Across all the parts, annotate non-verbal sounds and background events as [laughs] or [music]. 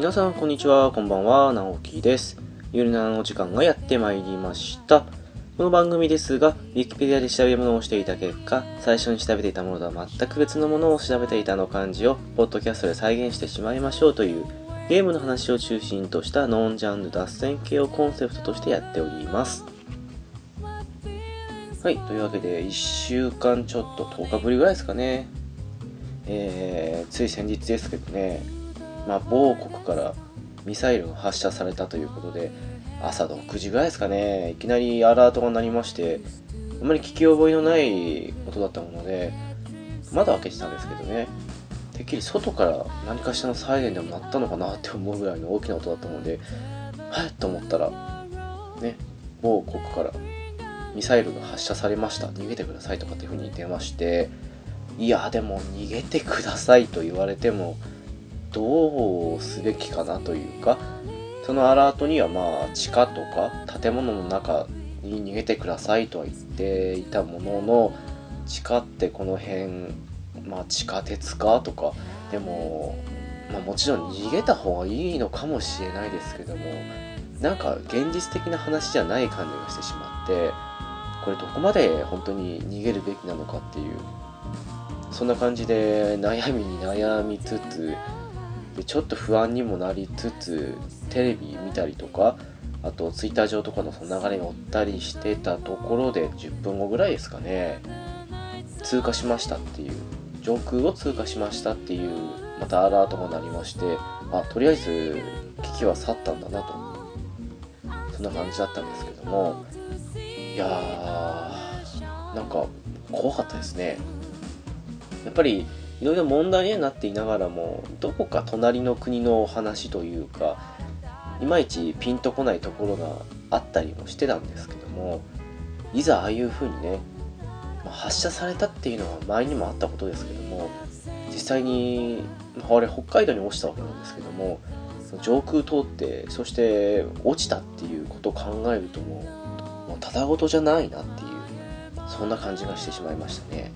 皆さんこんにちは、こんばんは、直樹です。ゆるなの時間がやってまいりました。この番組ですが、Wikipedia で調べ物をしていた結果、最初に調べていたものとは全く別のものを調べていたの漢字を、ポッドキャストで再現してしまいましょうという、ゲームの話を中心としたノンジャンル脱線系をコンセプトとしてやっております。はい、というわけで、1週間ちょっと10日ぶりぐらいですかね。えー、つい先日ですけどね、まあ、某国からミサイルが発射されたということで、朝6時ぐらいですかね、いきなりアラートが鳴りまして、あまり聞き覚えのない音だったもので、窓開けてたんですけどね、てっきり外から何かしらのサイレンでも鳴ったのかなって思うぐらいの大きな音だったので、はいと思ったら、ね、某国からミサイルが発射されました、逃げてくださいとかっていうふうに出まして、いや、でも逃げてくださいと言われても、どうすべきかなというか、そのアラートにはまあ地下とか建物の中に逃げてくださいとは言っていたものの、地下ってこの辺、まあ地下鉄かとか、でも、まあもちろん逃げた方がいいのかもしれないですけども、なんか現実的な話じゃない感じがしてしまって、これどこまで本当に逃げるべきなのかっていう、そんな感じで悩みに悩みつつ、でちょっと不安にもなりつつテレビ見たりとかあとツイッター上とかのその流れを追ったりしてたところで10分後ぐらいですかね通過しましたっていう上空を通過しましたっていうまたアラートが鳴りましてあとりあえず危機は去ったんだなと。そんな感じだったんですけどもいやーなんか怖かったですね。やっぱりいろいろ問題にはなっていながらもどこか隣の国のお話というかいまいちピンとこないところがあったりもしてたんですけどもいざああいう風にね発射されたっていうのは前にもあったことですけども実際にまあれ北海道に落ちたわけなんですけども上空通ってそして落ちたっていうことを考えるともうもうただごとじゃないなっていうそんな感じがしてしまいましたね。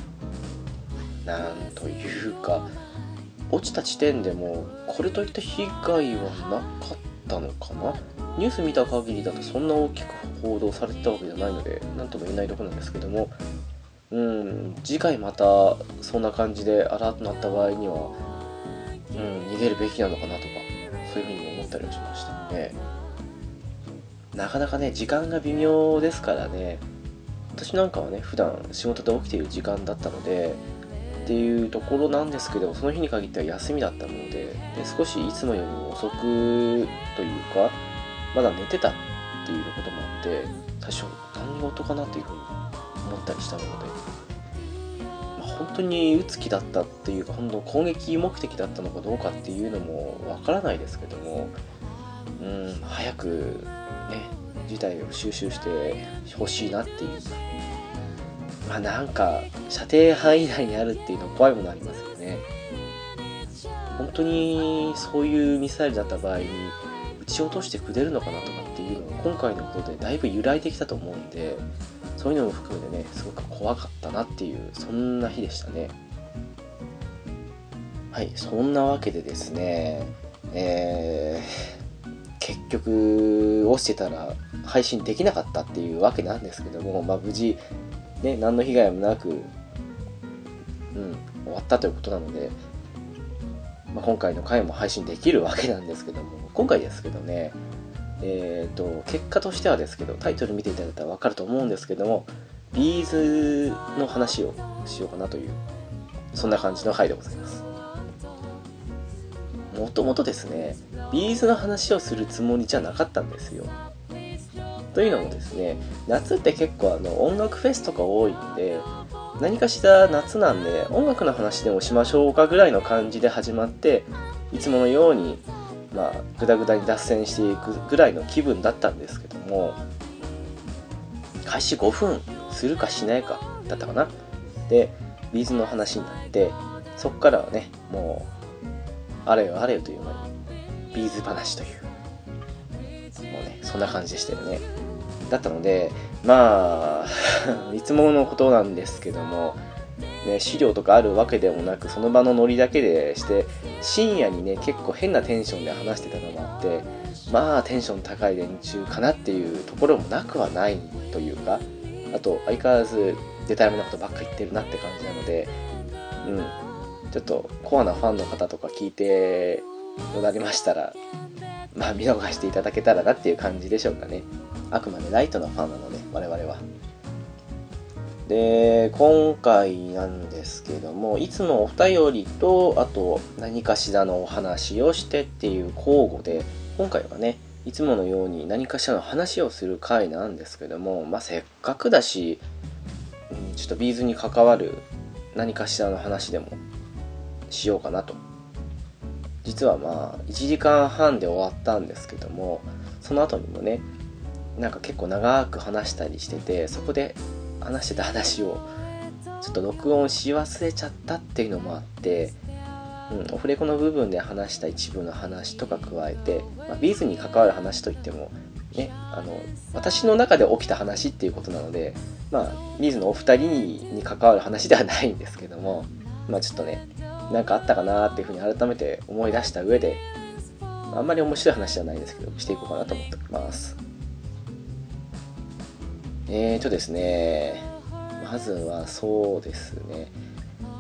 なんというか落ちた地点でもこれといった被害はなかったのかな？ニュース見た限りだとそんな大きく報道されてたわけじゃないので何とも言えないところなんですけども。うん次回またそんな感じでアラートなった場合には、うん、逃げるべきなのかなとかそういうふうに思ったりはしましたね。なかなかね時間が微妙ですからね。私なんかはね普段仕事で起きている時間だったのでっていうところなんですけどその日に限っては休みだったものでで少しいつもよりも遅くというかまだ寝てたっていうこともあって最初何事かなっていうふうに思ったりしたので、まあ、本当に打つ気だったっていうか本当攻撃目的だったのかどうかっていうのもわからないですけどもうん早くね事態を収集してほしいなっていうまあなんか射程範囲内にあるっていうの怖いものありますよね。本当にそういうミサイルだった場合に撃ち落としてくれるのかなとかっていうのが今回のことでだいぶ揺らいできたと思うんでそういうのも含めてねすごく怖かったなっていうそんな日でしたね。はいそんなわけでですねえー、結局落ちてたら配信できなかったっていうわけなんですけども、まあ、無事ね、何の被害もなく、うん、終わったということなので、まあ、今回の回も配信できるわけなんですけども、今回ですけどね、えっ、と、結果としてはですけど、タイトル見ていただいたらわかると思うんですけども、 B'zの話をしようかなという、そんな感じの回でございます。もともとですね、 B'zの話をするつもりじゃなかったんですよ。というのもですね夏って結構あの音楽フェスとか多いんで何かしら夏なんで音楽の話でもしましょうかぐらいの感じで始まっていつものようにまあグダグダに脱線していくぐらいの気分だったんですけども開始5分するかしないかだったかな。で B'zの話になってそっからはねもうあれよあれよという間に B'z話というもうねそんな感じでしたよね。だったのでまあ [laughs] いつものことなんですけどもね、資料とかあるわけでもなくその場のノリだけでして深夜にね結構変なテンションで話してたのもあってまあテンション高い連中かなっていうところもなくはないというかあと相変わらずデタラメなことばっか言ってるなって感じなのでうん。ちょっとコアなファンの方とか聞いておられましたらまあ見逃していただけたらなっていう感じでしょうかね。あくまでライトなファンなので我々は。で今回なんですけどもいつもお便りとあと何かしらのお話をしてっていう交互で今回はねいつものように何かしらの話をする回なんですけどもまあせっかくだし、うん、ちょっとビーズに関わる何かしらの話でもしようかなと。実はまあ1時間半で終わったんですけどもその後にもねなんか結構長く話したりしててそこで話してた話をちょっと録音し忘れちゃったっていうのもあって、うん、オフレコの部分で話した一部の話とか加えて、まあ、 B'z に関わる話といってもね、あの私の中で起きた話っていうことなので、まあ、 B'z のお二人に関わる話ではないんですけども、まあ、ちょっとね何かあったかなっていうふうに改めて思い出した上であんまり面白い話じゃないですけどしていこうかなと思っております。えーとですね、まずはそうですね、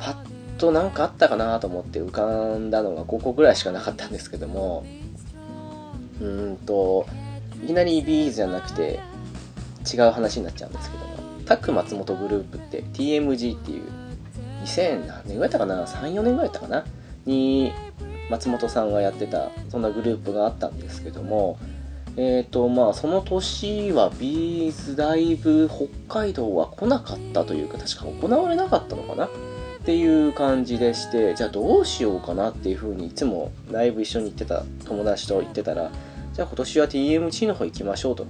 パッと何かあったかなと思って浮かんだのが5個ぐらいしかなかったんですけども、うーんと、いきなりビーズじゃなくて違う話になっちゃうんですけども、タック松本グループって TMG っていう2000何年ぐらいだったかな ?3、4年ぐらいだったかなに松本さんがやってたそんなグループがあったんですけども、えっ、ー、とまあその年はビーズライブ北海道は来なかったというか確か行われなかったのかな？っていう感じでしてじゃあどうしようかなっていうふうにいつもライブ一緒に行ってた友達と言ってたらじゃあ今年は TMG の方行きましょうと。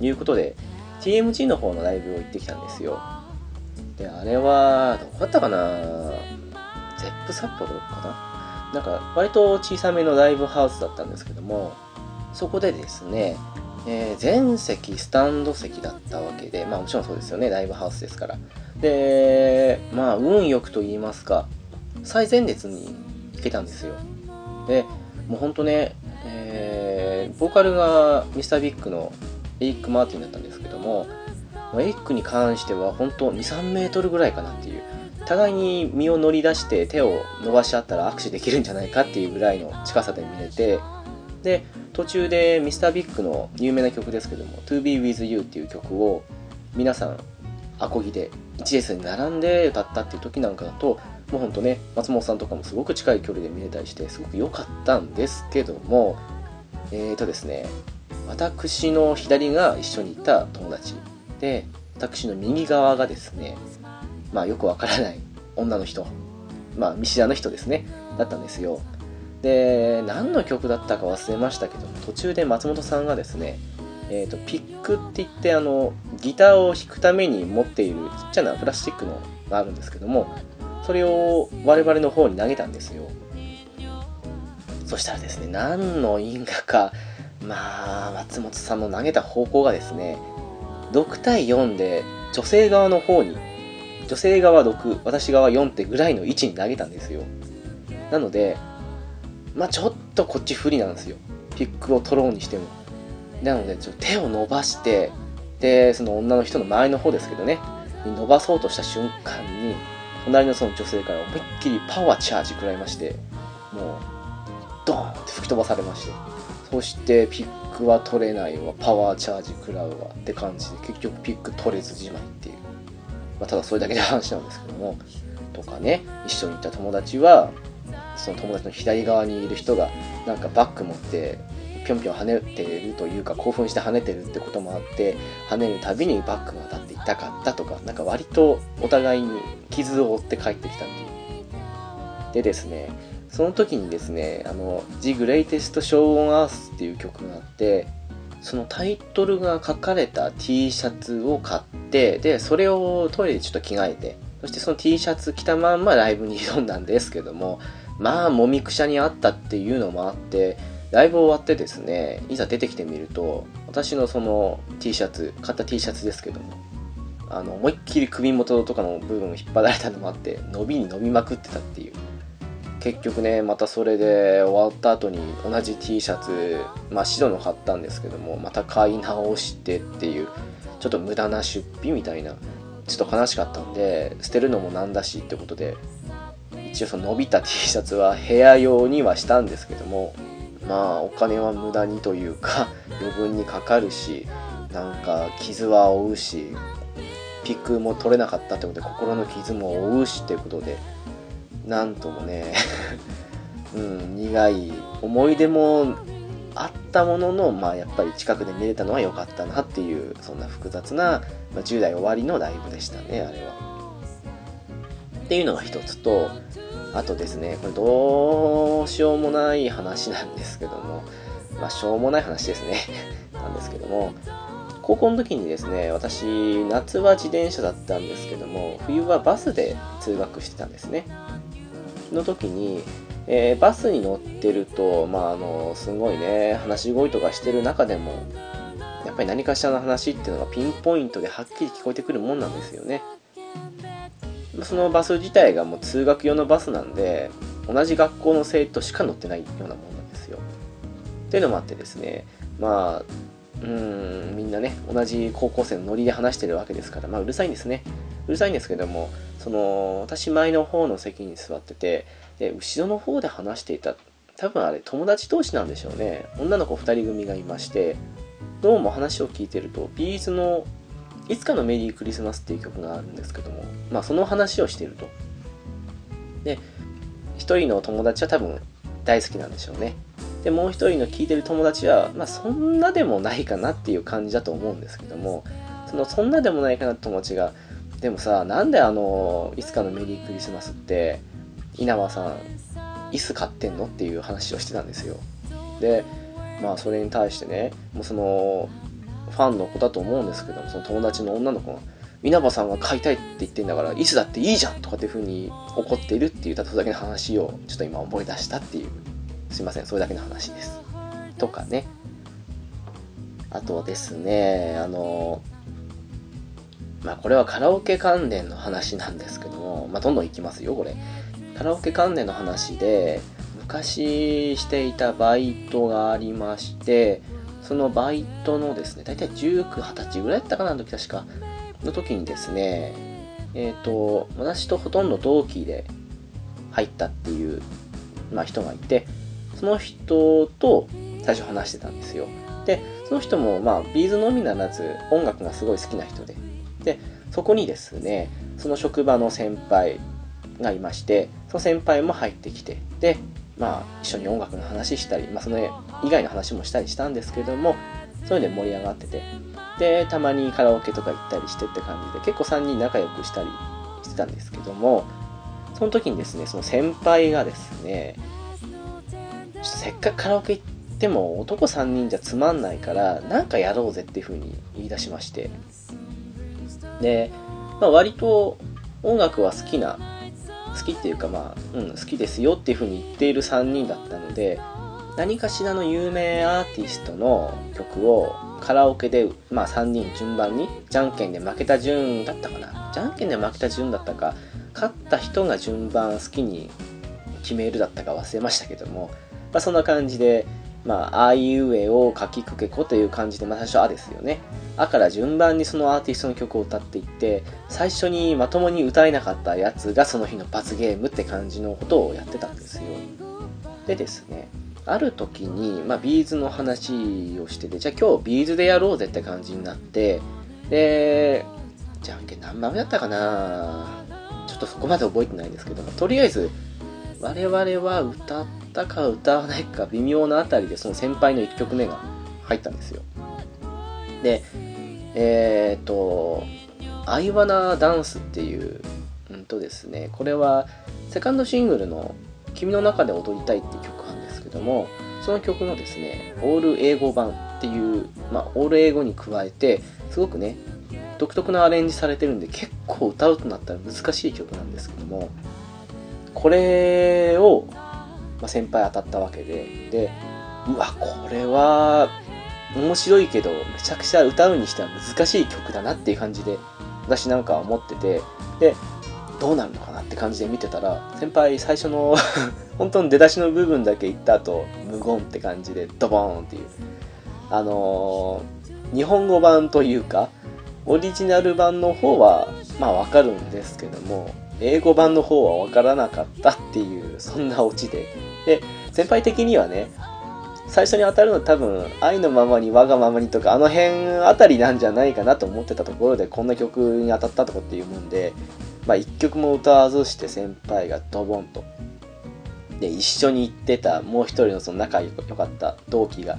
いうことで TMG の方のライブを行ってきたんですよ。であれはどこだったかな？ゼップ札幌かな？なんか割と小さめのライブハウスだったんですけどもそこでですね、えー、全席スタンド席だったわけで、まあもちろんそうですよね、ライブハウスですから。で、まあ運よくと言いますか、最前列に行けたんですよ。で、もうほんとね、えー、ボーカルがミスタービッグのエリック・マーティンだったんですけども、エリックに関しては本当2、3メートルぐらいかなっていう、互いに身を乗り出して手を伸ばし合ったら握手できるんじゃないかっていうぐらいの近さで見れて、で、途中で Mr. の有名な曲ですけども「To Be With You」っていう曲を皆さんアコギで1列に並んで歌ったっていう時なんかだともうほんとね松本さんとかもすごく近い距離で見れたりしてすごく良かったんですけどもえーとですね私の左が一緒にいた友達で私の右側がですねまあよくわからない女の人まあ見知らぬ人ですねだったんですよで何の曲だったか忘れましたけど途中で松本さんがですね、えーと、ピックって言ってあのギターを弾くために持っているちっちゃなプラスチックのがあるんですけどもそれを我々の方に投げたんですよ。そしたらですね何の因果かまあ松本さんの投げた方向がですね6対4で女性側の方に女性側6私側4ってぐらいの位置に投げたんですよ。なのでまあちょっとこっち不利なんですよ。ピックを取ろうにしても。なのでちょっと手を伸ばしてでその女の人の前の方ですけどね。伸ばそうとした瞬間に隣のその女性から思いっきりパワーチャージ食らいましてもうドーンって吹き飛ばされまして。そしてピックは取れないわ。パワーチャージ食らうわって感じで結局ピック取れずじまいっていう、まあ、ただそれだけの話なんですけども。とかね。一緒に行った友達はその友達の左側にいる人がなんかバッグ持ってぴょんぴょん跳ねてるというか興奮して跳ねてるってこともあって跳ねるたびにバッグが当たって痛かったとかなんか割とお互いに傷を負って帰ってきたっていう。でですねその時にですねあの「The Greatest Show on Earth」っていう曲があってそのタイトルが書かれた T シャツを買ってでそれをトイレでちょっと着替えてそしてその T シャツ着たまんまライブに挑んだんですけどもまあもみくしゃにあったっていうのもあってライブ終わってですねいざ出てきてみると私のその T シャツ買った T シャツですけどもあの思いっきり首元とかの部分を引っ張られたのもあって伸びに伸びまくってたっていう。結局ねまたそれで終わった後に同じ T シャツまあ白の買ったんですけどもまた買い直してっていうちょっと無駄な出費みたいなちょっと悲しかったんで捨てるのもなんだしってことで一応その伸びた T シャツは部屋用にはしたんですけどもまあお金は無駄にというか [laughs] 余分にかかるしなんか傷は負うしピックも取れなかったってことで心の傷も負うしってことでなんともね [laughs] うん苦い思い出もあったものの、まあ、やっぱり近くで見れたのは良かったなっていうそんな複雑な、まあ、10代終わりのライブでしたねあれは。っていうのが一つとあとですね。これどうしようもない話なんですけども。まあしょうもない話ですね。[laughs] なんですけども。高校の時にですね私夏は自転車だったんですけども冬はバスで通学してたんですね。の時に、えー、バスに乗ってるとまああのすごいね話し声とかしてる中でもやっぱり何かしらの話っていうのがピンポイントではっきり聞こえてくるもんなんですよね。そのバス自体がもう通学用のバスなんで同じ学校の生徒しか乗ってないようなもんなんですよ。っていうのもあってですねまあうんみんなね同じ高校生のノリで話してるわけですからまあうるさいんですね。うるさいんですけどもその私前の方の席に座っててで後ろの方で話していた多分あれ友達同士なんでしょうね。女の子2人組がいましてどうも話を聞いてるとビーズの「いつかのメリークリスマス」っていう曲があるんですけどもまあその話をしていると。で1人の友達は多分大好きなんでしょうね。でもう一人の聞いてる友達は、まあ、そんなでもないかなっていう感じだと思うんですけどもそのそんなでもないかなって友達がでもさなんであのいつかのメリークリスマスって稲葉さん椅子買ってんのっていう話をしてたんですよ。でまあそれに対してねもうそのファンの子だと思うんですけどもその友達の女の子が稲葉さんが買いたいって言ってんだから椅子だっていいじゃんとかっていう風に怒っているっていうただけの話をちょっと今思い出したっていう。すいませんそれだけの話です。とかね。あとはですねあのまあこれはカラオケ関連の話なんですけども、まあ、どんどんいきますよこれ。カラオケ関連の話で昔していたバイトがありましてそのバイトのですね大体19、20歳ぐらいだったかなあの時確かの時にですねえっ、ー、と私とほとんど同期で入ったっていう、まあ、人がいてその人と最初話してたんですよ。で、その人も、まあ、ビーズのみならず、音楽がすごい好きな人で。で、そこにですね、その職場の先輩がいまして、その先輩も入ってきて、で、まあ、一緒に音楽の話したり、まあ、その以外の話もしたりしたんですけども、そういうので盛り上がってて、で、たまにカラオケとか行ったりしてって感じで、結構3人仲良くしたりしてたんですけども、その時にですね、その先輩がですね、せっかくカラオケ行っても男3人じゃつまんないからなんかやろうぜっていう風に言い出しまして。で、まあ、割と音楽は好きな好きっていうかまあ、うん、好きですよっていう風に言っている3人だったので何かしらの有名アーティストの曲をカラオケで、まあ、3人順番にじゃんけんで負けた順だったかなじゃんけんで負けた順だったか勝った人が順番好きに決めるだったか忘れましたけどもまあ、そんな感じで、まあ、あいうえを書きくけこという感じで、まあ、最初あですよね。あから順番にそのアーティストの曲を歌っていって、最初にまともに歌えなかったやつがその日の罰ゲームって感じのことをやってたんですよ。でですね、ある時に、まあ、 B'z の話をしてて、じゃあ今日 B'z でやろうぜって感じになって、で、じゃんけん何番目だったかな？ちょっとそこまで覚えてないんですけども、とりあえず、我々は歌ったか歌わないか微妙なあたりでその先輩の1曲目が入ったんですよ。でえっ、ー、と「アイワナダンス」っていううんとですねこれはセカンドシングルの「君の中で踊りたい」っていう曲どもその曲のですねオール英語版っていうまあオール英語に加えてすごくね独特なアレンジされてるんで結構歌うとなったら難しい曲なんですけどもこれを、まあ、先輩当たったわけで、で、うわ、これは面白いけど、めちゃくちゃ歌うにしては難しい曲だなっていう感じで私なんかは思っててでどうなるのかなって感じで見てたら先輩最初の [laughs] 本当の出だしの部分だけ言った後無言って感じでドボーンっていう。あのー、日本語版というかオリジナル版の方はまあわかるんですけども英語版の方はわからなかったっていうそんなオチで。で先輩的にはね最初に当たるのは多分愛のままに我がままにとかあの辺あたりなんじゃないかなと思ってたところでこんな曲に当たったとかっていうもんでまあ一曲も歌わずして先輩がドボンと。で一緒に行ってたもう一人のその仲良かった同期が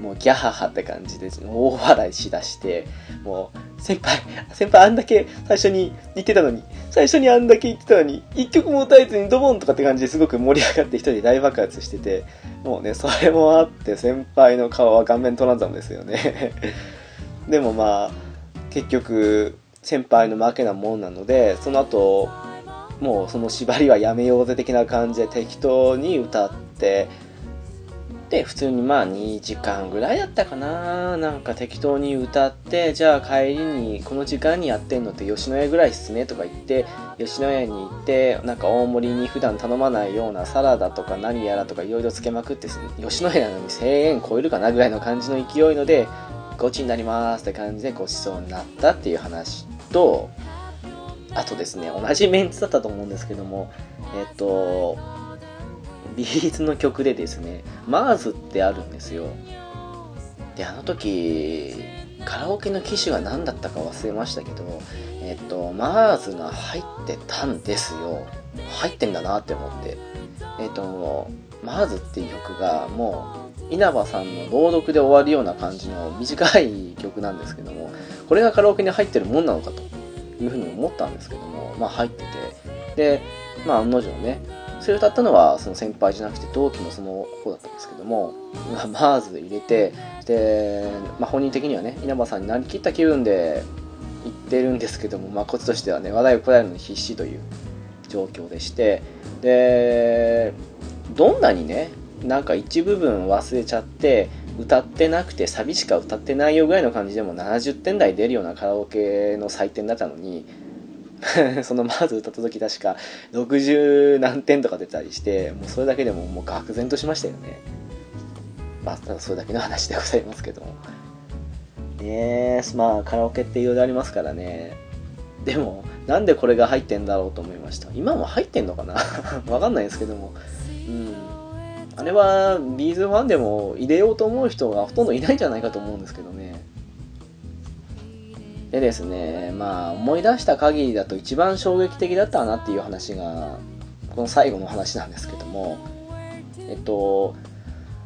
もうギャハハって感じで大笑いしだしてもう先輩先輩あんだけ最初に言ってたのに最初にあんだけ言ってたのに一曲も歌えずにドボンとかって感じですごく盛り上がって一人で大爆発しててもうねそれもあって先輩の顔は顔面トランザムですよね。[laughs] でもまあ結局先輩の負けなもんなのでその後もうその縛りはやめようぜ的な感じで適当に歌ってで普通にまあ2時間ぐらいだったかな。なんか適当に歌ってじゃあ帰りにこの時間にやってんのって吉野家ぐらいっすねとか言って吉野家に行ってなんか大盛りに普段頼まないようなサラダとか何やらとかいろいろつけまくって吉野家なのに1000円超えるかなぐらいの感じの勢いのでごちになりますって感じでごちそうになったっていう話。とあとですね同じメンツだったと思うんですけどもえっとビーズの曲でですね、マーズってあるんですよ。で、あの時、カラオケの機種が何だったか忘れましたけど、えっと、マーズが入ってたんですよ。入ってんだなって思って。えっと、マーズっていう曲がもう、稲葉さんの朗読で終わるような感じの短い曲なんですけども、これがカラオケに入ってるもんなのかと。いうふうに思ったんですけども、まあ入ってて、で、まあ案の定ね、それを歌ったのはその先輩じゃなくて同期のその方だったんですけども、まあ、マーズで入れてで、まあ、本人的にはね稲葉さんになりきった気分で言ってるんですけども、まあ、こっちとしてはね話題をこらえるのに必死という状況でしてでどんなにねなんか一部分忘れちゃって歌ってなくてサビしか歌ってないよぐらいの感じでも70点台出るようなカラオケの採点だったのに [laughs] そのまず歌った時確か60何点とか出たりしてもうそれだけでももう愕然としましたよね。まあただそれだけの話でございますけども。ねえまあカラオケっていろいろありますからね。でもなんでこれが入ってんだろうと思いました。今も入ってんのかな？[laughs] わかんないですけども。うん。あれはビーズファンでも入れようと思う人がほとんどいないんじゃないかと思うんですけどね。でですね、まあ思い出した限りだと一番衝撃的だったなっていう話が、この最後の話なんですけども、えっと、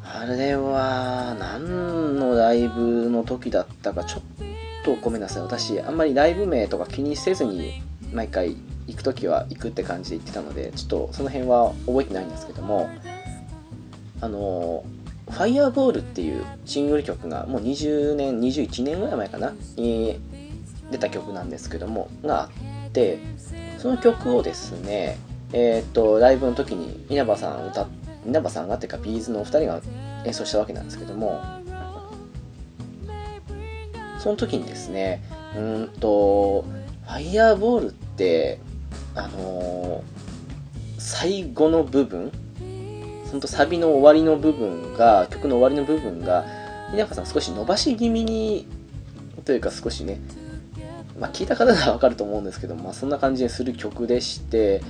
あれは何のライブの時だったかちょっとごめんなさい。私、あんまりライブ名とか気にせずに毎回行く時は行くって感じで言ってたので、ちょっとその辺は覚えてないんですけども、あの、ファイアボールっていうシングル曲がもう20年、21年ぐらい前かな？に出た曲なんですけどもがあってその曲をですねえっ、とライブの時に稲葉さん歌稲葉さんがっていうかビーズのお二人が演奏したわけなんですけどもその時にですねうんとファイヤーボールってあのー、最後の部分ほんとサビの終わりの部分が曲の終わりの部分が稲葉さん少し伸ばし気味にというか少しねまあ、聞いた方ならわかると思うんですけど、まあ、そんな感じでする曲でして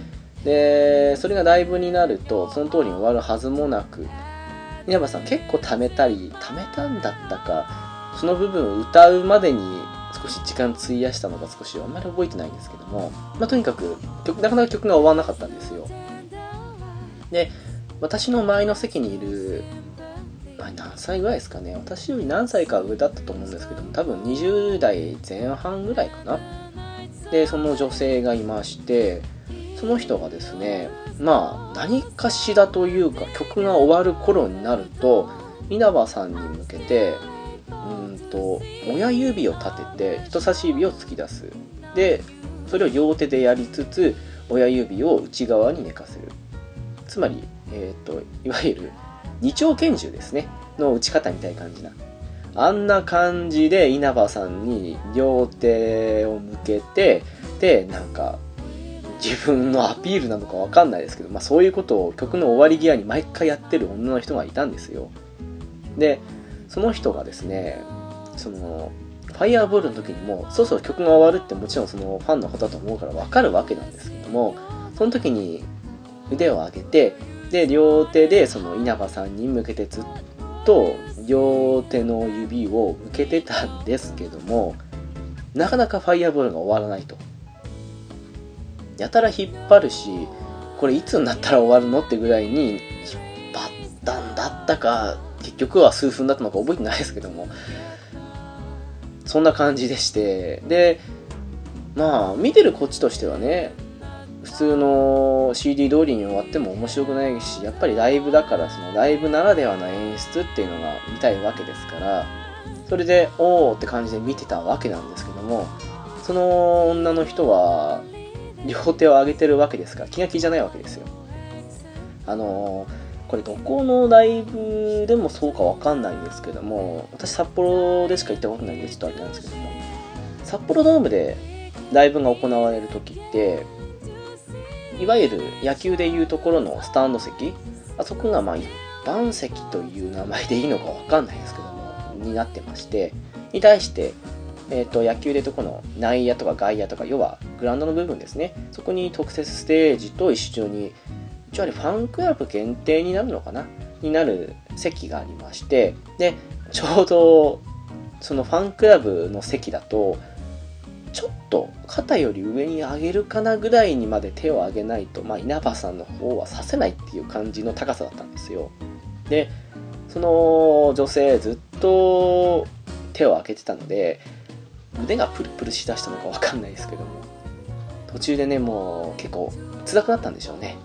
でそれがライブになるとその通りに終わるはずもなく稲葉さん結構貯めたり貯めたんだったかその部分を歌うまでに少し時間費やしたのが少しあんまり覚えてないんですけども、まあ、とにかく曲なかなか曲が終わらなかったんですよ。で私の前の席にいるま何歳ぐらいですかね。私より何歳か上だったと思うんですけども多分20代前半ぐらいかな。でその女性がいましてその人がですねまあ何かしらというか曲が終わる頃になると稲葉さんに向けてうんと親指を立てて人差し指を突き出す。でそれを両手でやりつつ親指を内側に寝かせる。つまり、えーといわゆる二丁拳銃ですね。の打ち方みたいな感じな。あんな感じで稲葉さんに両手を向けてでなんか自分のアピールなのかわかんないですけど、まあ、そういうことを曲の終わり際に毎回やってる女の人がいたんですよ。でその人がですねそのファイアーボールの時にもそろそろ曲が終わるってもちろんそのファンの方だと思うからわかるわけなんですけどもその時に腕を上げてで両手でその稲葉さんに向けてずっと両手の指を向けてたんですけどもなかなかファイアボールが終わらないと。やたら引っ張るしこれいつになったら終わるのってぐらいに引っ張ったんだったか結局は数分だったのか覚えてないですけどもそんな感じでして。でまあ見てるこっちとしてはね普通の CD 通りに終わっても面白くないしやっぱりライブだからそのライブならではの演出っていうのが見たいわけですからそれでおおって感じで見てたわけなんですけどもその女の人は両手を上げてるわけですから気が気じゃないわけですよ。あのこれどこのライブでもそうかわかんないんですけども私札幌でしか行ったことないんでちょっとあれなんですけども札幌ドームでライブが行われる時っていわゆる野球でいうところのスタンド席。あそこがまあ一般席という名前でいいのかわかんないですけどもになってましてに対してえーと、野球でとこの内野とか外野とか要はグラウンドの部分ですね。そこに特設ステージと一緒に一応あれファンクラブ限定になるのかな？になる席がありまして。でちょうどそのファンクラブの席だとちょっと肩より上に上げるかなぐらいにまで手を上げないと、まあ、稲葉さんの方はさせないっていう感じの高さだったんですよ。でその女性ずっと手を開けてたので腕がプルプルしだしたのか分かんないですけども途中でねもう結構辛くなったんでしょうね。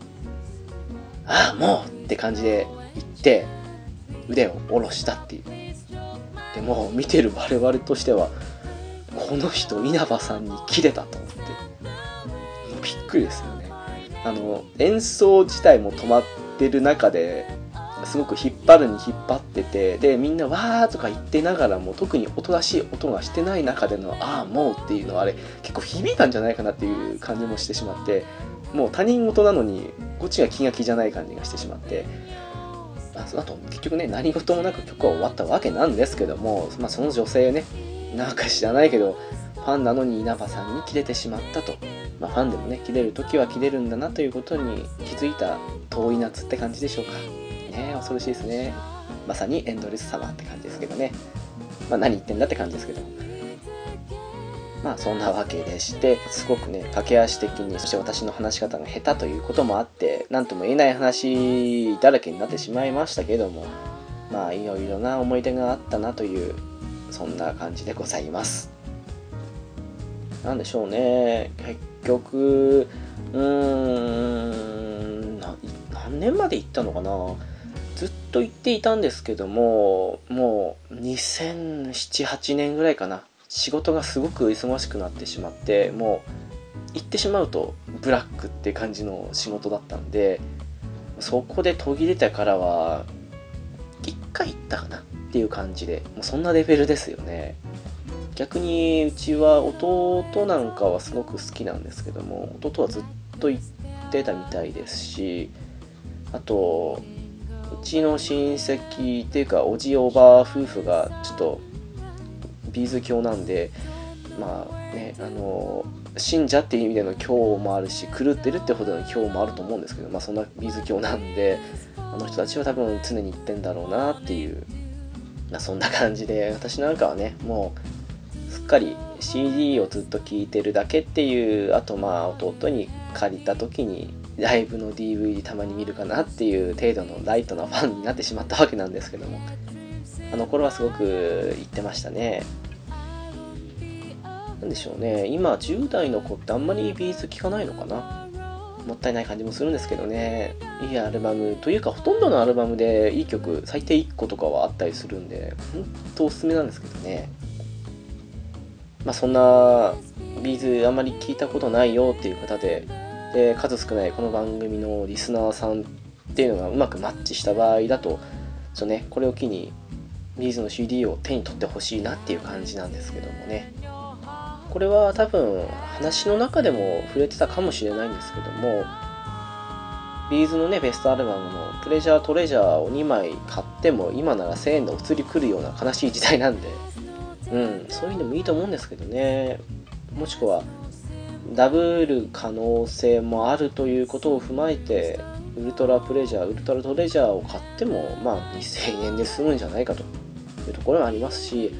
ああもうって感じで言って腕を下ろしたっていう。でも見てる我々としてはこの人稲葉さんに切れたと思って。びっくりですよね。あの演奏自体も止まってる中ですごく引っ張るに引っ張っててでみんなわーとか言ってながらも特に音らしい音がしてない中での「ああもう」っていうのはあれ結構響いたんじゃないかなっていう感じもしてしまってもう他人事なのにこっちが気が気じゃない感じがしてしまって。あその後結局ね何事もなく曲は終わったわけなんですけども、まあ、その女性ねなんか知らないけどファンなのに稲葉さんにキレてしまったと、まあ、ファンでもねキレる時はキレるんだなということに気づいた遠い夏って感じでしょうか。ね恐ろしいですね。まさにエンドレスサマーって感じですけどね。まあ何言ってんだって感じですけど。まあそんなわけでしてすごくね駆け足的にそして私の話し方が下手ということもあって何とも言えない話だらけになってしまいましたけどもまあいろいろな思い出があったなというそんな感じでございます。なんでしょうね。結局うーん何年まで行ったのかな。ずっと言っていたんですけどももう2007-8年ぐらいかな。仕事がすごく忙しくなってしまってもう行ってしまうとブラックって感じの仕事だったんでそこで途切れてからは1回行ったかな。っていう感じでもうそんなレベルですよね。逆にうちは弟なんかはすごく好きなんですけども弟はずっと行ってたみたいですしあとうちの親戚っていうかおじおば夫婦がちょっとB'z 教なんでまあねあの信者っていう意味での教もあるし狂ってるってほどの狂もあると思うんですけどまあそんな B'z 教なんであの人たちは多分常に言ってんだろうなっていう、まあ、そんな感じで私なんかはねもうすっかり CD をずっと聴いてるだけっていうあとまあ弟に借りた時にライブの DVD たまに見るかなっていう程度のライトなファンになってしまったわけなんですけどもあの頃はすごく言ってましたね。なんでしょうね。今10代の子ってあんまり B'z 聴かないのかな？もったいない感じもするんですけどね。いいアルバムというかほとんどのアルバムでいい曲最低1個とかはあったりするんで本当おすすめなんですけどね。まあそんな B'z あんまり聞いたことないよっていう方でで数少ないこの番組のリスナーさんっていうのがうまくマッチした場合だとちょねこれを機にビーズの CD を手に取ってほしいなっていう感じなんですけどもね。これは多分話の中でも触れてたかもしれないんですけども B'z のねベストアルバムの「Pleasure Treasure」を2枚買っても今なら1000円でお釣り来るような悲しい時代なんでうんそういうのもいいと思うんですけどね。もしくはダブル可能性もあるということを踏まえてウルトラプレジャーウルトラトレジャーを買ってもまあ2000円で済むんじゃないかというところはありますし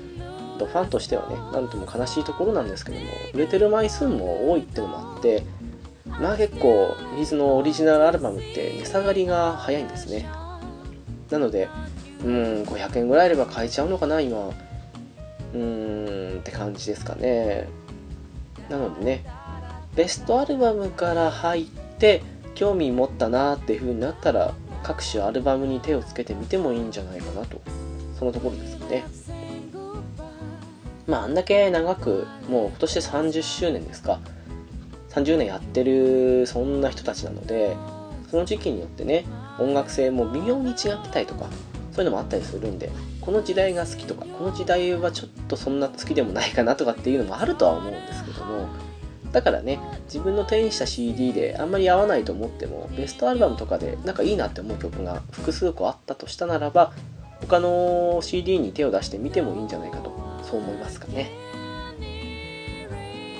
とファンとしてはねなんとも悲しいところなんですけども売れてる枚数も多いっていうのもあってまあ結構ビーズのオリジナルアルバムって値下がりが早いんですね。なのでうん500円ぐらいあれば買えちゃうのかな今。うーんって感じですかね。なのでねベストアルバムから入って興味持ったなーっていう風になったら各種アルバムに手をつけてみてもいいんじゃないかなと。そのところですかね。まああんだけ長くもう今年で30周年ですか。30年やってるそんな人たちなのでその時期によってね音楽性も微妙に違ってたりとかそういうのもあったりするんでこの時代が好きとかこの時代はちょっとそんな好きでもないかなとかっていうのもあるとは思うんですけどもだからね自分の手にした CD であんまり合わないと思ってもベストアルバムとかでなんかいいなって思う曲が複数個あったとしたならば他の CD に手を出してみてもいいんじゃないかと。そう思いますかね。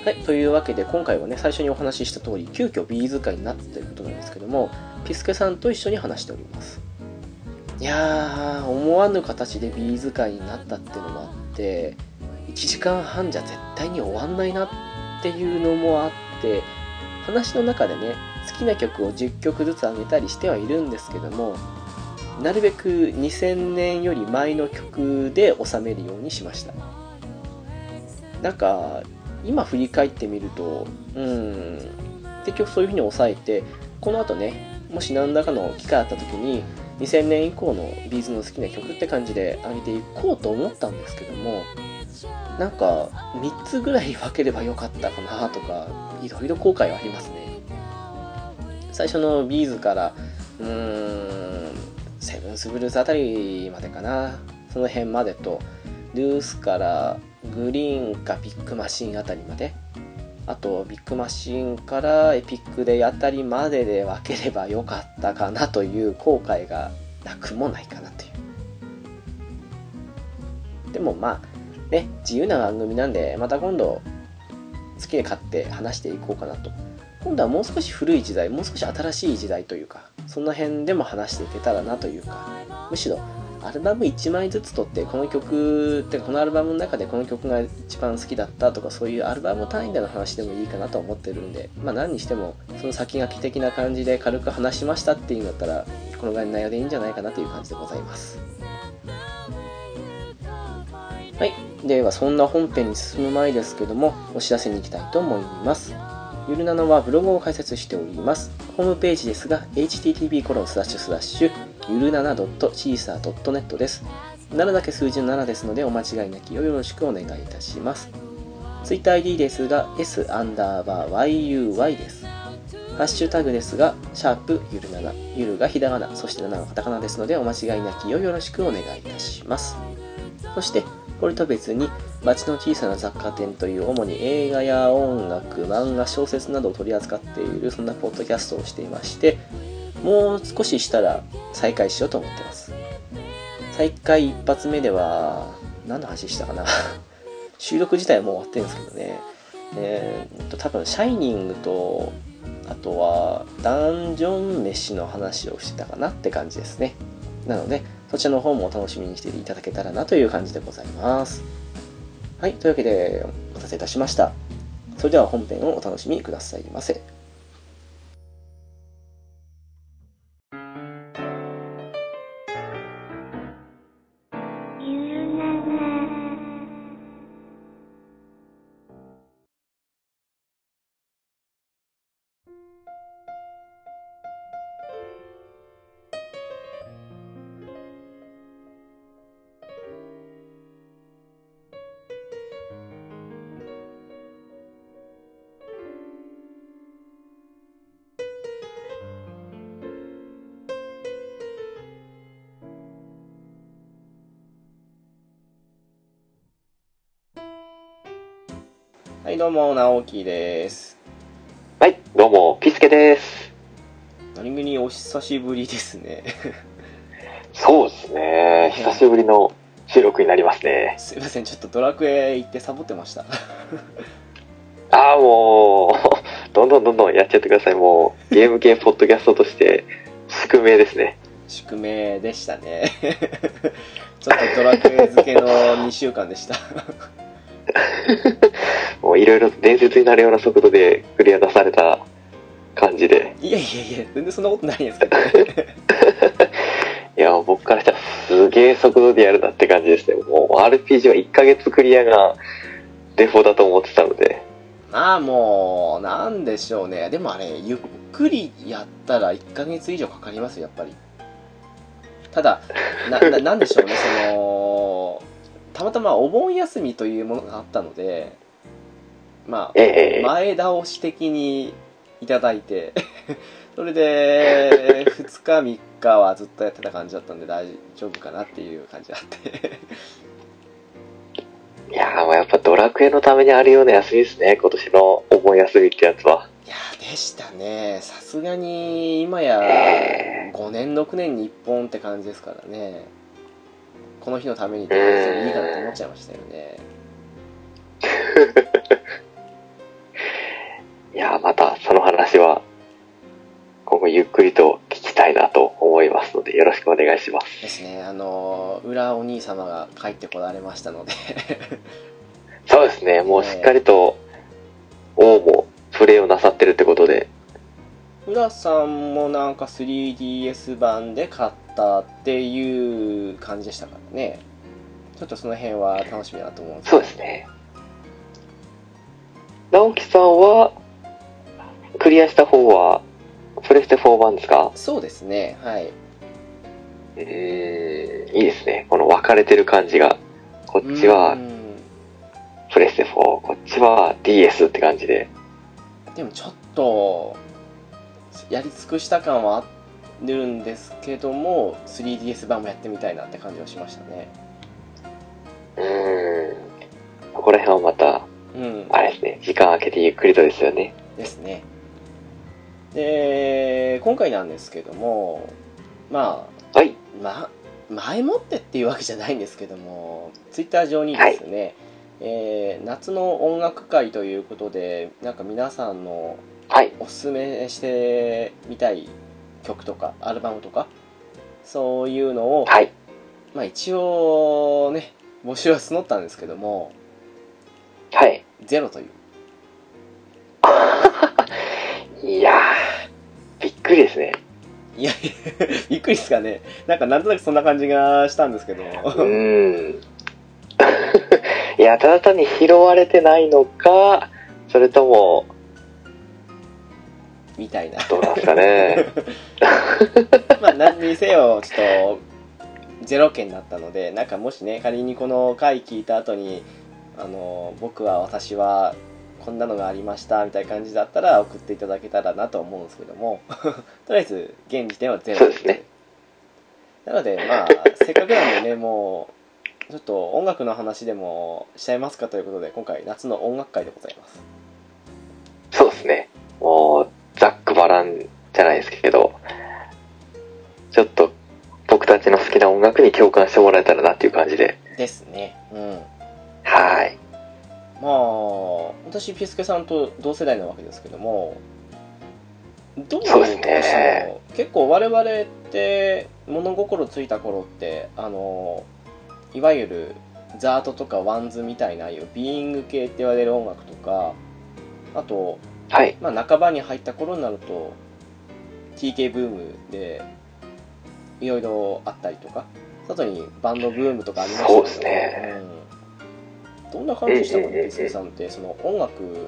はい、というわけで今回はね最初にお話しした通り急遽 B'z 回になったということなんですけどもピスケさんと一緒に話しております。いやー思わぬ形で B'z 回になったっていうのもあって1時間半じゃ絶対に終わんないなっていうのもあって話の中でね好きな曲を10曲ずつ上げたりしてはいるんですけどもなるべく2000年より前の曲で収めるようにしました。なんか今振り返ってみるとうん。結局そういうふうに抑えてこの後ねもし何らかの機会あった時に2000年以降の B'z の好きな曲って感じで上げていこうと思ったんですけどもなんか3つぐらい分ければよかったかなとかいろいろ後悔はありますね。最初の B'z からうーん 7th Blues あたりまでかな。その辺までと。 LOOSE から GREEN か BIG MACHINE あたりまで？あと BIG MACHINE から EPIC DAY あたりまでで分ければよかったかなという後悔がなくもないかなという。でもまあね自由な番組なんでまた今度好きで買って話していこうかなと。今度はもう少し古い時代もう少し新しい時代というかその辺でも話していけたらなというかむしろアルバム1枚ずつ取ってこの曲ってこのアルバムの中でこの曲が一番好きだったとかそういうアルバム単位での話でもいいかなと思ってるんでまあ何にしてもその先書き的な感じで軽く話しましたっていうんだったらこのぐらいの内容でいいんじゃないかなという感じでございます。はい。ではそんな本編に進む前ですけどもお知らせに行きたいと思います。ゆるなのはブログを開設しておりますホームページですが http コロンスラッシュスラッシュゆるなな .caesar.net です。7だけ数字の7ですのでお間違いなきをよろしくお願いいたします。TwitterID ですが s アンダーバー yuy です。ハッシュタグですが、シャープゆる7、ゆるがひらがな、そして7がカタカナですのでお間違いなきをよろしくお願いいたします。そして、これと別に、町の小さな雑貨店という主に映画や音楽、漫画、小説などを取り扱っているそんなポッドキャストをしていまして、もう少ししたら再開しようと思ってます。再開一発目では、何の話したかな [laughs] 収録自体はもう終わってるんですけどね。えー、っと、多分、シャイニングと、あとは、ダンジョン飯の話をしてたかなって感じですね。なので、そちらの方もお楽しみにしていただけたらなという感じでございます。はい、というわけで、お待たせいたしました。それでは本編をお楽しみくださいませ。どうも、直樹です。はい、どうも、ピスケです。何気にお久しぶりですね。そうですね、久しぶりの収録になりますね。すいません、ちょっとドラクエ行ってサボってました。ああ、もう、どんどんどんどんやっちゃってください。もう、ゲーム系ポッドキャストとして、宿命ですね。宿命でしたね。ちょっとドラクエ漬けの2週間でした。[laughs] もう、いろいろ伝説になるような速度でクリア出された感じで。いやいやいや、全然そんなことないんですけど。[laughs] いや、僕からしたらすげえ速度でやるなって感じですね。もう、RPG は1ヶ月クリアがデフォだと思ってたので。まあもう、なんでしょうね。でもあれ、ゆっくりやったら1ヶ月以上かかりますよ、やっぱり。ただ、な、ななんでしょうね、その、たまたまお盆休みというものがあったので、まあ、ええ前倒し的にいただいて、[laughs] それで、2日3日はずっとやってた感じだったんで大丈夫かなっていう感じがあって。[laughs] いやー、もうやっぱドラクエのためにあるような休みですね。今年のお盆休みってやつは。いやーでしたねさすがに今や5年6年に1本って感じですからねこの日のためにっていいかなと思っちゃいましたよね [laughs] いやー、またその話は、今後ゆっくりと聞きたいなと思いますので、よろしくお願いします。ですね。あのー裏お兄様が帰ってこられましたので。[laughs] そうですね、もうしっかりと、王もプレイをなさってるってことで、浦さんもなんか 3DS 版で買ったっていう感じでしたからね。ちょっとその辺は楽しみだなと思うんですけそうどですね。直樹さんは、クリアした方は、プレステ4版ですか？そうですねはいうーん、いいですね。この分かれてる感じが。こっちはうんプレステ4、こっちは DS って感じで。でもちょっとやり尽くした感はあるんですけども 3DS 版もやってみたいなって感じはしましたねうーん。ここら辺はまた、うんあれですね、時間空けてゆっくりとですよね。ですねで今回なんですけどもまはい。あ、ま、前もってっていうわけじゃないんですけども Twitter 上にですね、えー夏の音楽会ということでなんか皆さんのはい。おすすめしてみたい曲とかアルバムとかそういうのを、はい。まあ一応ね募集は募ったんですけどもはい。ゼロといういやー、びっくりですね。いや [laughs] びっくりですかねなんかなんとなくそんな感じがしたんですけどうーん。[laughs] いや、ただ単に拾われてないのか、それとも、みたいなどうなんですかね。[laughs] まあ何にせよちょっとゼロ件だったのでなんかもしね仮にこの回聞いた後にあの僕は私はこんなのがありましたみたいな感じだったら送っていただけたらなと思うんですけども [laughs] とりあえず現時点はゼロですねなのでまあせっかくなんでねもうちょっと音楽の話でもしちゃいますかということで今回夏の音楽会でございますそうですね。もう、ざっくばらんじゃないですけど、ちょっと僕たちの好きな音楽に共感してもらえたらなっていう感じで。ですねうんはい。まあ私ピスケさんと同世代なわけですけどもどうそうですね。結構我々って物心ついた頃ってあのいわゆる ZARD とか WANDS みたいなああいう Being 系って言われる音楽とかあと、はい。まあ、半ばに入った頃になると TK ブームでいろいろあったりとか外にバンドブームとかありましたけどね。うん、どんな感じでしたかねうんうんうんうんピスケさんってその音楽、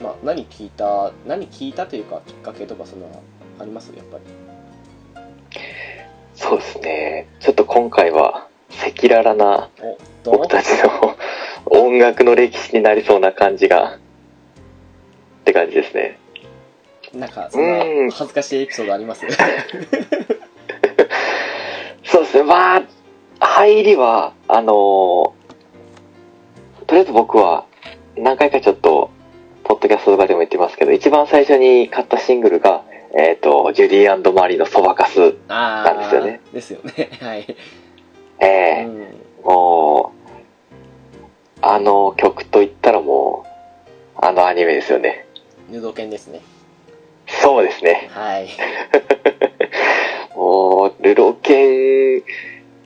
まあ、何聞いた何聞いたというかきっかけとかそのあります？やっぱりそうですね。ちょっと今回は、赤裸々な僕たちの音楽の歴史になりそうな感じが、って感じですね。なんかそんなうん恥ずかしいエピソードあります？[laughs] そうですね。まあ、入りは、あのーとりあえず僕は、何回かちょっと、ポッドキャストとかでも言ってますけど、一番最初に買ったシングルが、えっ、と、ジュディマリーのそばかす。あなんですよね。ですよね。[laughs] はい。ええうんもう、あの曲といったらもう、あのアニメですよね。入道犬ですね。そうですね。はい。[laughs] もう、ルロケン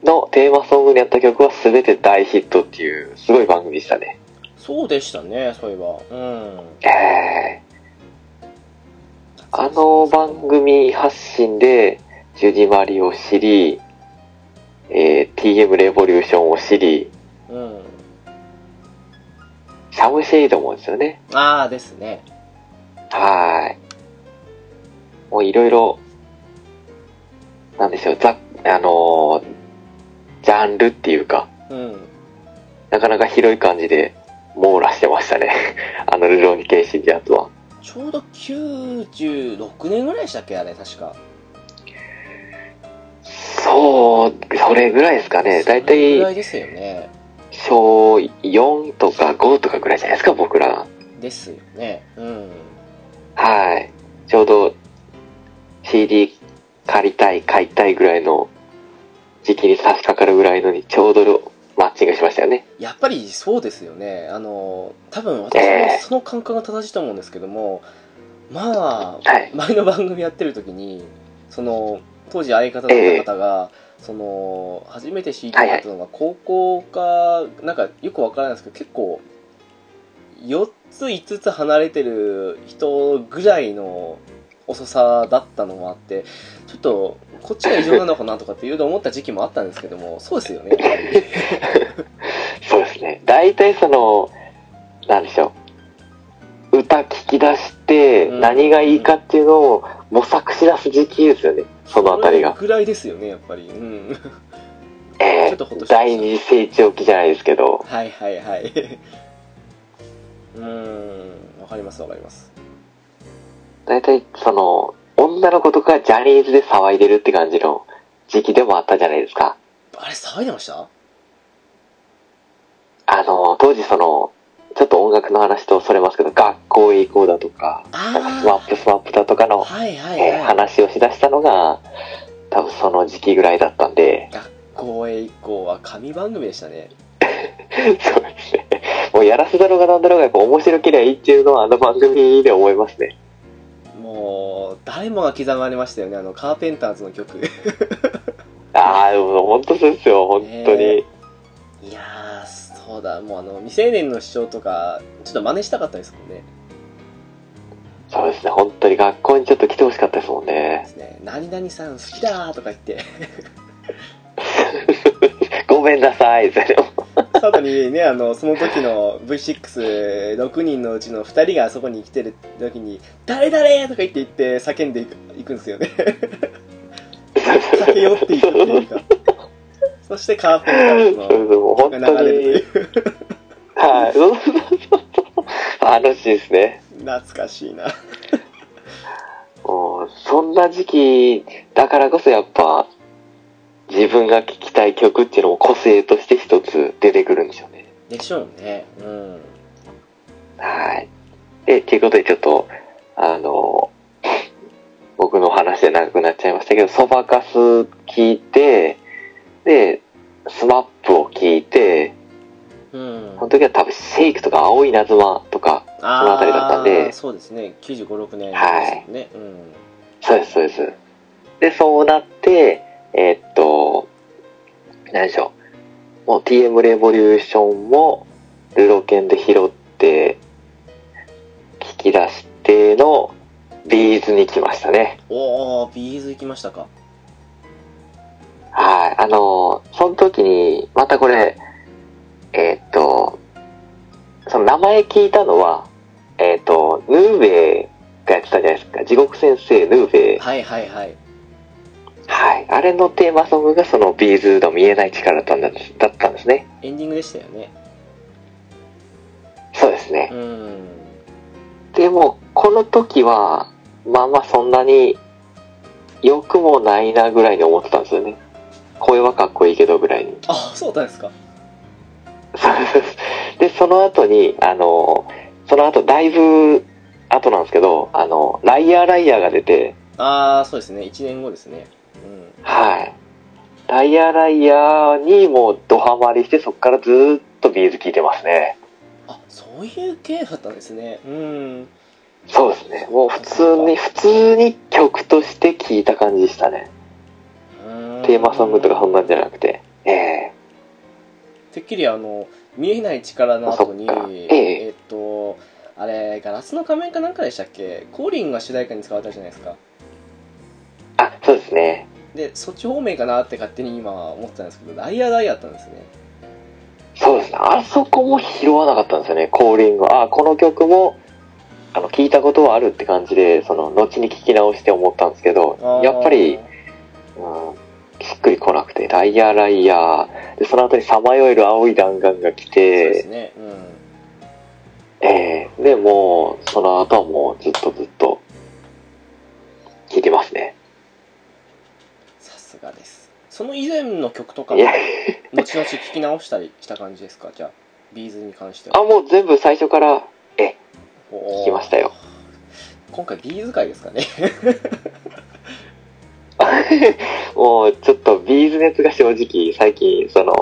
のテーマソングにあった曲は全て大ヒットっていう、すごい番組でしたね。そうでしたね、そういえば。うん。ええあの番組発信で、ジュディマリを知り、えー TM レボリューションを知り、うん。シャムシェイドもですよね。ああ、ですね。はーい。もういろいろ、なんでしょう、ざ、あのージャンルっていうか、うん。なかなか広い感じで網羅してましたね。[laughs] あの、ルローニケンシンってやつは。ちょうど96年ぐらいでしたっけあれ、確か。そう、それぐらいですかね。だいたそれぐらいいですよね。小4とか5とかぐらいじゃないですか、僕ら。ですよね。うん。はい。ちょうど CD 借りたい、買いたいぐらいの時期に差し掛かるぐらいのにちょうどマッチングしましたよね。やっぱりそうですよね。あの、多分私もその感覚が正しいと思うんですけども、まあ、はい。前の番組やってる時に、その、当時相方だった方が、その、初めて CD 買ったのが高校か、なんかよくわからないですけど、結構、4つ5つ離れてる人ぐらいの遅さだったのもあって、ちょっと、こっちが異常なのかなとかっていうの思った時期もあったんですけども、そうですよね。そうですね。大体その、なんでしょう。歌聞き出してうん何がいいかっていうのを模索し出す時期ですよね。そのあたりが。ぐらいですよね、やっぱり。うん。え第二次成長期じゃないですけど。はいはいはい。[laughs] うーん、わかりますわかります。大体その、女の子とかジャニーズで騒いでるって感じの時期でもあったじゃないですか。あれ、騒いでました？あの、当時その、ちょっと音楽の話とそれますけど、学校へ行こうだとか、あなんかスマップスマップだとかの、はいはいえーはい。話をしだしたのが、多分その時期ぐらいだったんで、学校へ行こうは神番組でしたね。[laughs] そうですね。もうやらせだろうがなんだろうがやっぱ面白ければいいっていうのはあの番組で思いますね。もう、誰もが刻まれましたよね、あの、カーペンターズの曲。[laughs] ああ、でも本当そうですよ、本当に。ねいやー、そうだ、もうあの、未成年の主張とか、ちょっと真似したかったですもんね。そうですね、本当に学校にちょっと来てほしかったですもんでね。すね、何々さん好きだーとか言って、[laughs] ごめんなさい、それも。さらにね、あの、その時の V6、6人のうちの2人があそこに来てる時に、誰誰とか言って言って叫んでいくいくんですよね。駆け寄っていくっていうか。そしてカーペンターのが流れる。という。はい、そうそうそうそう。あのシーンですね。懐かしいな。も [laughs] う、そんな時期だからこそやっぱ、自分が聴きたい曲っていうのも個性として一つ出てくるんでしょうね。でしょうね。うん。はい。で、ということでちょっと、あの、僕の話で長くなっちゃいましたけど、そばかす聞いて、で、 SMAP を聞いて、うんその。時は多分 SHAKE とか青い稲妻とか、あの辺りだったんでそうですね。95、6年でしたよね。うん。そうです、そうです。で、そうなって、えーっと、何でしょう。もう TM レボリューションも、るろ剣で拾って、聞き出しての、 B'z に来ましたね。おー、 B'z 行きましたか。はい。あの、その時に、またこれ、えーっと、その名前聞いたのは、えーっと、ヌーベイがやってたじゃないですか。地獄先生、ヌーベイ。はいはいはい。はい。あれのテーマソングがその B'z の見えない力だったんだだったんですね。エンディングでしたよね。そうですねう。ん。でも、この時は、まあまあそんなに良くもないなぐらいに思ってたんですよね。声はかっこいいけどぐらいに。あ、そうだったんですか。で、その後に、あの、その後だいぶ後なんですけど、あの、ライアーライアーが出て、ああそうですね1年後ですねうんはい。ライアーライアーにもうドハマりして、そこからずーっとビーズ聴いてますね。あそういう系だったんですねうんそうですね。もう普通に、普通に曲として聴いた感じでしたね。テーマソングとかそんなんじゃなくて。ええてっきりあの見えない力の後にえええっとあれガラスの仮面かなんかでしたっけ？コーリンが主題歌に使われたじゃないですかあ、そうですね。でそっち方面かなって勝手に今思ってたんですけどライアーライアーだったんですねそうですね。あそこも拾わなかったんですよね。コーリング。あ、この曲も、あの、聞いたことはあるって感じで、その、後に聞き直して思ったんですけどやっぱり、うん、しっくりこなくて、ライアーライヤー、で、その後にさまよえる青い弾丸が来そうですて、ねうんえー、で、もう、その後はもうずっとずっと、聞いてますね。がです。その以前の曲とかいもや、後々聞き直したりした感じですか？じゃあ B'z に関しては。あ、もう全部最初から、え、聞聞きましたよ。今回 B'z 回ですかね？[laughs] もうちょっと B'z 熱が正直最近その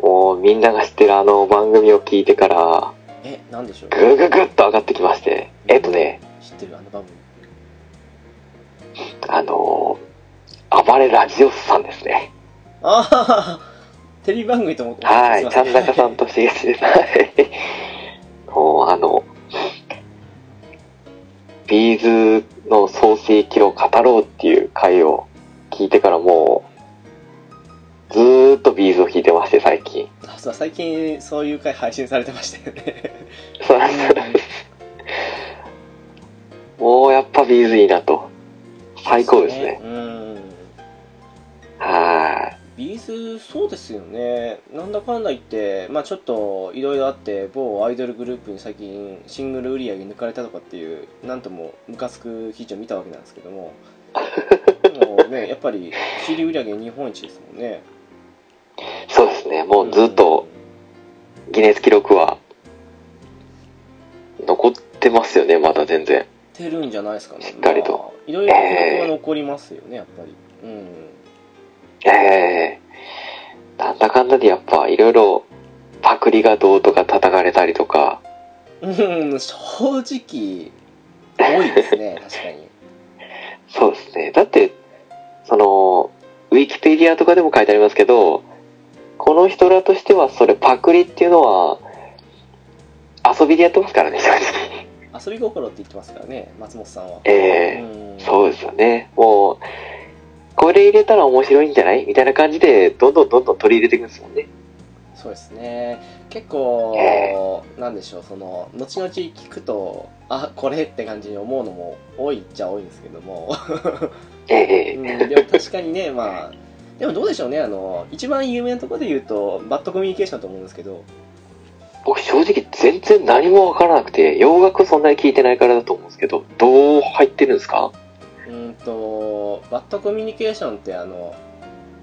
もうみんなが知ってるあの番組を聞いてからえなんでしょう？ぐぐぐっと上がってきまして。えっとね。知ってるあの番組あの暴れラジオスさんですね。ああテレビ番組と思ってはいちゃん。中さんととしげちですはい。もうあの B'zの創成期を語ろうっていう回を聞いてからもうずーっと B'zを聴いてまして最近。あそう最近そういう回配信されてましたよね。[laughs] そうなんです。もうやっぱ B'zいいなと。最高ですね。うんは B'zそうですよねなんだかんだ言ってまあちょっといろいろあって某アイドルグループに最近シングル売り上げ抜かれたとかっていうなんともムカつく記事を見たわけなんですけども [laughs] でもねやっぱり CD 売り上げ日本一ですもんねい。そうですね。もうずっとギネス記録は残ってますよね、まだ全然。てるんじゃないですかねしっかりとまあいろいろ記録が残りますよねやっぱり。うん。ええ。なんだかんだでやっぱいろいろパクリがどうとか叩かれたりとか、うん正直多いですね確かに。そうですね。だって、その、ウィキペディアとかでも書いてありますけど、この人らとしてはそれパクリっていうのは遊びでやってますからね、正直。遊び心って言ってますからね松本さんは。ええ。うん。そうですよね。もう、これ入れたら面白いんじゃない？みたいな感じで、どんどんどんどん取り入れていくんですもんね。そうですね。結構、えなんでしょうその後々聞くとあこれって感じに思うのも多いっちゃ多いんですけども、ええ。[laughs] うん、でも確かにねまあでもどうでしょうねあの一番有名なところで言うとバッドコミュニケーションだと思うんですけど僕正直全然何もわからなくて、洋楽そんなに聞いてないからだと思うんですけど、どう入ってるんですか？うんとバッドコミュニケーションってあの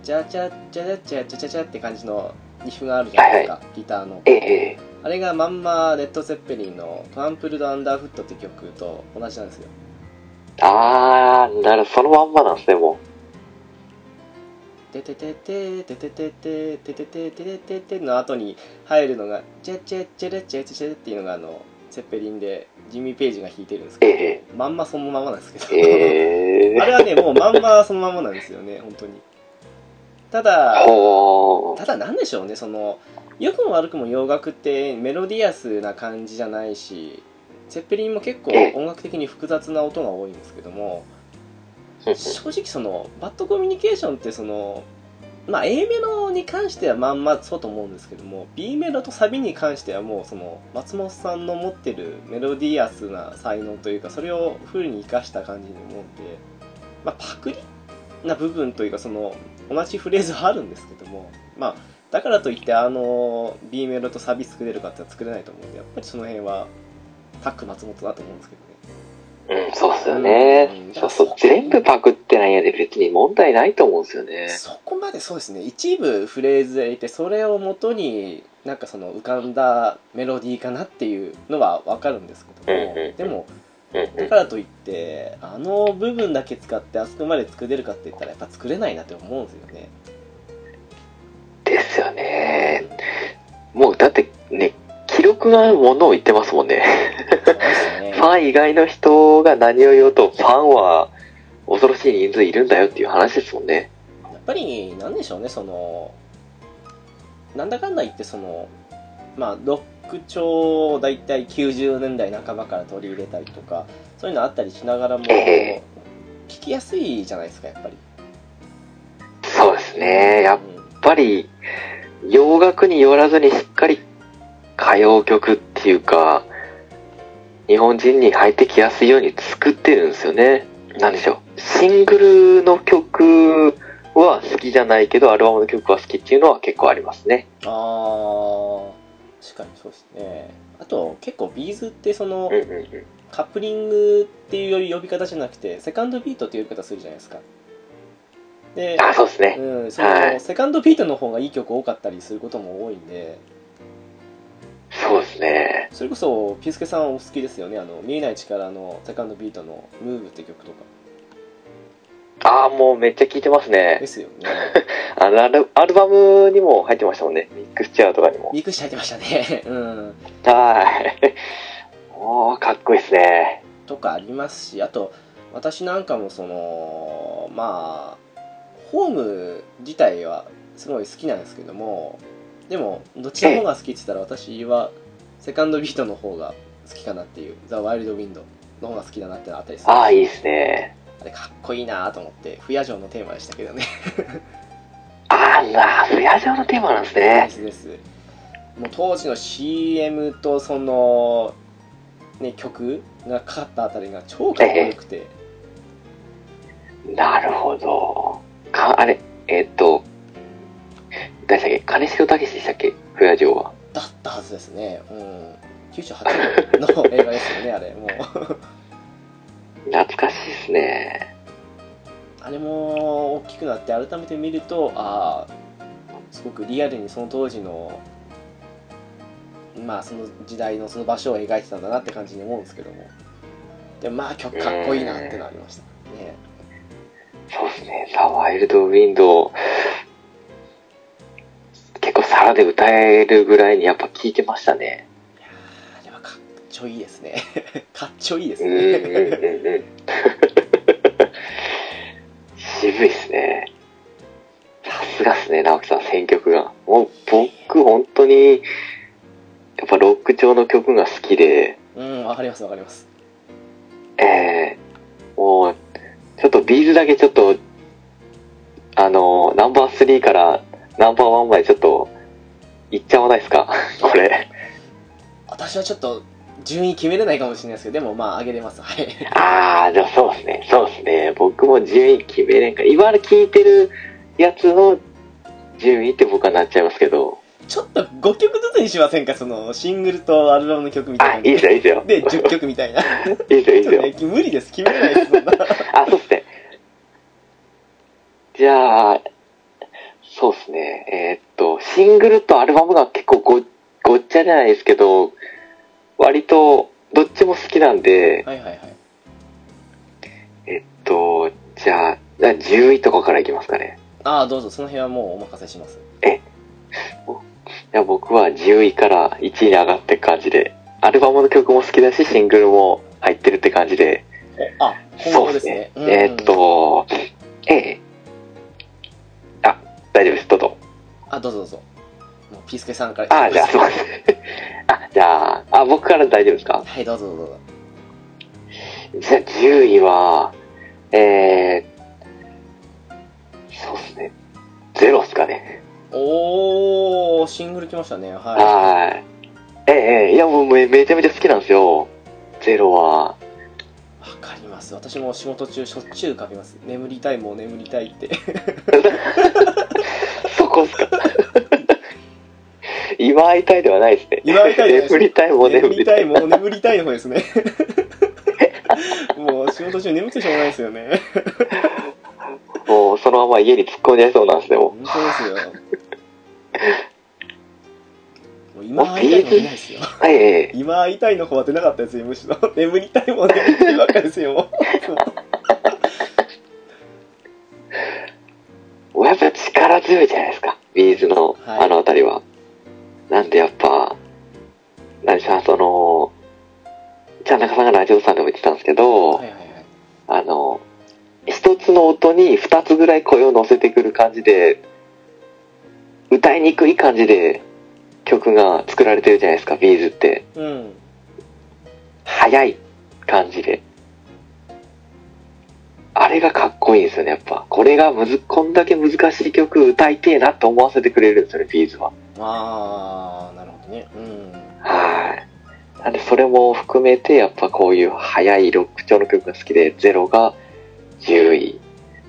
チャチャチャチャチャチャチャって感じのリフがあるじゃないですか、ギターの。ええあれがまんまレッド・ゼッペリンの「トランプルド・アンダーフット」って曲と同じなんですよ。あー、なるそのまんまなんですね、もてててててててててててててての後に入るのがチェチェチェレチェチェチェっていうのがあのセッペリンでジミー・ペイジが弾いてるんですけど、えまんまそのままなんですけど、ええあれはねもうまんまそのままなんですよね本当にただ。ただなんでしょうねその良くも悪くも洋楽ってメロディアスな感じじゃないしセッペリンも結構音楽的に複雑な音が多いんですけども正直そのバッドコミュニケーションってそのまあ A メロに関してはまんまそうと思うんですけども B メロとサビに関してはもうその松本さんの持ってるメロディアスな才能というかそれをフルに生かした感じに思うんで、まあ、パクリな部分というかその同じフレーズはあるんですけどもまあだからといってあの B メロとサビ作れるかって作れないと思うんでやっぱりその辺はタック松本だと思うんですけどそうっすよねうん。そうそう。全部パクってないんやで別に問題ないと思うんですよね。そこまでそうですね一部フレーズでいてそれをもとになんかその浮かんだメロディーかなっていうのは分かるんですけども、うんうんうんでもうんうん。だからといってあの部分だけ使ってあそこまで作れるかって言ったらやっぱ作れないなって思うんですよねですよね。もうだってね、記録がものを言ってますもんね。ねファン以外の人が何を言おうと、ファンは恐ろしい人数いるんだよっていう話ですもんね。やっぱりなんでしょうねそのなんだかんだ言ってそのまあロック調を大体90年代半ばから取り入れたりとかそういうのあったりしながらもええ聞きやすいじゃないですかやっぱり、そうですね。やっうんぱり、洋楽によらずにしっかり歌謡曲っていうか、日本人に入ってきやすいように作ってるんですよね。なんでしょう。シングルの曲は好きじゃないけど、アルバムの曲は好きっていうのは結構ありますね。ああ確かにそうですねあと結構ビーズってそのうんうんうん。カップリングっていうより呼び方じゃなくてセカンドビートっていう呼び方するじゃないですかであ、そうですね。うん、その、はいセカンドビートの方がいい曲多かったりすることも多いんでですね。それこそピースケさんお好きですよね？あの見えない力のセカンドビートの「ムーブって曲とかああ、もうめっちゃ聴いてますでね。すよね [laughs] あのアルバムにも入ってましたもんね。ミックスチェアとかにも。ミクシ入ってましたね [laughs] うんはい。おー、かっこいいですね。とかありますしあと私なんかもそのまあホーム自体はすごい好きなんですけどもでもどっちの方が好きって言ったら私はセカンドビートの方が好きかなっていう「ザ・ワイルド・ウィンド」の方が好きだなってのあったりするああ、いいですね。あれかっこいいなと思って不夜城のテーマでしたけどねあら、不夜城のテーマなんですでね。すですもう当時の CM とそのね曲がかかったあたりが超かっこよくてなるほど。か、あれ、えっと、誰でしたっけ？金城武史でしたっけ？不夜城は。だったはずですね。うん。98年の映画ですよねあれもう。[laughs] 懐かしいですね。あれも大きくなって改めて見るとああすごくリアルにその当時のまあその時代のその場所を描いてたんだなって感じに思うんですけども。でもまあ曲かっこいいなってのありました。ね。そうですね。ザ・ワイルド・ウィンド結構皿で歌えるぐらいにやっぱ聴いてましたね。いやーあれはかっちょいいですね [laughs] かっちょいいですうんうんうんねうん。渋いっすね。さすがっすね、直樹さん、選曲が。もう僕、本当に、やっぱロック調の曲が好きで、うんわかりますわかりますええもう、ちょっとビーズだけちょっと、あの、ナンバー3からナンバー1までちょっと、いっちゃわないですか？[laughs] これ。私はちょっと順位決めれないかもしれないですけどでもまあ上げれますはいあー、でもそうですね、そうですね。僕も順位決めれんか。今聴いてるやつの順位って僕はなっちゃいますけど。ちょっと5曲ずつにしませんかそのシングルとアルバムの曲みたいなあ、いいですよ、いいですよ。で10曲みたいな [laughs] いいですよ、いいとですよ。ね無理です決めれないですそんなあ、そうですね。じゃあ、そうですね。えーっと、シングルとアルバムが結構ごごっちゃじゃないですけど、割とどっちも好きなんで、はいはいはい。えっと、じゃあ、じゃあ10位とかからいきますかね。ああどうぞ。その辺はもうお任せします。じゃあ僕は10位から1位に上がって感じで、アルバムの曲も好きだし、シングルも入ってるって感じで、おあ今後ですね。そうですね。えーっと、ええ。あ、大丈夫です、どうぞ。あどうぞどうぞもうピースケさんからあ、じゃあ、すいません。[laughs] あ、じゃあ、あ、僕から大丈夫ですか？はいどうぞどうぞじゃあ、10位は、えー、そうですね。ゼロっすかね。おーシングル来ましたねははい。ええええいや、もうめめちゃめちゃ好きなんですよ。ゼロは。いわかります私も仕事中しょっちゅう書きます眠りたいもう眠りたいってそ [laughs] こっすか。[laughs] 今会いたいではないですね。今会いたいで眠りたいもん眠眠りたい。もう眠りたいの方ですね。[laughs] もう仕事中眠くてしょうがないですよね。もうそのまま家に突っ込んじゃいそうなんですよ。本当ですよ。もう今会いたいの出ないですよ。はい、ええ今会いたいの方は出なかったですよむしろ。眠りたいもん眠りたいばっかりですよ。もうやっぱ力強いじゃないですか。 B'zのはいあのあたりは。なんでやっぱ、何でしょう、その、じゃあ中さんがラジオさんでも言ってたんですけど、はいはいはいあの、一つの音に二つぐらい声を乗せてくる感じで、歌いにくい感じで曲が作られてるじゃないですか、 B'zって。うん速い感じで。あれがかっこいいんですよね、やっぱ。これがむず、こんだけ難しい曲歌いてえなって思わせてくれるんですよね、ビーズは。ああなるほどねうんはい。なんで、それも含めて、やっぱこういう速いロック調の曲が好きで、ゼロが10位。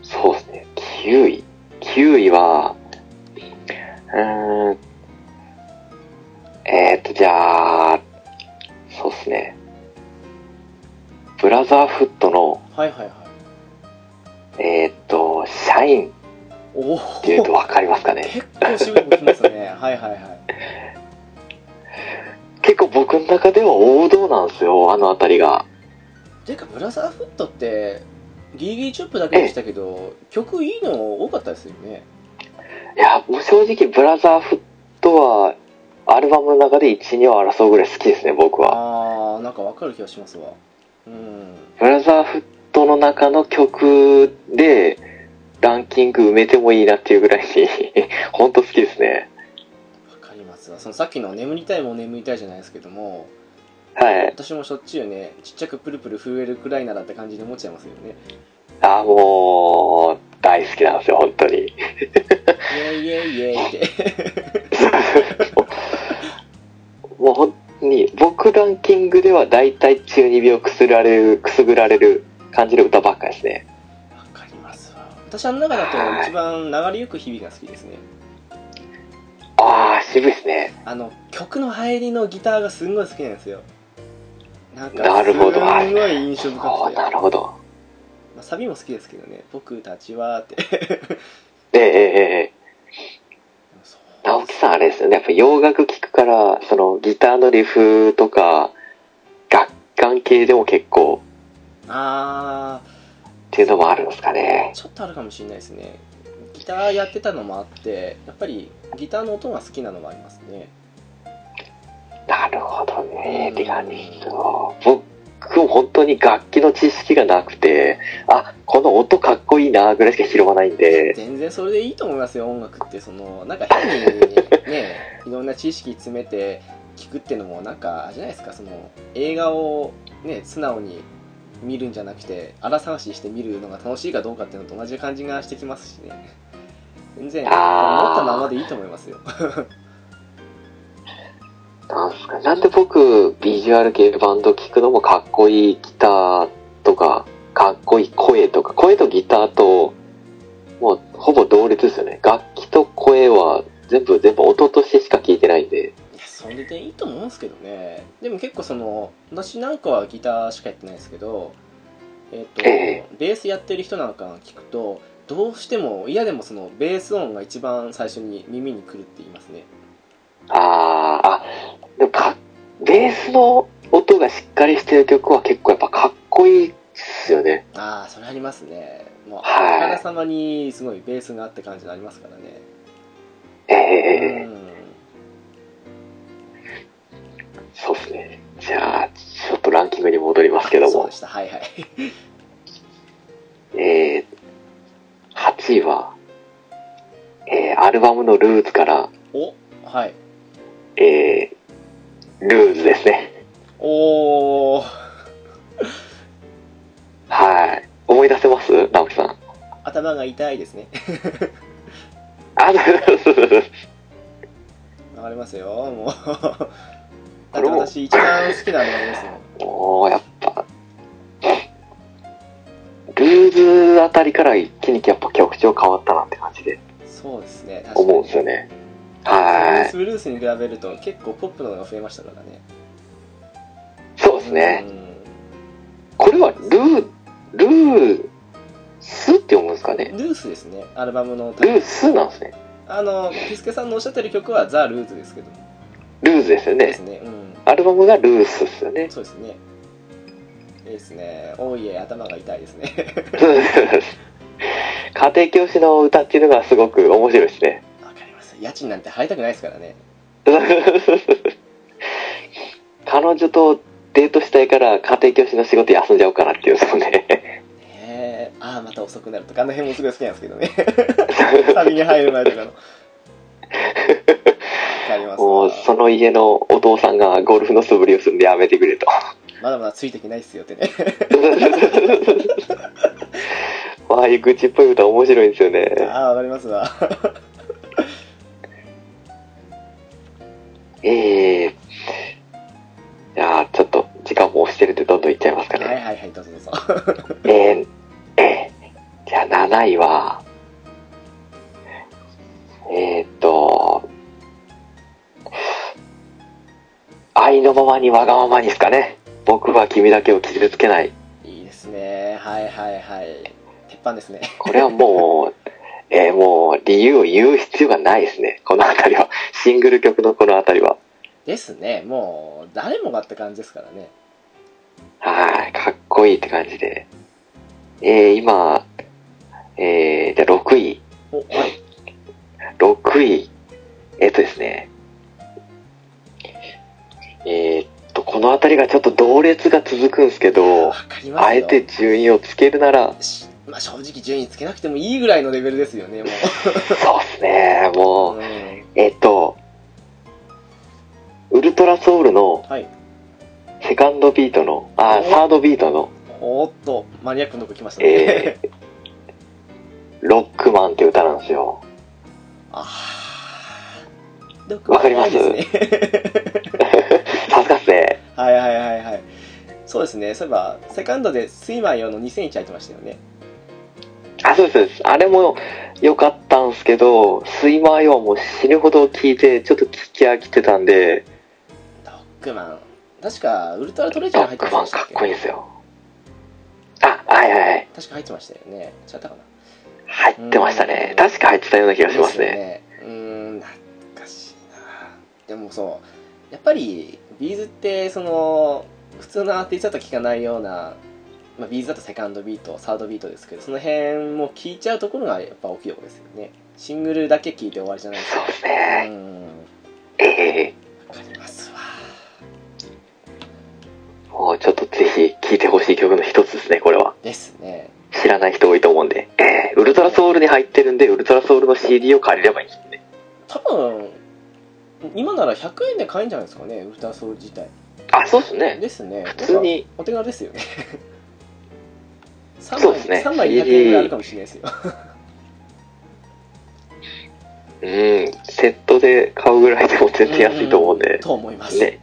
そうですね、9位。9位は、うーん、えーっと、じゃあ、そうですね。ブラザーフットの、はいはいはいえーっと、シャインおおっていうとわかりますかね。結構ますね。[laughs] はいはいはい。結構僕の中では王道なんですよ、あのあたりが。ていうかブラザーフットってギリギリチョップだけでしたけど曲いいの多かったですよね。いや、もう正直、ブラザーフットは、アルバムの中で1、2を争うぐらい好きですね、僕は。ああなんかわかる気がしますわ。うん。ブラザーフットの中の曲で、ランキング埋めてもいいなっていうぐらいに、[laughs] 本当好きですね。わかりますわそのさっきの眠りたいもん眠りたいじゃないですけどもはい。私もしょっちゅうねちっちゃくプルプル震えるくらいならって感じで思っちゃいますよねあ、もう、大好きなんですよ、本当に。イエイイエイイエイって [laughs] もう本当に、僕ランキングでは大体中二病くすられる、くすぐられる感じの歌ばっかりですね。わかりますわ。私あの中だと一番流れゆく日々が好きですね。ああ、渋いですね。あの曲の入りのギターがすんごい好きなんですよ。なんかなるほど。すんごい印象ああ、深くて、なるほど。まあ、サビも好きですけどね。僕たちはって。ええええええ直樹さんあれですよね。やっぱ洋楽聴くから、そのギターのリフとか、楽観系でも結構あっていうのもあるんですかね。ー。ちょっとあるかもしれないですねギターやってたのもあってやっぱりギターの音が好きなのもありますね。なるほどね。う。ん。てかね、僕も本当に楽器の知識がなくて、あ、この音かっこいいなぐらいしか拾わないんで、全然それでいいと思いますよ音楽って。そのなんか変にね [laughs] いろんな知識詰めて聞くってのもなんかあれじゃないですか。その映画をね素直に見るんじゃなくて荒探しして見るのが楽しいかどうかっていうのと同じ感じがしてきますしね全然思ったままでいいと思いますよなんすか？なんで僕、ビジュアル系バンド聴くのもかっこいいギターとか、かっこいい声とか、声とギターと、もうほぼ同列ですよね。楽器と声は全部、全部音としてしか聞いてないんで。それでいいと思うんですけどね。でも結構その私なんかはギターしかやってないですけどえっ、と、えベースやってる人なんかが聞くとどうしても嫌でもそのベース音が一番最初に耳にくるって言いますね。あー、あ、でもか、ベースの音がしっかりしてる曲は結構やっぱかっこいいっすよね。ああそれありますね。もうあはい。からさまにすごいベースがあって感じになりますからね。ええ。うんそうですね。じゃあ、ちょっとランキングに戻りますけどもそうで。したはいはいえー、8位は、えー、アルバムのルーツから、おはいえー、ルーズですね。おおはい。思い出せます？直樹さん。頭が痛いですねあ、そうそうそうわかりますよもうだって私一番好きなアルバムですもん。もう、やっぱ、ルーズあたりから一気にやっぱ曲調変わったなって感じで。そうですね確かに。思うんですよね。はス・ブルースに比べると結構ポップなのが増えましたからね。い。そうですね。うん。これはルールースって読むんですかね？ルースですねアルバムのル。ルースなんですね。あのピスケさんのおっしゃってる曲はザ・ルーズですけど。もルーズですよね。ですね。うんアルバムがルースですよね。そうですね。いいですね。おいえ頭が痛いですね。[laughs] 家庭教師の歌っていうのがすごく面白いですね。わかります。家賃なんて払いたくないですからね。[laughs] 彼女とデートしたいから家庭教師の仕事休んじゃおうかなっていう、そうね。ねえ。ああまた遅くなると。かあの辺もすごい好きなんですけどね。[laughs] 旅に入る前とかの。わかりますもわうその家のお父さんがゴルフの素振りをするんでやめてくれと。まだまだついてきないっすよってね [laughs] ああいう愚痴っぽい歌面白いんですよね。ああわかりますわ [laughs] ええじゃあ、ちょっと時間も押してるんでどんどんいっちゃいますかね。はいはいはいどうぞどうぞえー、[laughs] えー、じゃあ7位は、えー、っと、愛のままにわがままにですかね。僕は君だけを傷つけない。いいですねはいはいはい鉄板ですねこれはもう、[laughs] えーもう理由を言う必要がないですね。このあたりは。シングル曲のこのあたりは。ですねもう誰もがって感じですからねはい、かっこいいって感じで。えー、今、えー、じゃあ6位。おはい6位。えっとですね。えーっと、このあたりがちょっと同列が続くんですけどあえて順位をつけるなら、しまあ、正直順位つけなくてもいいぐらいのレベルですよねもそうですね、もう、う、うん、えっと、ウルトラソウルのはい。セカンドビートの、あお、サードビートの、おーっとマニアックのとこ来ましたね、えー、ロックマンって歌なんですよ。ああわかりますねさすね。はいはいはいはいそうですねそういえばセカンドでスイマー用の2001入ってましたよねあ、そうですそうです。あれも良かったんすけど、スイマー用はもう死ぬほど聞いて、ちょっと聞き飽きてたんで、ロックマン確かウルトラトレジャー入ってクマンかっましたっけこいいんですよ。あ、はいはいはい。確か入ってましたよね違ったかな？入ってましたね。確か入ってたような気がしますね。ですよねうーん懐かしいなでもそうやっぱり B'zってその普通のアーティストだと聞かないような、まあ、 B'zだとセカンドビートサードビートですけどその辺も聞いちゃうところがやっぱ大きいところですよねシングルだけ聞いて終わりじゃないですそうですかね。うんええわかりますわもうちょっとぜひ聴いてほしい曲の一つですね、これは。ですね知らない人多いと思うんで。ええウルトラソウルに入ってるんで、ウルトラソウルの CD を借りればいいんで。多分今なら100円で買えるんじゃないですかねウルトラソウル自体あ、そうですね。ですね普通に、お手軽ですよね [laughs] 3枚そうですね3枚200円ぐらいあるかもしれないですよ [laughs] うん、セットで買うぐらいでも全然安いと思うんで。と思います、ね。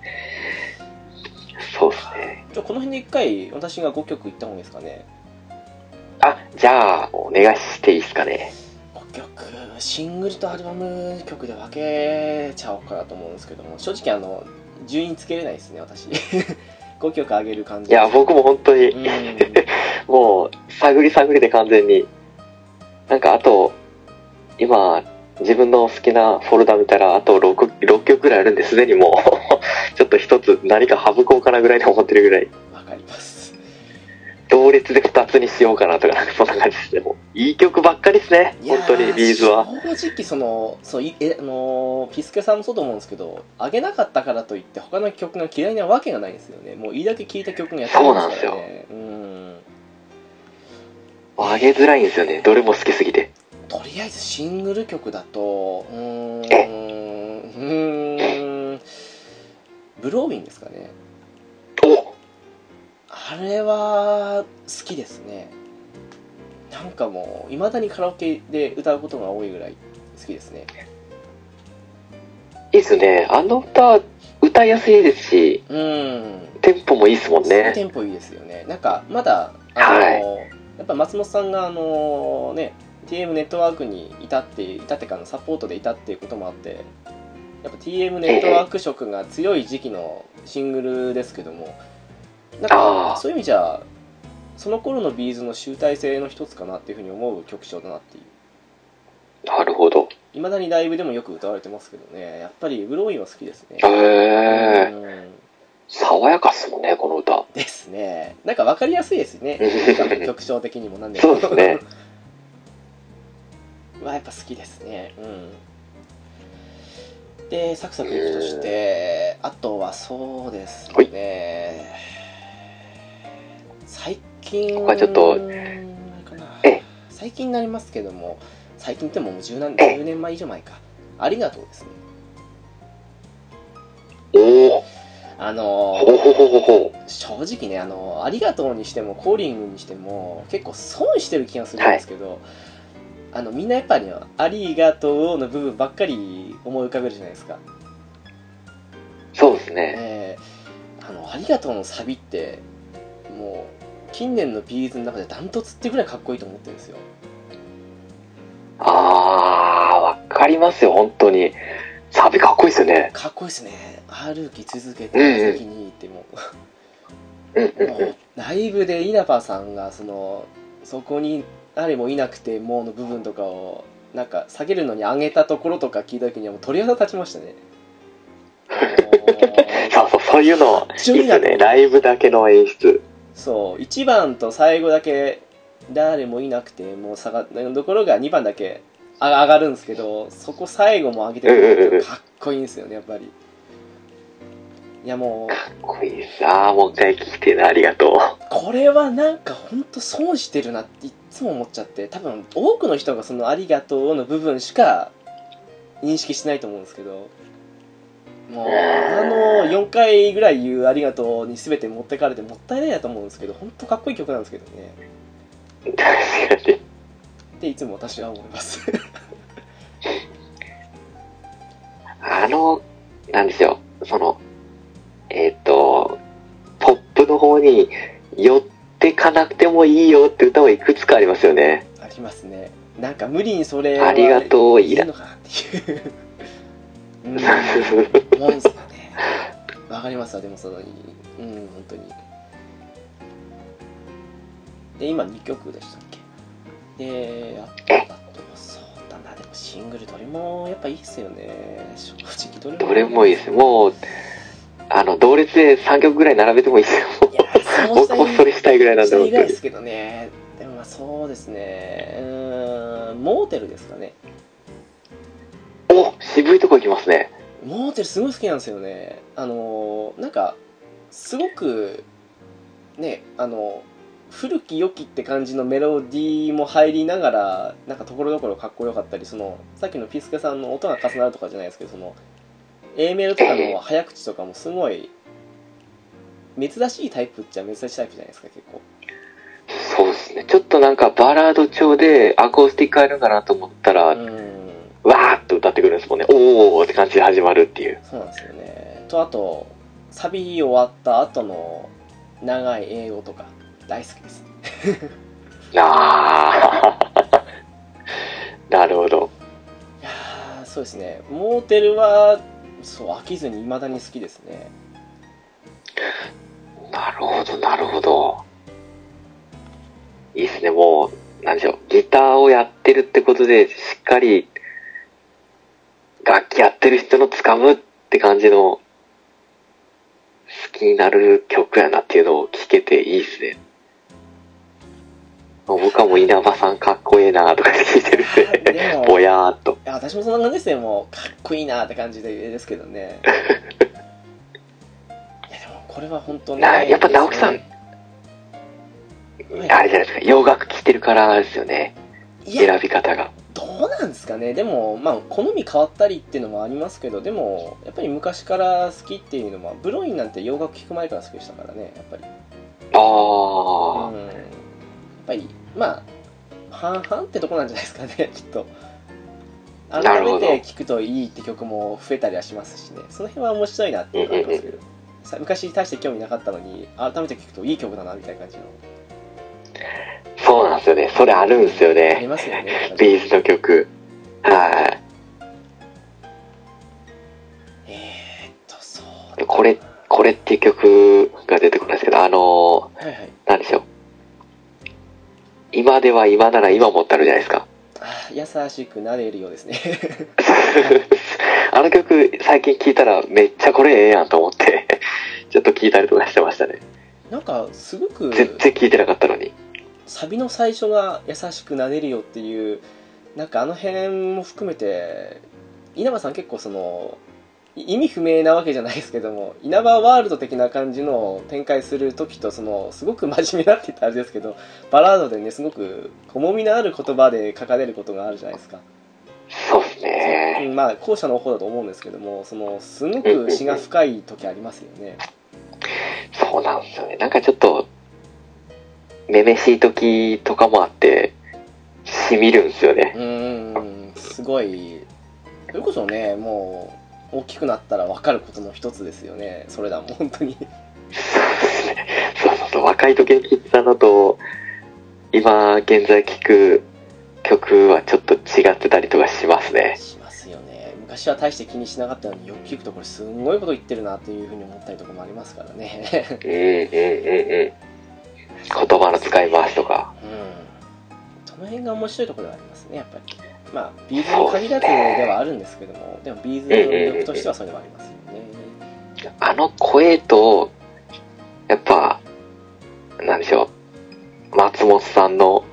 そうですね。じゃあこの辺で一回私が5曲いった方がいいですかねあ、じゃあ、お願いしていいですかね。5曲シングルとアルバム曲で分けちゃおうかなと思うんですけども正直あの順位つけれないですね私。[laughs] 5曲上げる感じいや、僕も本当に、うん。[laughs] もう、探り探りで完全に。なんか、あと、今、自分の好きなフォルダ見たら、あと 6, 6曲ぐらいあるんで、すでにもう、[laughs] ちょっと一つ何か省こうかなぐらいに思ってるぐらい、同列で2つにしようかなとか、なんかそんな感じですね。もういい曲ばっかりですね。本当に、ビーズは。正直そのそういえあのピスケさんもそうと思うんですけど上げなかったからといって他の曲が嫌いなわけがないんですよねもういいだけ聴いた曲がやってるんですからねうん上げづらいんですよね。どれも好きすぎて。とりあえずシングル曲だとうーんうーんブローウィンですかねおあれは好きですね。なんかもういまだにカラオケで歌うことが多いぐらい好きですね。いいっすね。あの歌、歌いやすいですし、うん。テンポもいいっすもんね。テンポいいですよね。なんかまだあの、はい。やっぱ松本さんがあのね TM ネットワークにいたっていたってかのサポートでいたっていうこともあってやっぱ TM ネットワーク色が強い時期のシングルですけどもなんかそういう意味じゃその頃のビーズの集大成の一つかなっていうふうに思う曲調だなっていう。なるほど。いまだにライブでもよく歌われてますけどね。やっぱりブローインは好きですね。へえ。うん。爽やかっすもんね、この歌。ですね。なんか分かりやすいですね。曲調的にもなんでそうですね。[laughs] はやっぱ好きですね。うん。でサクサクいくとしてあとはそうですね最近ここはちょっと最近になりますけども最近ってもう10年ええ。10年前以上前か。ありがとうですね。おお。あの。正直ねあのありがとうにしてもコーリングにしても結構損してる気がするんですけど、あのみんなやっぱり、ね、ありがとうの部分ばっかり思い浮かべるじゃないですか、そうですね。え。ーあのありがとうのサビってもう近年のビーズの中でダントツってぐらいかっこいいと思ってるんですよあー、わかりますよ、本当に。サビかっこいいっすよね。かっこいいですね歩き続けて先に行ってもうんうんうん。[laughs] もうライブで稲葉さんがそのそこに誰もいなくてもうの部分とかをなんか下げるのに上げたところとか聞いた時にはもう鳥肌立ちましたね [laughs] そうそう、そういうの、いいっすよね。ライブだけの演出。そう1番と最後だけ誰もいなくてもう下がるところが2番だけあ上がるんですけどそこ最後も上げてくれるとかっこいいんですよねやっぱりいやもうかっこいいっす。あー、もう一回聞きてえな、ありがとう。これはなんか本当損してるなっていっつも思っちゃって多分多くの人がその「ありがとう」の部分しか認識してないと思うんですけどもうあの4回ぐらい言う「ありがとう」に全て持ってかれてもったいないなと思うんですけど本当かっこいい曲なんですけどね。確かに。っていつも私は思います。あの、なんですよ、その、えっ、と、ポップの方に寄ってかなくてもいいよって歌もいくつかありますよね。ありますね。なんか無理にそれはありがとう、いら。いいのかなっていううん。思うんすよね。わかりますわでもそのうん本当に。で今2曲でしたっけ？であとあとそうだなでもシングルどれもやっぱいいっすよね。正直どれも。どれもいいです。もう、あの、同列で3曲ぐらい並べてもいいですよ。僕もそれしたいぐらいなんで、したいですけどね。でもまあそうですね。うーんモーテルですかねお渋いとこ行きますね。モーテルすごい好きなんですよねあのなんかすごくねあの古き良きって感じのメロディーも入りながらなんかところどころかっこよかったりそのさっきのピスケさんの音が重なるとかじゃないですけどその A メロとかの早口とかもすごい珍しいタイプっちゃ珍しいタイプじゃないですか結構そうですね。ちょっとなんかバラード調でアコースティックあるかなと思ったら、うんわーっと歌ってくるんですもんね。おーって感じで始まるっていう。そうなんですよねとあとサビ終わった後の長い英語とか大好きです [laughs] あー。[laughs] なるほど。いやーそうですねモーテルはそう飽きずに未だに好きですねなるほど、なるほど。いいですね、もう、なんでしょう、ギターをやってるってことで、しっかり、楽器やってる人の掴むって感じの、好きになる曲やなっていうのを聞けていいですね。僕はもう稲葉さんかっこいいなとか聞いてるんでぼやーっと。いや私もそんな感じですねもうかっこいいなって感じでですけどね [laughs] いやでもこれは本当ねなやっぱ直樹さんはいあれじゃないですか、洋楽聴いてるからですよね、選び方が。どうなんですかね。でもまあ好み変わったりっていうのもありますけどでもやっぱり昔から好きっていうのはブロインなんて洋楽聴く前から好きでしたからねやっぱり。あうん。やっぱりまあ半々ってとこなんじゃないですかね。[laughs] きっと。改めて聴くといいって曲も増えたりはしますしね。その辺は面白いなっていうのがありますけど。さ昔大して興味なかったのに改めて聴くといい曲だなみたいな感じの。ー、そうなんですよね。それあるんですよありね。ますよねビーズの曲。はい。えー、っとそうこれこれっていう曲が出てこないですけど、あのはいはいー、なんでしょう。今では今なら今もってあるじゃないですか。あー優しくなれるようですね [laughs] あの曲最近聴いたらめっちゃこれええやんと思って、ちょっと聴いたりとかしてましたね。なんかすごく全然聴いてなかったのに。サビの最初が優しくなれるよっていうなんかあの辺も含めて稲葉さん結構そのい意味不明なわけじゃないですけども稲葉ワールド的な感じの展開する時とそのすごく真面目なって言ったらあれですけどバラードでねすごく重みのある言葉で書かれることがあるじゃないですか、そうですね。うんまあ後者の方だと思うんですけどもそのすごく詩が深い時ありますよねそうなんですよね。なんかちょっと、めめしい時とかもあって、しみるんですよね。うーんすごいそれこそねもう大きくなったら分かることの一つですよねそれだもん本当にそうですね。そうそうそう。若い時に聴いてたのと、今現在聴く曲はちょっと違ってたりとかしますね。しますよね昔は大して気にしなかったのによく聞くとこれすんごいこと言ってるなっていうふうに思ったりとかもありますからねうんうんうんうん。言葉の使い回しとか。うんその辺が面白いところではありますねやっぱりまあ B'zに限らずではあるんですけどもでも B'zの魅力としてはそれはありますよねあの声と、やっぱ、なんでしょう。松本さんの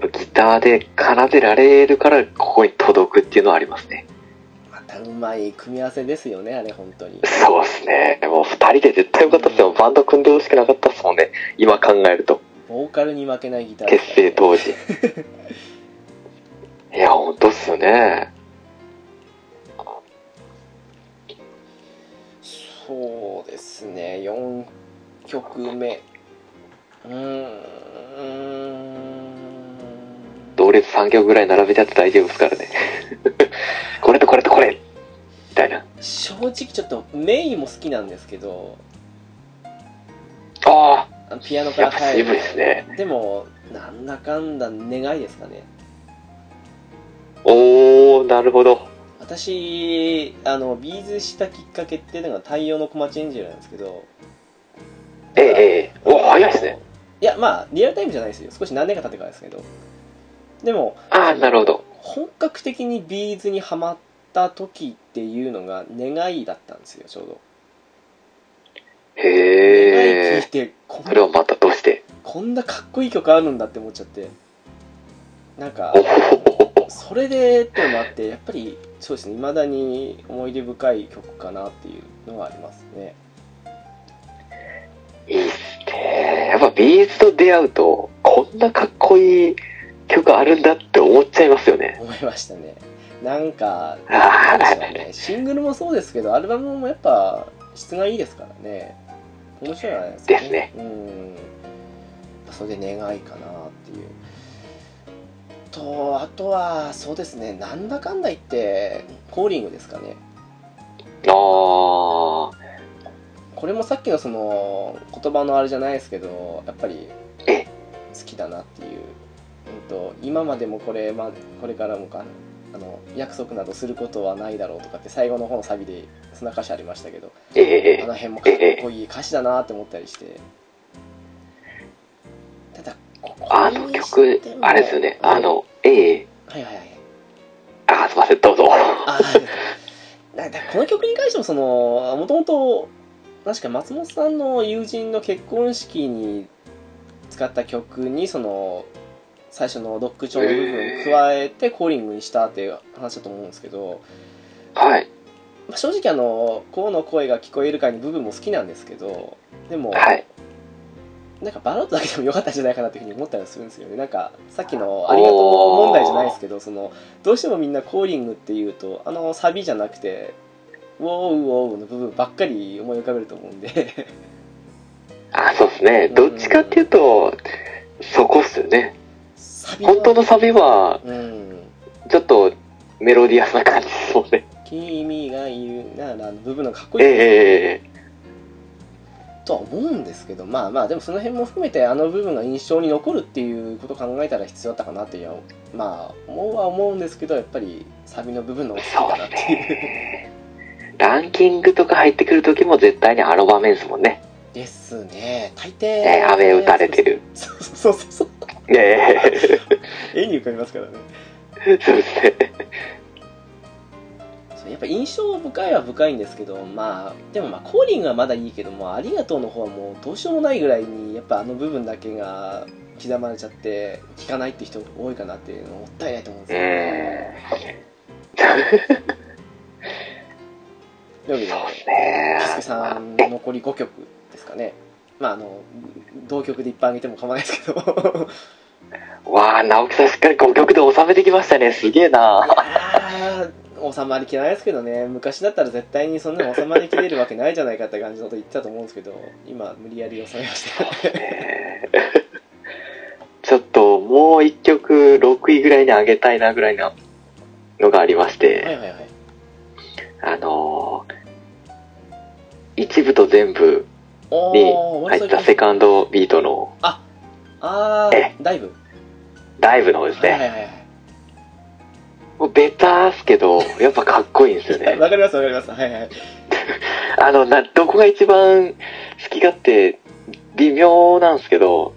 ギターで奏でられるからここに届くっていうのはありますね。うまい組み合わせですよねあれ本当にそうですね。もう二人で絶対よかったですよ。バンド組んでほしくなかったですもんね。今考えると。ボーカルに負けないギターです結成当時。[laughs] いや、ほんとっすよね。そうですね4曲目うーん同列3曲ぐらい並べちゃって大丈夫ですからね。[laughs] これとこれとこれみたいな。正直ちょっとメインも好きなんですけどああのピアノあ、から入やっぱ渋いですね。でもなんだかんだ願いですかねおー、なるほど。私あのビーズしたきっかけっていうのが太陽のコマチエンジェルなんですけどええ、ええ。お、早いですね。いやまあリアルタイムじゃないですよ少し何年か経ってからですけどでもああ、なるほど。本格的にビーズにはまった時っていうのが願いだったんですよちょうど願い聞いへえ。てこんそれはまたどうして？こんなかっこいい曲あるんだって思っちゃってなんかおほほほそれでとなってやっぱりそうですね未だに思い出深い曲かなっていうのはありますねいいっすね。やっぱビーズと出会うと、こんなかっこいい曲あるんだって思っちゃいますよね。思いましたねなんかあなんでしょうね。シングルもそうですけどアルバムもやっぱ質がいいですからね。面白いじゃないですか。ですね。うん。それで願いかなっていう。とあとはそうですね。なんだかんだ言ってコーリングですかね。ああ、これもさっきのその言葉のあれじゃないですけどやっぱりえ好きだなっていう、うん、と今までもこれ、まあ、これからもかあの約束などすることはないだろうとかって最後の方のサビでそんな歌詞ありましたけどええ。あの辺もかっこいい歌詞だなって思ったりして。ただここあの曲、あれですよね。あの、ええ。はいはいはいあ、すいません、どうぞ。あだだこの曲に関してもそのもともと確か松本さんの友人の結婚式に使った曲にその最初のロック調の部分加えてコーリングにしたっていう話だと思うんですけど、はい。まあ、正直あの「こうの声が聞こえるか」に部分も好きなんですけどでも、はい。なんかバラードだけでもよかったんじゃないかなっていうふうに思ったりするんですよねなんかさっきのありがとう問題じゃないですけどそのどうしてもみんなコーリングっていうとあのサビじゃなくてウォーウォーの部分ばっかり思い浮かべると思うんであ、そうですね。どっちかっていうと、そこっすよね。サビは本当のサビは、うんちょっとメロディアスな感じですもんね。君が言うならの部分のかっこいいええええとは思うんですけどまあまあでもその辺も含めてあの部分が印象に残るっていうことを考えたら必要だったかなっていうまあ思うは思うんですけどやっぱりサビの部分の方が好そうきだなっていうね。ランキングとか入ってくるときも絶対にあの場面ですもんね。ですね大抵、えー雨打たれてる。そうそうそうそうえ絵に浮かびますからね。えそうですね。やっぱ印象深いは深いんですけどまあでもまあコーリングはまだいいけどもありがとうの方はもうどうしようもないぐらいにやっぱあの部分だけが刻まれちゃって聞かないって人多いかなっていうのもったいないと思うんですよ。ねというわそうけでですね。キスケさん残り5曲ですかねまああの同曲でいっぱいあげても構わないですけど。[laughs] わあ、直樹さんしっかり5曲で収めてきましたね。すげえな。収まりきらないですけどね。昔だったら絶対にそんなの収まりきれるわけないじゃないかって感じのこと言ってたと思うんですけど今無理やり収めましたね。[laughs] ちょっともう1曲6位ぐらいに上げたいなぐらいなのがありまして、はいはいはい。あのー、一部と全部おにー入ったセカンドビートのああえーだいぶライブの方ですね。はいはいはい。もうベターっすけど、やっぱかっこいいんですよね。は [laughs] いわかりますわかります。はいはい。[laughs] あの、な、どこが一番好きかって微妙なんですけど、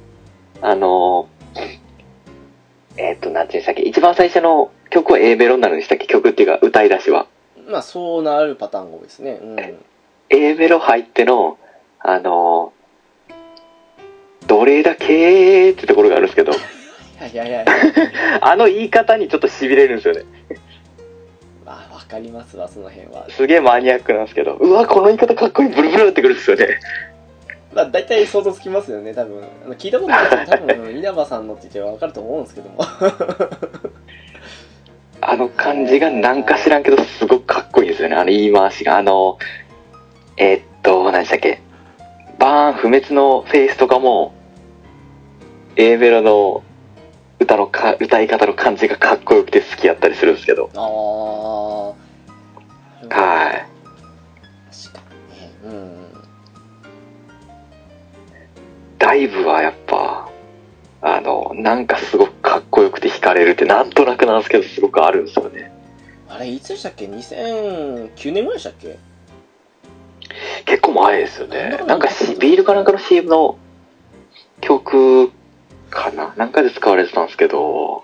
あのー、えっ、と、なんていうんでしたっけ、一番最初の曲は A メロになるんでしたっけ？曲っていうか歌い出しは。まあそうなるパターンが多いですね。うん。A メロ入っての、あのー、どれだけってところがあるんですけど、はいはいはい [laughs] あの言い方にちょっと痺れるんですよね。まあわかりますわその辺はすげえマニアックなんですけど、うわ、この言い方かっこいい、ブルブルってくるんですよね。まあ大体想像つきますよね多分あの聞いたことない人も多分 [laughs] 稲葉さんのって言ってわかると思うんですけども [laughs] あの感じがなんか知らんけど、すごくかっこいいですよね。あの言い回しが。あの、えーっと、何でしたっけ？バーン不滅のフェイスとかも、A メロの歌のか、歌い方の感じがかっこよくて好きやったりするんですけど。ああはい。確かにね。うん。ダイブはやっぱ、あの、なんかすごくかっこよくて惹かれるってなんとなくなんですけど、すごくあるんですよね。あれいつでしたっけ？2009年ぐらいでしたっけ？結構前ですよね。なんかしビールかなんかの CM の曲かな？なんかで使われてたんですけど、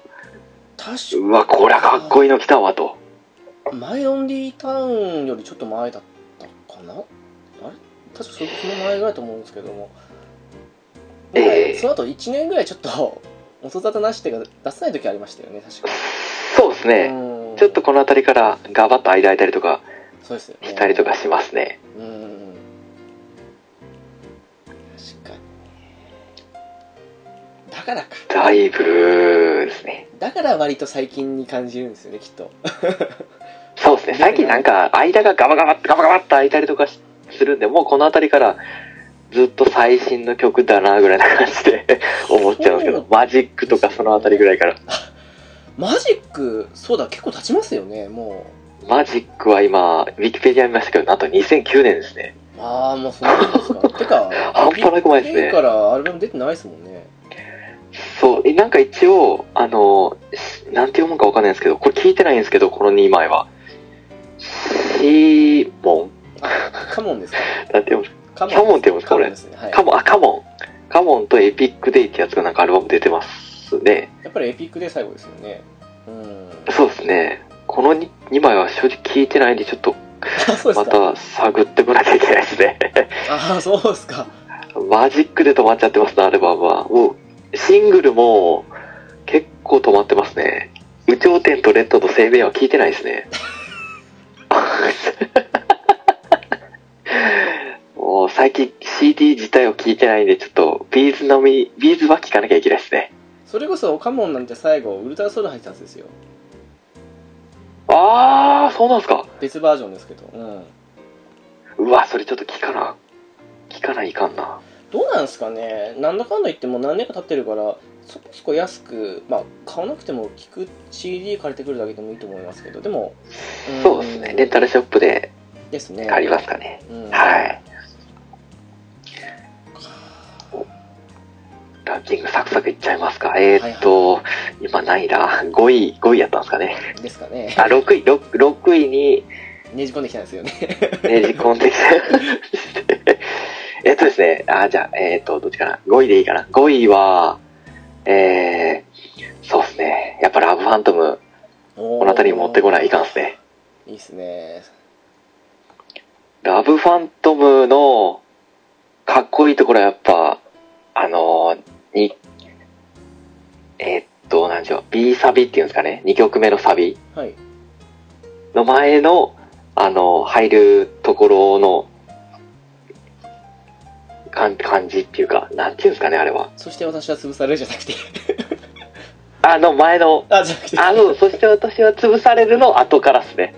確うわ、こりゃかっこいいの来たわと。かマイオンリータウンよりちょっと前だったかな？あれ？確かそその前ぐらいだと思うんですけども、ええ。その後1年ぐらいちょっと [laughs] 音沙汰なしっていうか出せない時ありましたよね確か。そうですね。うん。ちょっとこの辺りからガバッと間空いたりとかそうですよね。したりとかしますね。うん。確かにだからかだいぶですね。だから割と最近に感じるんですよねきっと [laughs] そうですね。最近なんか間がガバガバッガバガバッと空いたりとかしするんで、もうこの辺りからずっと最新の曲だなぐらいな感じで [laughs] 思っちゃうんですけど、マジックとかその辺りぐらいから。マジックそうだ結構経ちますよねもマジックは今、ウィキペディア見ましたけど、なんと2009年ですね。うああもうそんなですか。てか半端なく前ですね。からアルバム出てないですもんね。そう、えなんか一応、あの、しなんて読むかわかんないんですけど、これ聞いてないんですけど、この2枚は。シーモあカモンですか？んて読む？カカモンって読むんですかこれ？カモンね。はい。カモン、あ、カモン。カモンとエピックデイってやつがなんかアルバム出てますね。やっぱりエピックで最後ですよね。うん。そうですね。この 2, 2枚は正直聞いてないんで、ちょっとまた探ってこなきゃいけないですね。ああそうですかマジックで止まっちゃってますね、アルバムは。もう、シングルも結構止まってますね。有頂天とレッドと声明は聞いてないですね。[laughs] もう最近 CD 自体を聞いてないんで、ちょっと B'zのみ、 B'zは聞かなきゃいけないですね。それこそカモンなんて最後ウルトラソウル入ってたんですよあー、そうなんですか。別バージョンですけどうんうわ、それちょっと聞かな、聞かないかんな。どうなんですかねなんだかんだ言っても何年か経ってるからそこそこ安くまあ買わなくても聞く CD 借りてくるだけでもいいと思いますけどでもんそうですね。レンタルショップでですねありますかね。うんはい。ランキングサクサクいっちゃいますか。えー、っと、今何位だ ?5 位、5位やったんですかね。ですかねあ、6位、6, 6位にねじ込んできたんですよねねじ込んできて。[laughs] えっとですね、あ、じゃあ、えーっと、どっちかな。5位でいいかな。5位は、えー、そうですね。やっぱラブファントム、ここの辺りに持ってこないといかんですね。いいっすね。ラブファントムのかっこいいところはやっぱ、あのーに、えーっと、なんでしょう、B サビっていうんですかね、2曲目のサビはい。の前の、あのー入るところの、感感じっていうか、なんていうんですかね、あれは。そして私は潰されるじゃなくて。あの前の、あ、じゃなくて。あの、そして私は潰されるの後からですね。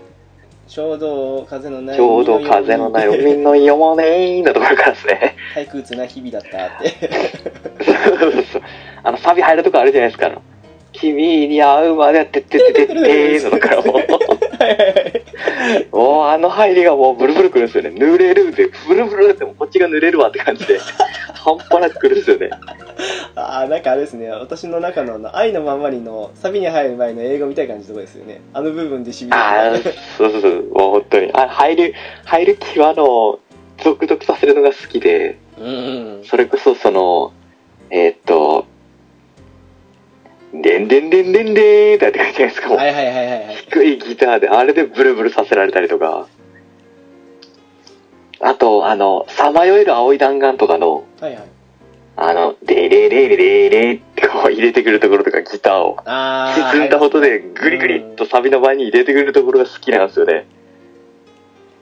ちょうど風のない。ちょうど風のない海のよもねーのところからですね。退屈な日々だったって。そうそうそうあの、サビ入るとこあるじゃないですか。君に会うまでってってってってってーのとこからもう。もうあの入りがもうブルブルくるんですよね。濡れるで、ブルブルってこっちが濡れるわって感じで、[laughs] 半端なくくるんですよね。ああ、なんかあれですね、私の中のあの愛のままにのサビに入る前の映画みたいな感じのとこですよね。あの部分でしびれああて、そうそうそう、もう本当に。あ入る、入る際の、ゾクゾクさせるのが好きで、うんうん。それこそその、えーっと、でんでんでんでんでーんってやってくるじゃないですか。はいはいはいはい。低いギターで、あれでブルブルさせられたりとか。あと、あの、さまよえる青い弾丸とかの、はいはい。あの、デレレレレレってこう入れてくるところとかギターをああ。沈んだ音でグリグリっとサビの前に入れてくるところが好きなんですよね。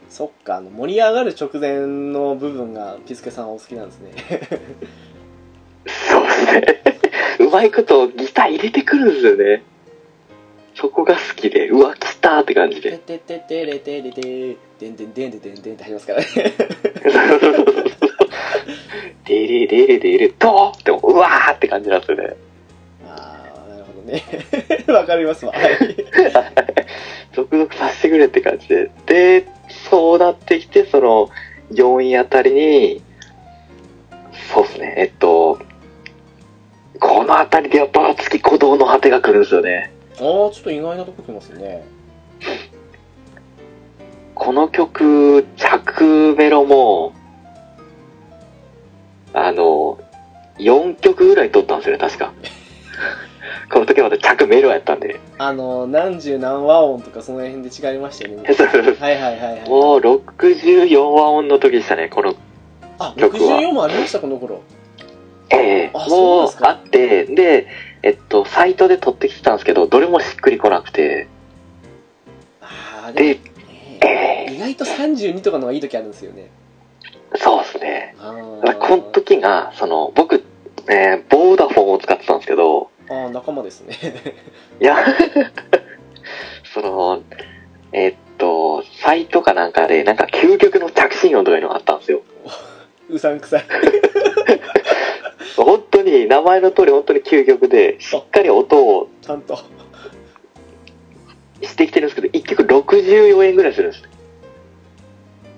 そっか、あの盛り上がる直前の部分がピスケさんはお好きなんですね。そうですね。うまいことギター入れてくるんですよね。そこが好きで、うわ、来たーって感じてで。てててれてれて、でんでんでんでんでんでんって入りますからね。[laughs] デレレレレレとってうわーって感じなんですよね。ああ、なるほどね。わかりますわ。はい。続々させてくれって感じで。で、そうなってきて、その、4位あたりに、そうですね、えっと、このあたりでやっぱ月鼓動の果てが来るんですよね。ああ、ちょっと意外なとこ来ますね。この曲、着メロも、あの、4曲ぐらい撮ったんですよね、確か。[laughs] この時はまだ着メロやったんで。あの、何十何和音とかその辺で違いましたよね。[laughs] そうそうそうはいはいはいはい。もう64和音の時でしたね、このあ、曲は64もありました、この頃。ええあそうもうあって、で、えっと、サイトで撮ってきたんですけど、どれもしっくりこなくて、ああ、で、でも、え意外と32とかの方がいい時あるんですよね。そうですね。この時が、その、僕、えーボーダフォンを使ってたんですけど、あー仲間ですね。いや、[laughs] その、えっと、サイトかなんかで、なんか究極の着信音とかいうのがあったんですよ。うさんくさい。本当に、名前の通り本当に究極で、しっかり音をちゃんと。してきてるんですけど、1曲64円ぐらいするんです。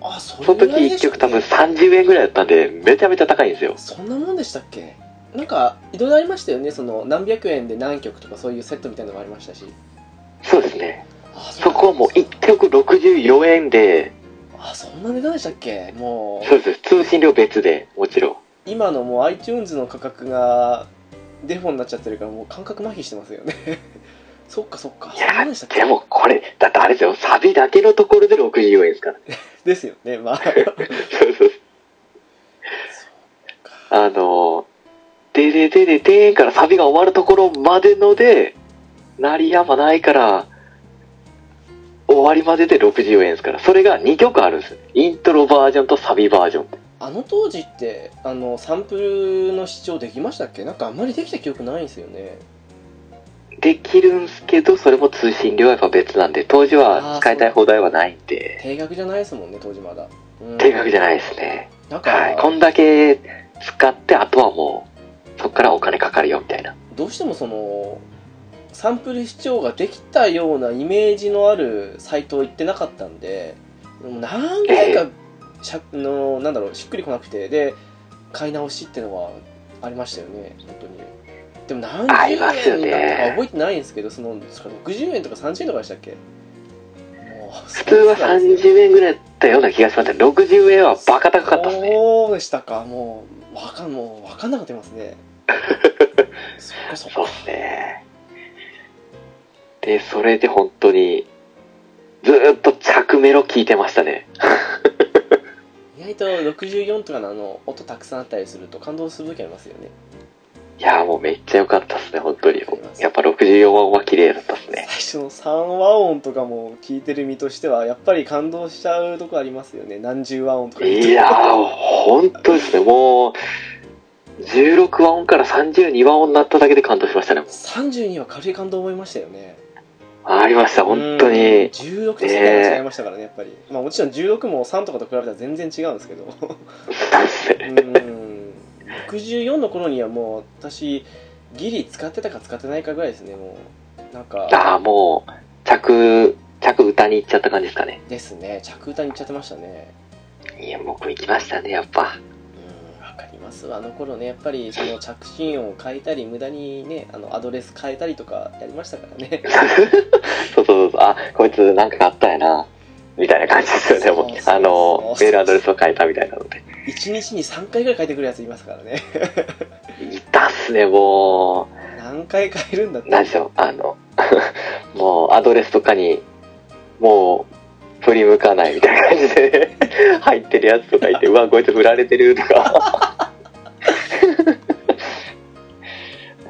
あ、そその時れぐらいで1したっけ曲多分30円ぐらいだったんで、めちゃめちゃ高いんですよ。そんなもんでしたっけ？なんか、いろいろありましたよね。その、何百円で何曲とかそういうセットみたいなのがありましたし。そうですね。あそこはもう1曲64円で、あ、そんな値段でしたっけ？もう、そうです。通信料別で、もちろん。今のもう iTunes の価格がデフォになっちゃってるからもう感覚麻痺してますよねそっかそっかいやでもこれ、だってあれですよ、サビだけのところで64円ですから。ですよねまあそうそう。あの、でででででーんからサビが終わるところまでので、鳴りやまないから、終わりまでで64円ですから。それが2曲あるんですよ。イントロバージョンとサビバージョン。あの当時ってあのサンプルの視聴できましたっけ？なんかあんまりできた記憶ないんですよねできるんすけど、それも通信料はやっぱ別なんで、当時は使いたい放題はないんで、定額じゃないですもんね当時まだ、うん定額じゃないですね。なんか、はい。こんだけ使って、あとはもう、そっからお金かかるよみたいな。どうしてもそのサンプル視聴ができたようなイメージのあるサイトを行ってなかったんで何回かしゃのなんだろうしっくりこなくてで買い直しっていうのはありましたよね本当にでも何十円だったか覚えてないんですけどそのその60円とか30円とかでしたっけ？もう普通は30円ぐらいだったような気がしますね。60円はバカ高かったですね。そうでしたかもうわかんもうわかんなくなってますねそっかそっかそうですね。で、それで本当に、ずーっと着メロ聞いてましたね。意外と64とかのあの音たくさんあったりすると感動する時ありますよねいやーもうめっちゃ良かったですね、本当に。やっぱ64話は綺麗だったですね。最。初の3和音とかも聞いてる身としてはやっぱり感動しちゃうとこありますよね。何十和音とか。いやー、本当ですね、もう、16話音から32話音になっただけで感動しましたね。32は軽い感動思いましたよね。ありました、本当うんに。16と世界が違いましたからねやっぱり、まあ、もちろん16も3とかと比べたら全然違うんですけど。そうですね。うん64の頃にはもう私ギリ使ってたか使ってないかぐらいですねもう。なんか。ああ、もう、着、着歌に行っちゃった感じですかね。ですね。着歌に行っちゃってましたね。いや、僕行きましたね、やっぱ。うんわかりますあの頃ねやっぱりその着信音を変えたり無駄にねあのアドレス変えたりとかやりましたからね。[laughs] そうそうそう、あ、こいつなんかあったんやな、みたいな感じですよね、もあの、メールアドレスを変えたみたいなので。1日に3回ぐらい変えてくるやついますからね。いたっすね、も何回変えるんだっう、て。なんでしょう、あの、[laughs] もうアドレスとかに、もう、振り向かないみたいな感じで、[laughs] 入ってるやつとかいて、うわ、こいつ振られてるとか。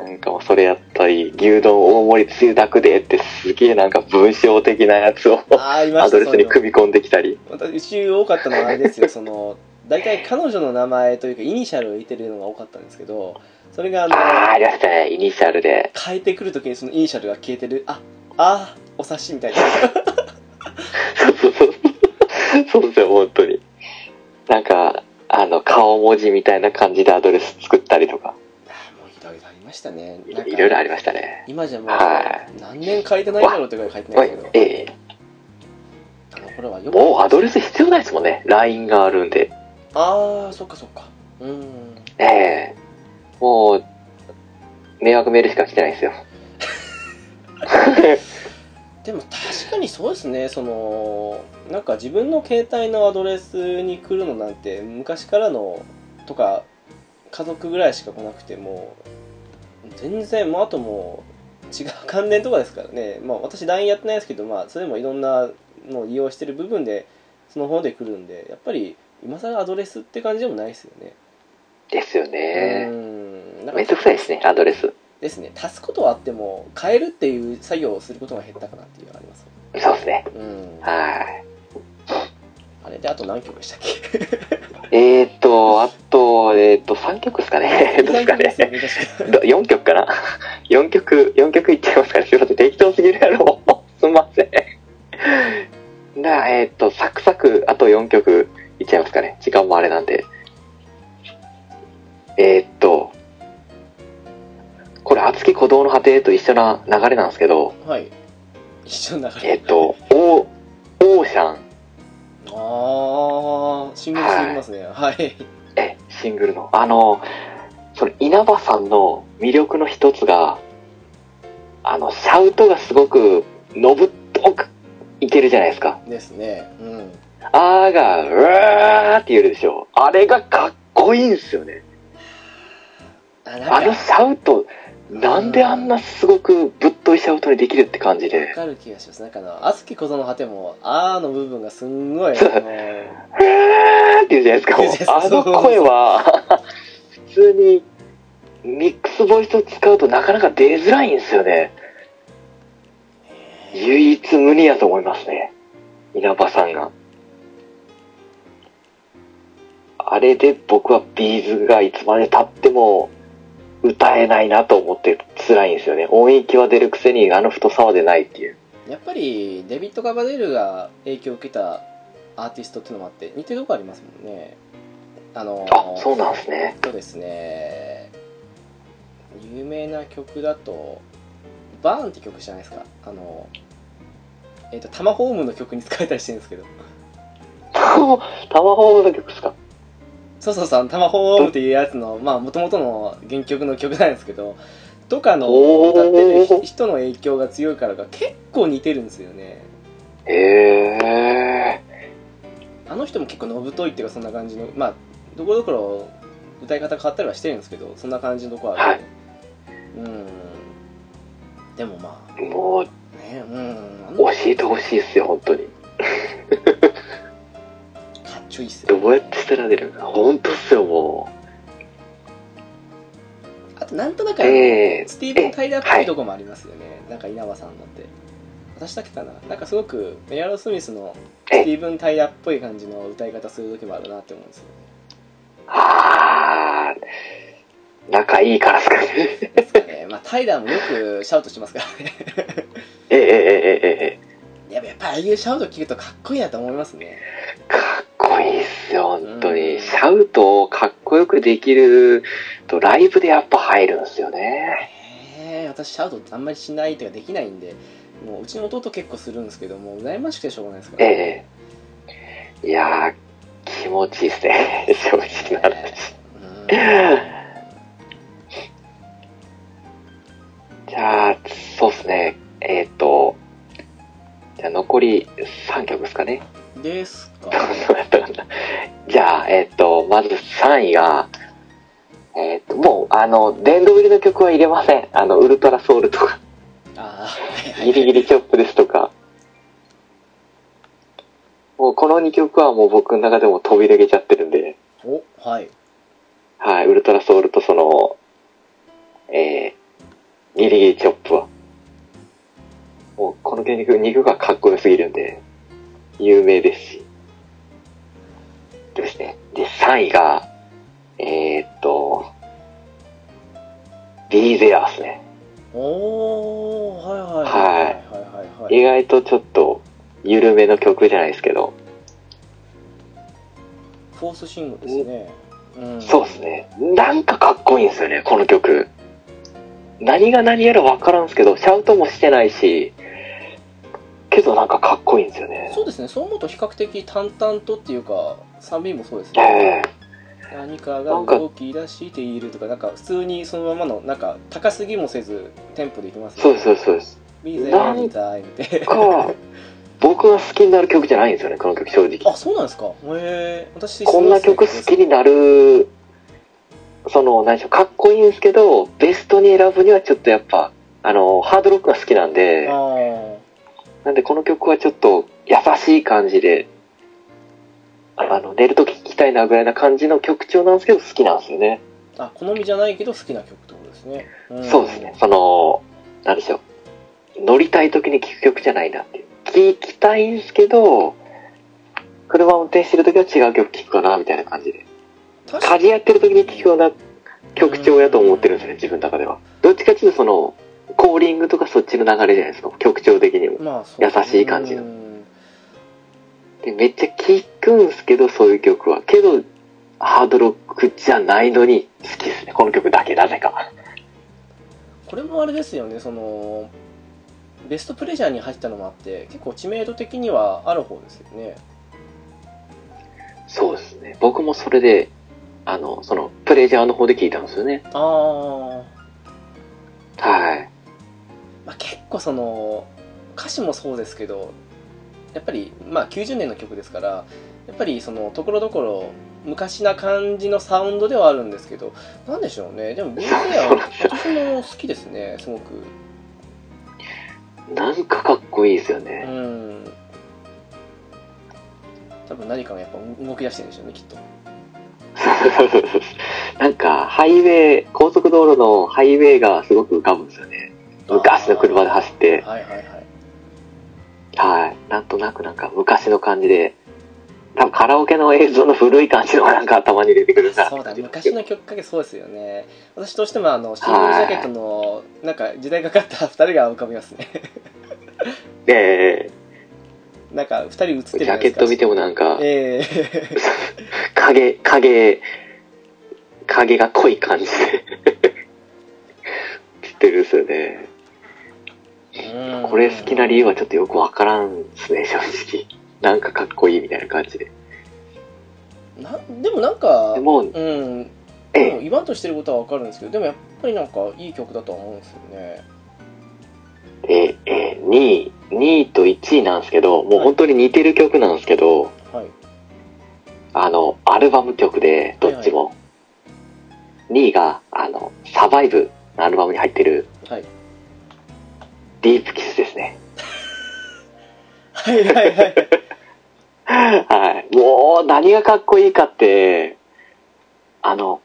なんかもうそれやったり、牛丼大盛りつゆだくでってすげえなんか文章的なやつをアドレスに組み込んできたり。またうち多かったのはあれですよ [laughs] その大体彼女の名前というかイニシャルを入れてるのが多かったんですけどそれがあのああ、ありましたね、イニシャルで。変えてくるときにそのイニシャルが消えてるああーお察しみたいな [laughs] そうそうそう。そうですよ、本当に。なんか、あの、顔文字みたいな感じでアドレス作ったりとか、あありましたねいろいろありましたね。今じゃもうは何年変えてないだろうってぐらい変えてなはいいけど、ええあの頃はよくもうアドレス必要ないですもんね。LINE があるんで。ああそっかそっかうんええもう、迷惑メールしか来てないですよ。[laughs] でも確かにそうですねそのなんか自分の携帯のアドレスに来るのなんて昔からのとか家族ぐらいしか来なくても全然もうあともう違う関連とかですからね、まあ、私 LINE やってないですけど、まあ、それもいろんなのを利用してる部分でその方で来るんでやっぱり今更アドレスって感じでもないですよねですようね。んなんかめんどくさいですね、アドレス。ですね足すことはあっても変えるっていう作業をすることが減ったかなっていうのがありますそうですね。うんはい。あれであと何曲でしたっけ？[laughs] えーっと、あと、えーっと、3曲ですかね。どうですかね。4曲かな ?4 曲、4曲いっちゃいますかね。すいません、適当すぎるやろ。すみません。なえーっと、サクサク、あと4曲いっちゃいますかね。時間もあれなんで。えーっと、これ、熱き鼓動の果てと一緒な流れなんですけど、はい一緒の流れえーっと、オー、オーシャン、ああシングルすぎますねはいえ、シングルの。あの、その稲葉さんの魅力の一つが、あの、シャウトがすごくのぶっとくいけるじゃないですか。ですねうんあーが、うわーって言えるでしょ。あれがかっこいいんですよね。あのシャウト、なんであんなすごくぶっといシャウトにできるって感じわで。かる気がしますなんかあの熱き小園の果てもあーの部分がすんごいあそうーって言うじゃないですか。あの声は、普通にミックスボイスを使うとなかなか出づらいんですよね。唯一無二やと思いますね。稲葉さんが。あれで僕はビーズがいつまで経っても歌えないなと思って辛いんですよね。音域は出るくせにあの太さは出ないっていう。やっぱりデビッド・ガバデルが影響を受けたアーティストっていうのもあって似てるとこありますもんねあのあ、そうなんですね。そうですね有名な曲だと「バーン」って曲じゃないですかあのえっ、とタマホームの曲に使えたりしてるんですけど [laughs] タマホームの曲ですか？そうそうそうタマホームっていうやつのまあ元々の原曲の曲なんですけどとかの歌ってる人の影響が強いからか結構似てるんですよね。へえ。あの人も結構のぶといっていうかそんな感じのまあどこどころ歌い方変わったりはしてるんですけどそんな感じのとこあるはい。でもまあ。もう、ねうん。教えてほしいっすよ、本当に。かっちょいいっすよどうやって捨てられる。か。本当っすよ、もあとなんとなくええ。スティーブン・タイラーっぽいとこもありますよね、なんか稲葉さんのって。私だけかな。なんかすごくエアロスミスのスティーブン・タイラーっぽい感じの歌い方する時もあるなって思うんですよあー、仲いいからっすかね。ですかね。まあタイラーもよくシャウトしますからね。えええええええやっぱやっぱああいうシャウト聞くとかっこいいなと思いますね。えかっこいいっすよ、本当うんに。シャウトをかっこよくできると、ライブでやっぱ入るんですよね。へえ私シャウトあんまりしないというかできないんでもううちの弟結構するんですけども羨ましくてしょうがないですから、ええいやー、気持ちいいっすね、正直な話。うんじゃあ、そうっすね。えっ、と、じゃあ残り3曲ですかね。ですか？[laughs] じゃあ、えっ、と、まず3位が、えっ、と、もう、あの、殿堂入りの曲は入れません。あの、ウルトラソウルとか、ああギリギリチョップですとか。もうこの2曲はもう僕の中でも飛び抜けちゃってるんで、おはいはい、ウルトラソウルとその、えー、ギリギリチョップは、もうこの曲肉がかっこよすぎるんで、有名ですし。ですね。で、3位が、えー、っと、Be There ですね。おーはいはいはい意外とちょっと、緩めの曲じゃないですけど、フォースシングルですねうんそうですね。なんかかっこいいんですよね、この曲。何が何やらわからんすけど、シャウトもしてないし、けどなんかかっこいいんですよね。そうですね。そう思うと比較的淡々とっていうか 3B もそうですえね。え何かが動き出しているとかなんか普通にそのままのなんか高すぎもせずテンポでいきますそうです、そうです、そうです。ビーゼなんみたいってか、僕が好きになる曲じゃないんですよね、この曲正直。あそうなんですか。へえ私こんな曲好きになる、その、何でしょう、かっこいいんですけど、ベストに選ぶにはちょっとやっぱ、あの、ハードロックが好きなんで、あなんでこの曲はちょっと優しい感じで、あの、寝るとき聴きたいなぐらいな感じの曲調なんですけど好きなんですよね。ーあ好みじゃないけど好きな曲ってことですね、んそうですね。その、なんでしょう。乗りたいときに聴く曲じゃないなっていう。聴きたいんですけど、車運転してるときは違う曲聴くかな、みたいな感じで。家事やってるときに聴くような曲調やと思ってるんですね、自分の中では。どっちかっていうとその、コーリングとかそっちの流れじゃないですか、曲調的にも。まあ優しい感じのうんでめっちゃ聴くんすけど、そういう曲は。けど、ハードロックじゃないのに好きですね。この曲だけ、なぜか。これもあれですよねそのベストプレジャーに入ったのもあって結構知名度的にはある方ですよねそうですね。僕もそれで、あの、その、プレジャーの方で聞いたんですよね。ああはい。まあ、結構その歌詞もそうですけどやっぱりまあ90年の曲ですからやっぱりそのところどころ昔な感じのサウンドではあるんですけどなんでしょうねでも BJ は [laughs] 私も好きですねすごくなんかかっこいいですようね。ん多分何かがやっぱ動き出してるんでしょうねきっと [laughs] なんか、ハイウェイ、高速道路のハイウェイがすごく浮かぶんですよね。昔の車で走って。はいはいはい。はい。なんとなくなんか昔の感じで、多分カラオケの映像の古い感じのがなんか頭に出てくるな。そうだ昔の曲かけそうですよね。私としてもあのシングルジャケットのなんか時代かかった2人が浮かびますね。えなんか2人映ってえるジャケット見てもなんか、ええ。影、影、影が濃い感じで。[laughs] 来てるんですよね。うん。これ好きな理由はちょっとよくわからんですね、正直。なんかかっこいいみたいな感じで。なでもなんかでも、うん。言わんとしてることは分かるんですけどでもやっぱりなんかいい曲だとは思うんですよね。え、え、2位、2位と1位なんですけど、もう本当に似てる曲なんですけど、はい。あの、アルバム曲で、どっちも。2位が、あの、サバイブのアルバムに入ってる、はいディープキスですね。はいはいはい。はい。もう、何がかっこいいかって、あの、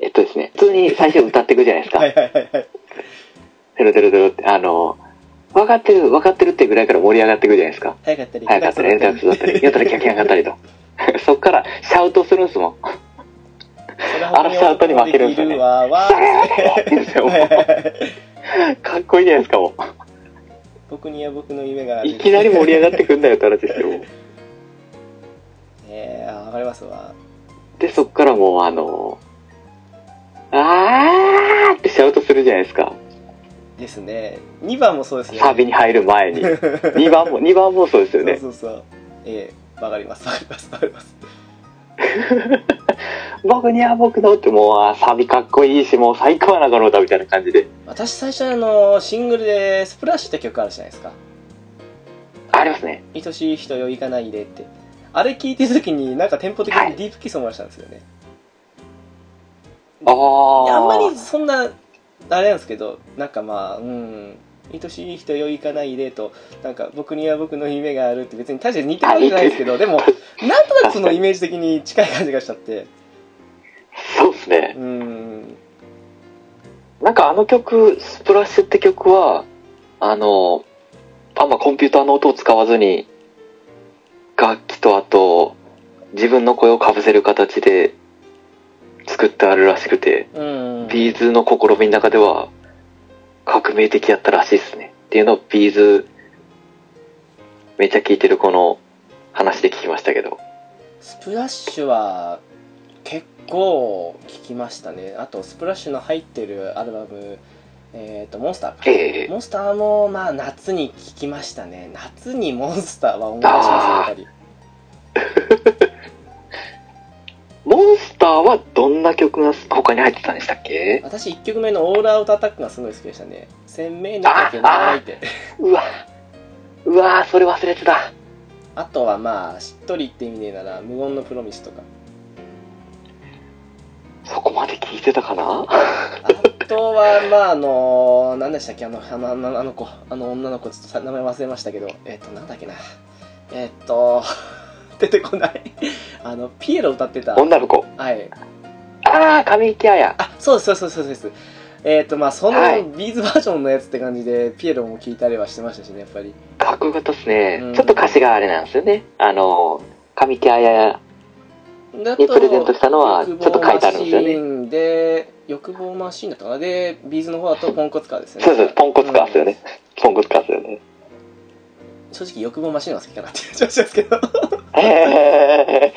えっとですね、普通に最初歌っていくじゃないですか。はいはいはいはい。テロテロテロって、あの、分かってる、分かってるってぐらいから盛り上がっていくじゃないですか。早かったり、早かったり、エンタクスだったり、やったらキャキャンがったりと。[laughs] そっからシャウトするんですもん。あらシャウトに負けるんですよねかっこいいじゃないですか、も僕には僕の夢が。いきなり盛り上がってくんだよって話ですよ。[laughs] えー、わかりますわ。で、そっからもうあの、あーってシャウトするじゃないですか。ですね。2番もそうですね。サビに入る前に。2番も、2番もそうですよね。そうそうそう。ええわかります、わかります、わかります。[laughs] 僕には僕のってもう、サビかっこいいし、もう最高やな、この歌みたいな感じで。私最初あの、シングルでスプラッシュって曲あるじゃないですか。ありますね。愛しい人よ行かないでって。あれ聞いてる時になんかテンポ的はいにディープキス思い出したんですよね。あー。いやあんまりそんな、あれなんですけど、なんかまあ、うん、愛しい人よ行かないでと、なんか僕には僕の夢があるって別に大して似てるわけじゃないですけど、でも、なんとなくそのイメージ的に近い感じがしちゃって、そうですね。うん、なんかあの曲、スプラッシュって曲は、あの、あんまコンピューターの音を使わずに、楽器とあと、自分の声をかぶせる形で作ってあるらしくて、うん、 B'zの試みの中では革命的やったらしいですね。っていうのを B'z、めっちゃ聴いてる子の話で聞きましたけど。スプラッシュは結構聞きましたね。あと、スプラッシュの入ってるアルバム、えっ、と、モンスターか。ええモンスターもまあ夏に聴きましたね。夏にモンスターは思い出しますね、やっぱり。[laughs] モンスターはどんな曲が他に入ってたんでしたっけ？私1曲目のオールアウトアタックがすごい好きでしたね。鮮明なかけないってうわ、うわそれ忘れてた。あとはまあしっとりって意味でなら無言のプロミスとか。そこまで聞いてたかな？あとはまああの何でしたっけ？あのあのあのあの子あの女の子ちょっとさ名前忘れましたけどえっ、となんだっけなえっ、と出てこないあのピエロ歌ってた女の子？はいああ、神木彩。あそうですそうですそうですそうですえっ、とまあそのはいビーズバージョンのやつって感じでピエロも聞いたりはしてましたしねやっぱりかっこよかったですねうん。ちょっと歌詞があれなんですよね。あの、神木彩にプレゼントしたのはちょっと書いてあるんですよね欲望マシーンで、欲望マシーンだったかな。で、ビーズの方だとポンコツカーですよね。そうそう、ポンコツカーですよね。ポンコツカーですよね。正直欲望マシーンが好きかなっていうしますけど。へ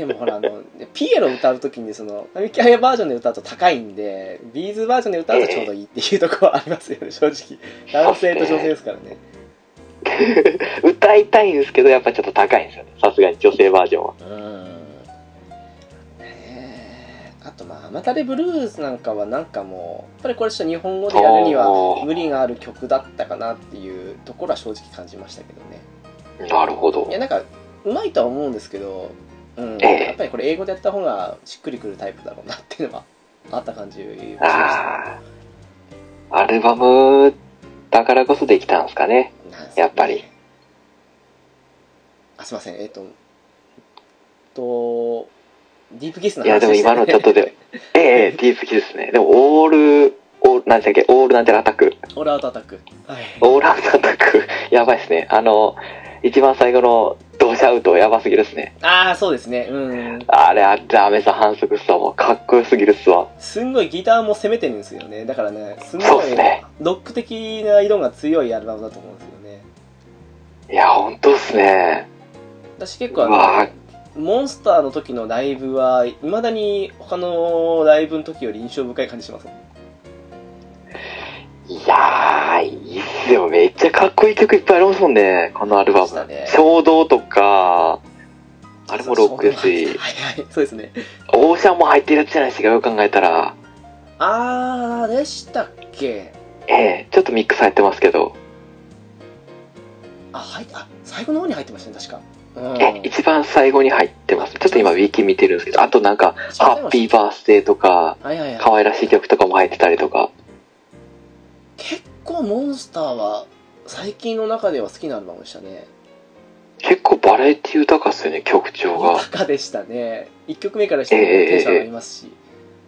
でもほら、あの、ピエロ歌うときに、その、ナミキャイバージョンで歌うと高いんで、ビーズバージョンで歌うとちょうどいいっていうところはありますよね、正直。男性と女性ですからね。ー歌いたいんですけど、やっぱちょっと高いんですよね。さすがに女性バージョンは。うん。えーあと、まあ、アマタレブルースなんかはなんかもう、やっぱりこれちょっと日本語でやるには無理がある曲だったかなっていうところは正直感じましたけどね。なるほどいや、。なんか、うまいとは思うんですけど、うん、ええやっぱりこれ英語でやった方がしっくりくるタイプだろうなっていうのはあった感じがしました。アルバムだからこそできたんですかね。ねやっぱり。あ、すいません、えっ、と、と、ディープキスのいや、でも今のちょっとで、[laughs] ええ、ディープキですね。でも、オール、オール、なんでしたっけ、オールなんちゃらアタック。オールアウトアタック。はい。オールアウトアタック、やばいですね。あの、一番最後のドシャウトやばすぎるっすね。ああ、そうですね。うん。あれ、あダメさ反則っすわ。もうかっこよすぎるっすわ。すんごいギターも攻めてるんですよね。だからね、すんごいっすねロック的な色が強いアルバムだと思うんですよね。いや、ほんとっすね。私結構あの、モンスターの時のライブは、いまだに他のライブの時より印象深い感じします。いやー、いいっすよ。めっちゃかっこいい曲いっぱいありますもんね。このアルバム。ね衝動とか、あれもロックですしはいはい、そうですね。オーシャンも入ってるやつじゃないですか、よく考えたら。あー、でしたっけ？ええちょっとミックス入ってますけど。あ、入っあ、最後の方に入ってましたね、確か。うん。え、一番最後に入ってます。ちょっと今ウィキ見てるんですけど、あとなんか、ハッピーバースデーとか、はいはいはい。可愛らしい曲とかも入ってたりとか。結構モンスターは最近の中では好きなアルバムでしたね。結構バラエティ豊かっすよね、曲調が。豊かでしたね。1曲目からしてもテンション上がりますし、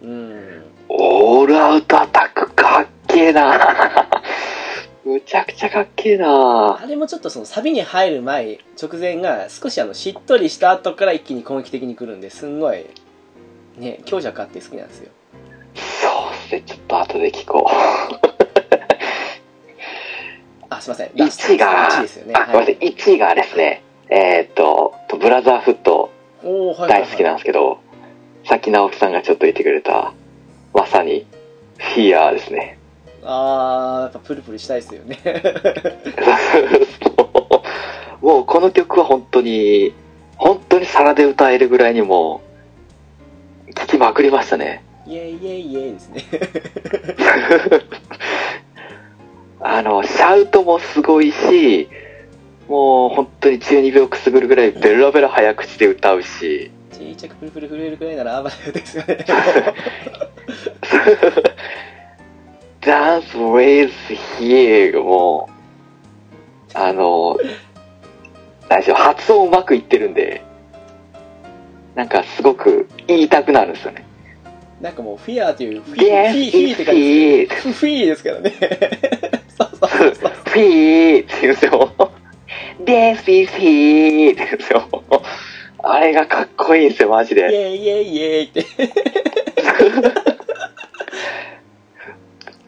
うん。オールアウトアタックかっけえな。[laughs] むちゃくちゃかっけえな。あれもちょっとそのサビに入る前直前が少しあのしっとりした後から一気に攻撃的に来るんですんごいね強弱あって好きなんですよ。そうっすね、ちょっと後で聞こう。[laughs] あすいません。1が、1ですよね。あ、ごめんなさい、1位がですね、えーっと、ブラザーフット。大好きなんですけど、さっき直樹さんがちょっと言ってくれた、まさに、フィアーですね。あーやっぱプルプルしたいですよね。もうこの曲は本当に、本当に皿で歌えるぐらいにもう、聴きまくりましたね。イエイイエイイエイですね [laughs] あの、シャウトもすごいし、もう本当に中二病くすぐるぐらいベラベラ早口で歌うし、ちいちゃくプルプル震えるくらいならアバダですよね。Dance with here もう、あの、何でしょう、発音うまくいってるんで、なんかすごく言いたくなるんですよね。なんかもうフィアーというフィフィ Yes, フィーって感じフィーですからねフィーって言うんですよ。Dance with here って言うんですよ。あれがかっこいいんですよ、マジイで。エイイエイイエイって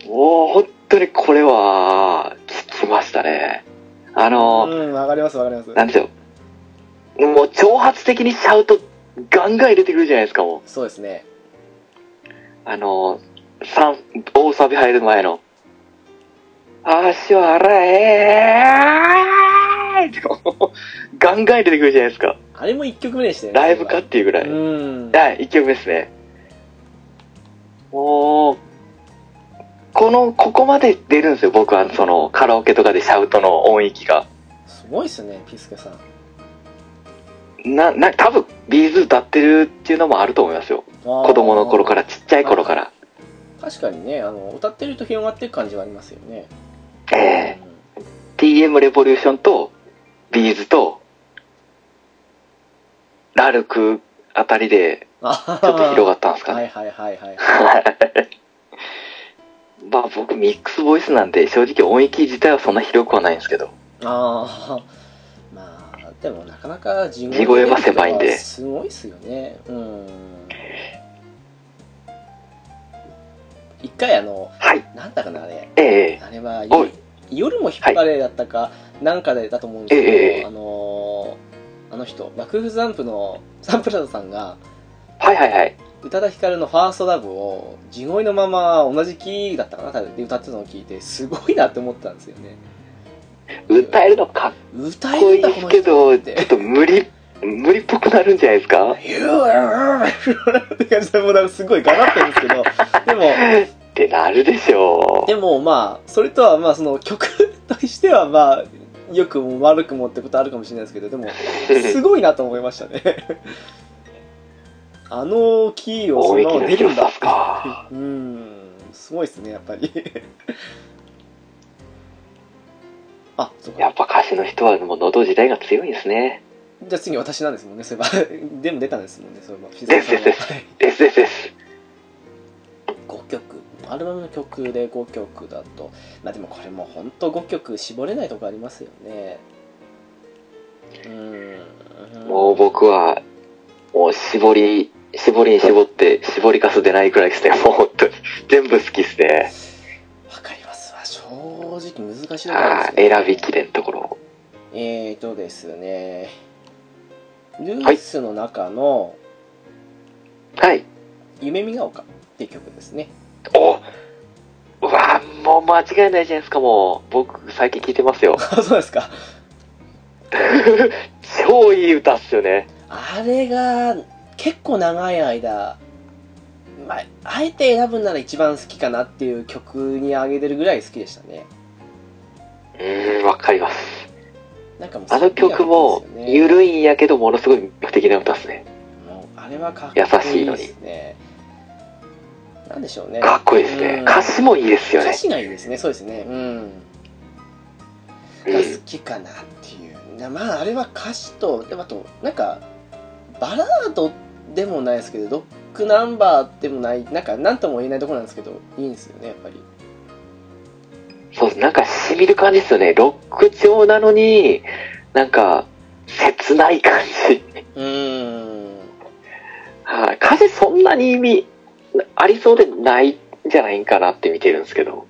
[laughs] もう本当にこれは、聞きましたね。あの、うんわかりますわかりますなんでしょう。もう挑発的にシャウトガンガン入れてくるじゃないですか、もう。そうですねあの、三、大サビ入る前の。足を洗えーってガンガン入れてくるじゃないですか。あれも1曲目でしたよねライブかっていうぐらい。はい、一曲目ですね。もう、この、ここまで出るんですよ、僕は、その、カラオケとかでシャウトの音域が。すごいっすねピスケさんな、な、多分、 B'z歌ってるっていうのもあると思いますよ。子供の頃から、ちっちゃい頃から。確かにねあの歌ってると広がっていく感じはありますよねええ T.M.Revolutionと、 B'zと、ラルクあたりで、あちょっと広がったんですかね。はいはいはいはい。[laughs] まあ僕ミックスボイスなんで正直音域自体はそんな広くはないんですけど。ああまあでもなかなか地地声は狭いんで。すごいっすよね。うん一回あのはい。なんだかなあれ。ええ。あれは夜も引っ張れだったか、なんかでだと思うんですけど、ええあのーあの人幕府ザンプのサンプラザさんがはいはいはい。宇多田ヒカルの「ファーストラブを地声のまま同じキーだったかな多分で歌ってたのを聞いてすごいなって思ったんですよね。歌えるのかっ歌こいいけど、ちょっと無理、無理っぽくなるんじゃないですか？ヒューって感じでもすごい頑張ってるんですけど。[laughs] でも。ってなるでしょう。でもまあそれとはまあその曲としてはまあよくも悪くもってことあるかもしれないですけどでも [laughs] すごいなと思いましたね。あのキーをそ音のまま出るんだ。う。んすごいですねやっぱり。[laughs] あそうか。やっぱ歌手の人はもう喉時代が強いんですね。じゃあ次私なんですもんねそういえば。[laughs] 全部出たんですもんねそういえば。ですですです。はい。ですですです。5曲。アルバムの曲で5曲だと。まあでもこれもう本当5曲絞れないとこありますよね。うん。もう僕は、もう絞り、絞りに絞って、絞りかす出ないくらいですね。もう本当に。全部好きですね。わかりますわ。正直難しいとこ選びきれんところ。えーとですねルースの中のはい。「夢見が丘」っていう曲ですねおうわもう間違いないじゃないですか、もう。僕、最近聞いてますよ。[laughs] あそうですか [laughs] 超いい歌っすよね。あれが結構長い間まあ、あえて選ぶなら一番好きかなっていう曲にあげてるぐらい好きでしたねうーん、わかります。なんかもうあの曲も、ゆるいんやけど、ものすごい魅力的な歌っすね。もうあれはかっこいいですね。なんでしょうね。かっこいいですね。うん。歌詞もいいですよね。歌詞がいいですね。そうですね。うん。うん。が好きかなっていう。なまああれは歌詞とでもあとなんかバラードでもないですけどロックナンバーでもないなんか何とも言えないところなんですけどいいんですよねやっぱりそうです。なんか染みる感じですよね。ロック調なのに、なんか、切ない感じ。うーんはい。歌詞そんなに意味ありそうでないんじゃないかなって見てるんですけど。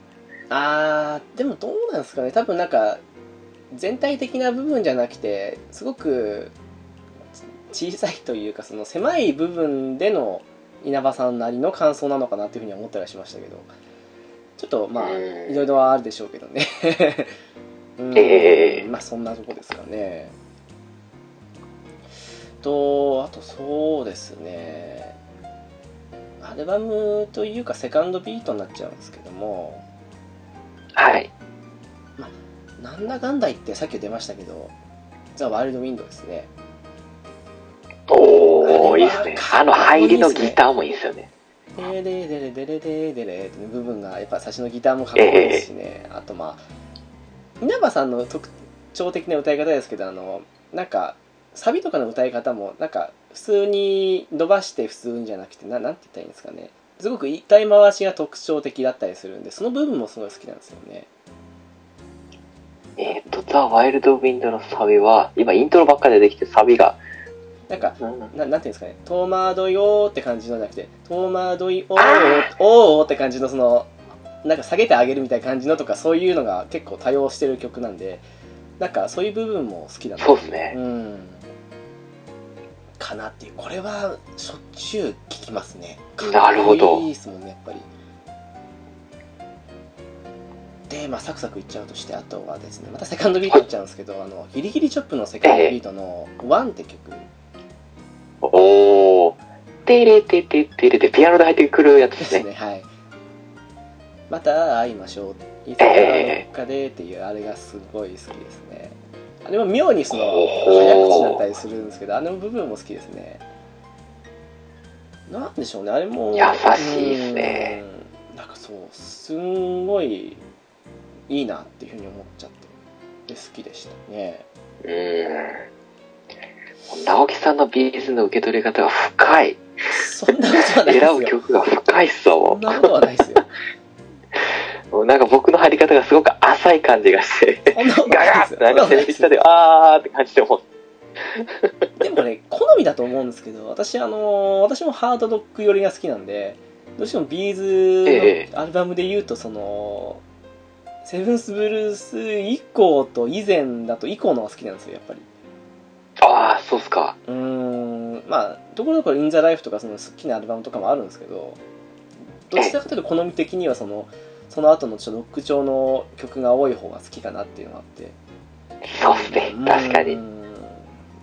あーでもどうなんですかね多分なんか全体的な部分じゃなくてすごく小さいというかその狭い部分での稲葉さんなりの感想なのかなっていうふうには思ったりはしましたけどちょっとまあうん。いろいろはあるでしょうけどね。[laughs] うん。ええ。まあそんなとこですかね。とあとそうですね。アルバムというかセカンドビートになっちゃうんですけども。はい。なんだかんだ言ってさっき出ましたけどザ・ワイルド・ウィンドですね。おー、いいですね。あの入りのギターもいいですよね。デレデレデレデレデレって部分がやっぱ最初のギターもかっこいいですしね、あとまあ稲葉さんの特徴的な歌い方ですけどあのなんかサビとかの歌い方もなんか普通に伸ばして普通にじゃなくてななんて言ったらいいんですかねすごく歌い回しが特徴的だったりするんでその部分もすごい好きなんですよねえっ、と、ザ・ワイルド・ウィンドのサビは、今イントロばっかり出てきてサビが、なんかうんななんていうんですかね、戸惑いよーって感じのじゃなくて、戸惑いおーあおーって感じのその、なんか下げてあげるみたいな感じのとか、そういうのが結構多用してる曲なんで、なんかそういう部分も好きだな。そうですね。うん。かなっていう。これはしょっちゅう聞きますね。なるほどいいですもんね、やっぱり。で、まあ、サクサクいっちゃうとして、あとはですね、またセカンドビートいっちゃうんですけど、あの、ギリギリチョップのセカンドビートのワンって曲。おー。テレテテテレテ、ピアノで入ってくるやつでね。ですすね、はい。また会いましょう。いつかどっかでっていう、あれがすごい好きですね。あれも妙にその、早口だったりするんですけど、あの部分も好きですね。なんでしょうね、あれも。優しいですねうん。なんかそう、すんごいいいなっていうふうに思っちゃって、で好きでしたね。うーん。直樹さんのビーズの受け取り方が深い。そんなことはないですよ。選ぶ曲が深いっすそんなことはないですよ。う。なんか僕の入り方がすごく浅い感じがして、ガ。ガッなんかテレビ下で、あーって感じで思う。でもね、好みだと思うんですけど、私、あのー私もハードロック寄りが好きなんで、どうしてもビーええズのアルバムで言うと、その、セブンスブルース以降と以前だと以降の方が好きなんですよ、やっぱり。あー、そうっすか。うーん、まあ、ところどころインザライフとかその好きなアルバムとかもあるんですけど、どちらかというと好み的にはその、その後のちょっとロック調の曲が多い方が好きかなっていうのがあって。そうっすね。確かに。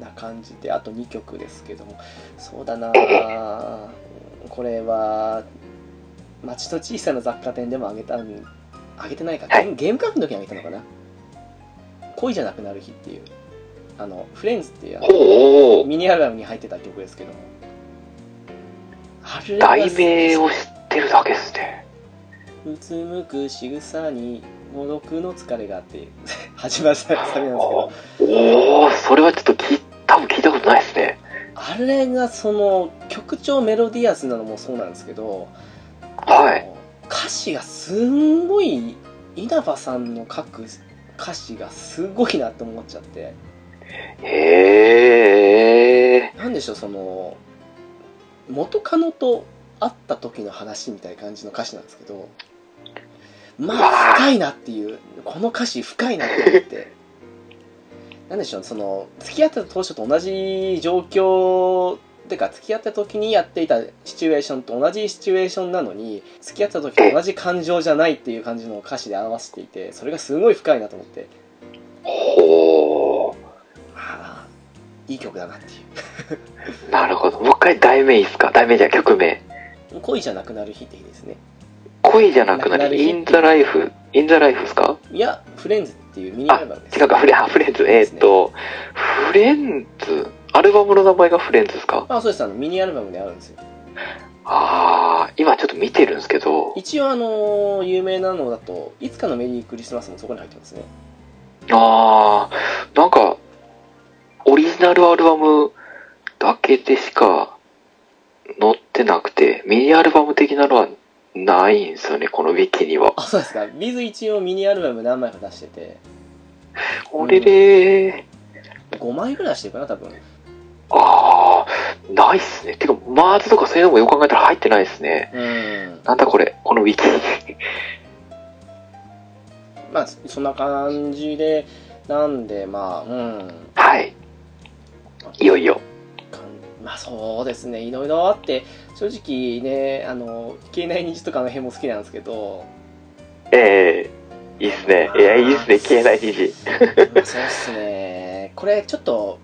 な感じであと2曲ですけどもそうだなこれは町の小さな雑貨店でもあげたんあげてないか、はいゲームゲームカフェの時にあげたのかな恋じゃなくなる日っていうあのフレンズっていう。ミニアルバムに入ってた曲ですけども題名を知ってるだけっすね。うつむく仕草に孤独の疲れがあって [laughs] 始まるサビなんですけどおー、それはちょっと聞い多分聞いたことないですね。あれがその曲調メロディアスなのもそうなんですけど、はい。歌詞がすんごい稲葉さんの書く歌詞がすごいなって思っちゃってへー。なんでしょうその元カノと会った時の話みたいな感じの歌詞なんですけどまあ深いなっていうこの歌詞深いなって思って。[laughs] なんでしょうその付き合った当初と同じ状況てか付き合った時にやっていたシチュエーションと同じシチュエーションなのに付き合った時と同じ感情じゃないっていう感じの歌詞で表していてそれがすごい深いなと思っていい曲だなっていなるほど。もう一回題名いいっすか？題名じゃ曲名。う恋じゃなくなる日っていいですね。恋じゃなくなる。日インザライフ、インザライフですか？いやフレンズっていうミニアルバムです。違うか、フレ、[laughs] あ、フレンズ。えーっと、フレンズアルバムの名前がフレンズですか？あそうです。あのミニアルバムであるんですよ。ああ、今ちょっと見てるんですけど、一応あの有名なのだといつかのメリークリスマスもそこに入ってますね。ああ、なんか、ナルアルバムだけでしか載ってなくて、ミニアルバム的なのはないんですよね、このウィキには。あそうですかビズ一応ミニアルバム何枚か出しててこれで、5枚ぐらい出してるかな多分ああ、ないっすね。てか、マーズとかそういうのもよく考えたら入ってないですね。うんなんだこれ、このウィキ。まあそんな感じでなんでまあうんはい。いよいよ。まあそうですねいろいろあって正直ねあの消えない虹とかの辺も好きなんですけどええいいっすね。いや、いいっすね。消えない虹。まあそうっすねこれちょっと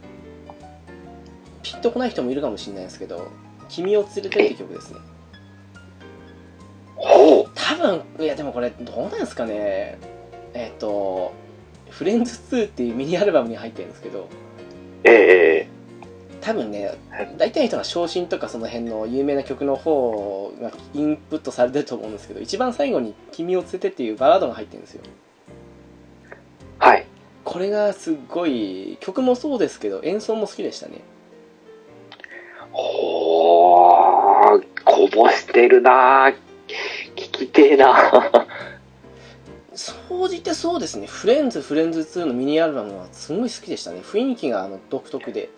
ピンとこない人もいるかもしれないですけど「君を連れて」って曲ですねほう。多分いやでもこれどうなんですかねえっ、と「フレンズ2」っていうミニアルバムに入ってるんですけどええ多分ね大体の人が昇進とかその辺の有名な曲の方がインプットされてると思うんですけど一番最後に「君を連れて」っていうバラードが入ってるんですよ。はい。これがすっごい曲もそうですけど演奏も好きでしたね。ほー、こぼしてるなぁ。聞きてえな総じてそうですね「フレンズフレンズ2」のミニアルバムはすごい好きでしたね。雰囲気があの独特で。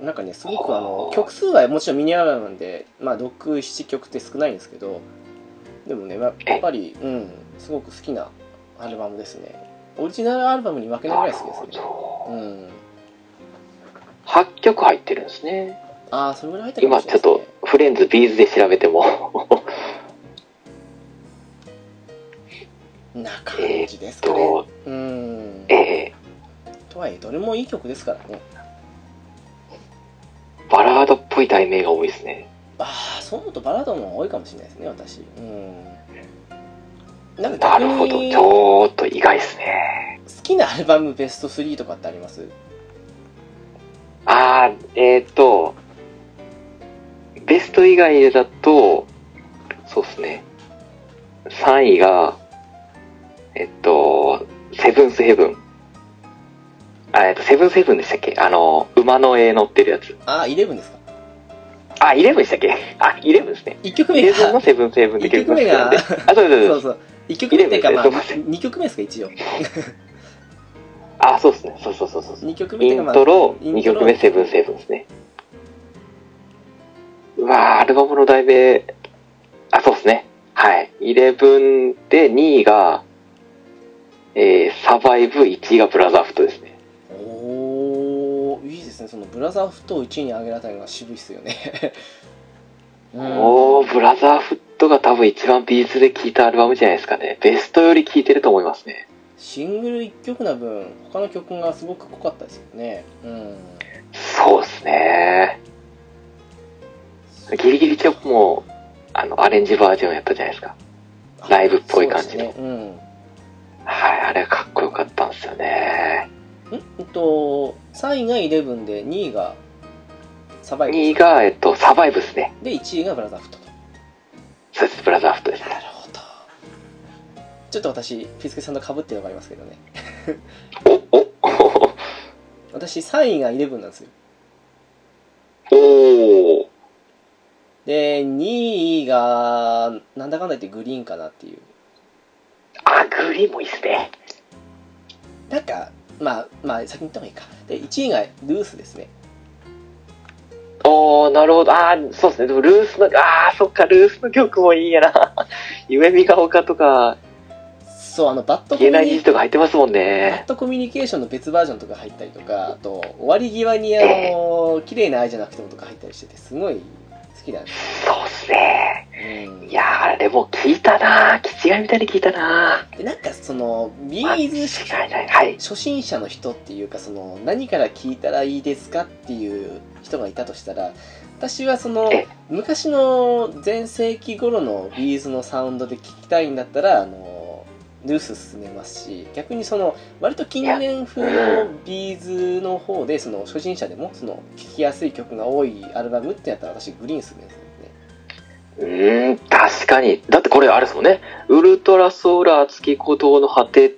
なんかねすごくあの曲数はもちろんミニアルバムなんで、まあ、67曲って少ないんですけどでもねやっぱりうんすごく好きなアルバムですね。オリジナルアルバムに負けないぐらい好きですね。うん。8曲入ってるんですね。ああそれぐらい入ってるかも今ちょっとフレンズビーズで調べても。な感じですかね、と、うんええとはいえどれもいい曲ですからねバラードっぽい題名が多いですね。ああそう思うとバラードの方が多いかもしれないですね私うんなんかなるほど。ちょっと意外ですね。好きなアルバムベスト3とかってあります？あー、えっ、と、ベスト以外だと、そうですね。3位が、えっと、セブンスヘブン。あ、えっと、セブンスヘブンでしたっけ？あの、馬の絵乗ってるやつ。ああ11ですか？あ、イレブンでしたっけ？あ、イレブンですね。1曲目イレブンのがセブンスヘブンって一曲目があ、そうそうです。そうそう1曲目っていうかまあ11ですね2曲目ですか一応 [laughs] あ、そうですね。そうそうそうそう。2曲目っイントロ、2イントロ曲目セブンスヘブンですね。うわー、アルバムの題名、あ、そうですね。はい。イレブンで2位が、えー、サバイブ、1位がブラザーフットですね。おーいいですねそのブラザーフットを1位に上げられたのが渋いっすよね [laughs] うんおー、ブラザーフットが多分一番ビーズで聴いたアルバムじゃないですかね。ベストより聴いてると思いますね。シングル1曲な分他の曲がすごく濃かったですよねうんそうですね。ギリギリチョップも、あの、アレンジバージョンやったじゃないですか。ライブっぽい感じのそうですねうんはい、あれかっこよかったんですよね。んえっと3位が11で2位がサバイブ2位が、えっと、サバイブですね。で1位がブラザーフットとそうです、ブラザーフットですね。なるほどちょっと私ピスケさんと被ってるのがありますけどねお、お、私3位が11なんですよおー。で2位がなんだかんだ言ってグリーンかなっていうあ、グリーンもいいっすね。なんかまあまあ先に言った方がいいかで1位がルースですねおー、なるほど。あー、そうですね。でも、ルースの、あー、そっか、ルースの曲もいいやな。[laughs] 夢見が丘とか、そうあのバッドコミ消えないュとか入ってますもんバねッ。ドコミュニケーションの別バージョンとか入ったりとかあと終わり際にあの綺麗な愛じゃなくてもとか入ったりしててすごい好きなんですそうっすね。うんいやー、あれも聞いたな気違いみたいに聞いたなでなんかそのビーズ。はい。初心者の人っていうかその何から聞いたらいいですかっていう人がいたとしたら私はそのえ昔の全盛期頃の B'zのサウンドで聞きたいんだったらあのルース薦めますし逆にその割と近年風の B'zの方でその初心者でもその聴きやすい曲が多いアルバムってやったら私グリーン薦めうーん、確かに。だってこれあれですもんね。ウルトラソーラー月鼓動の果て、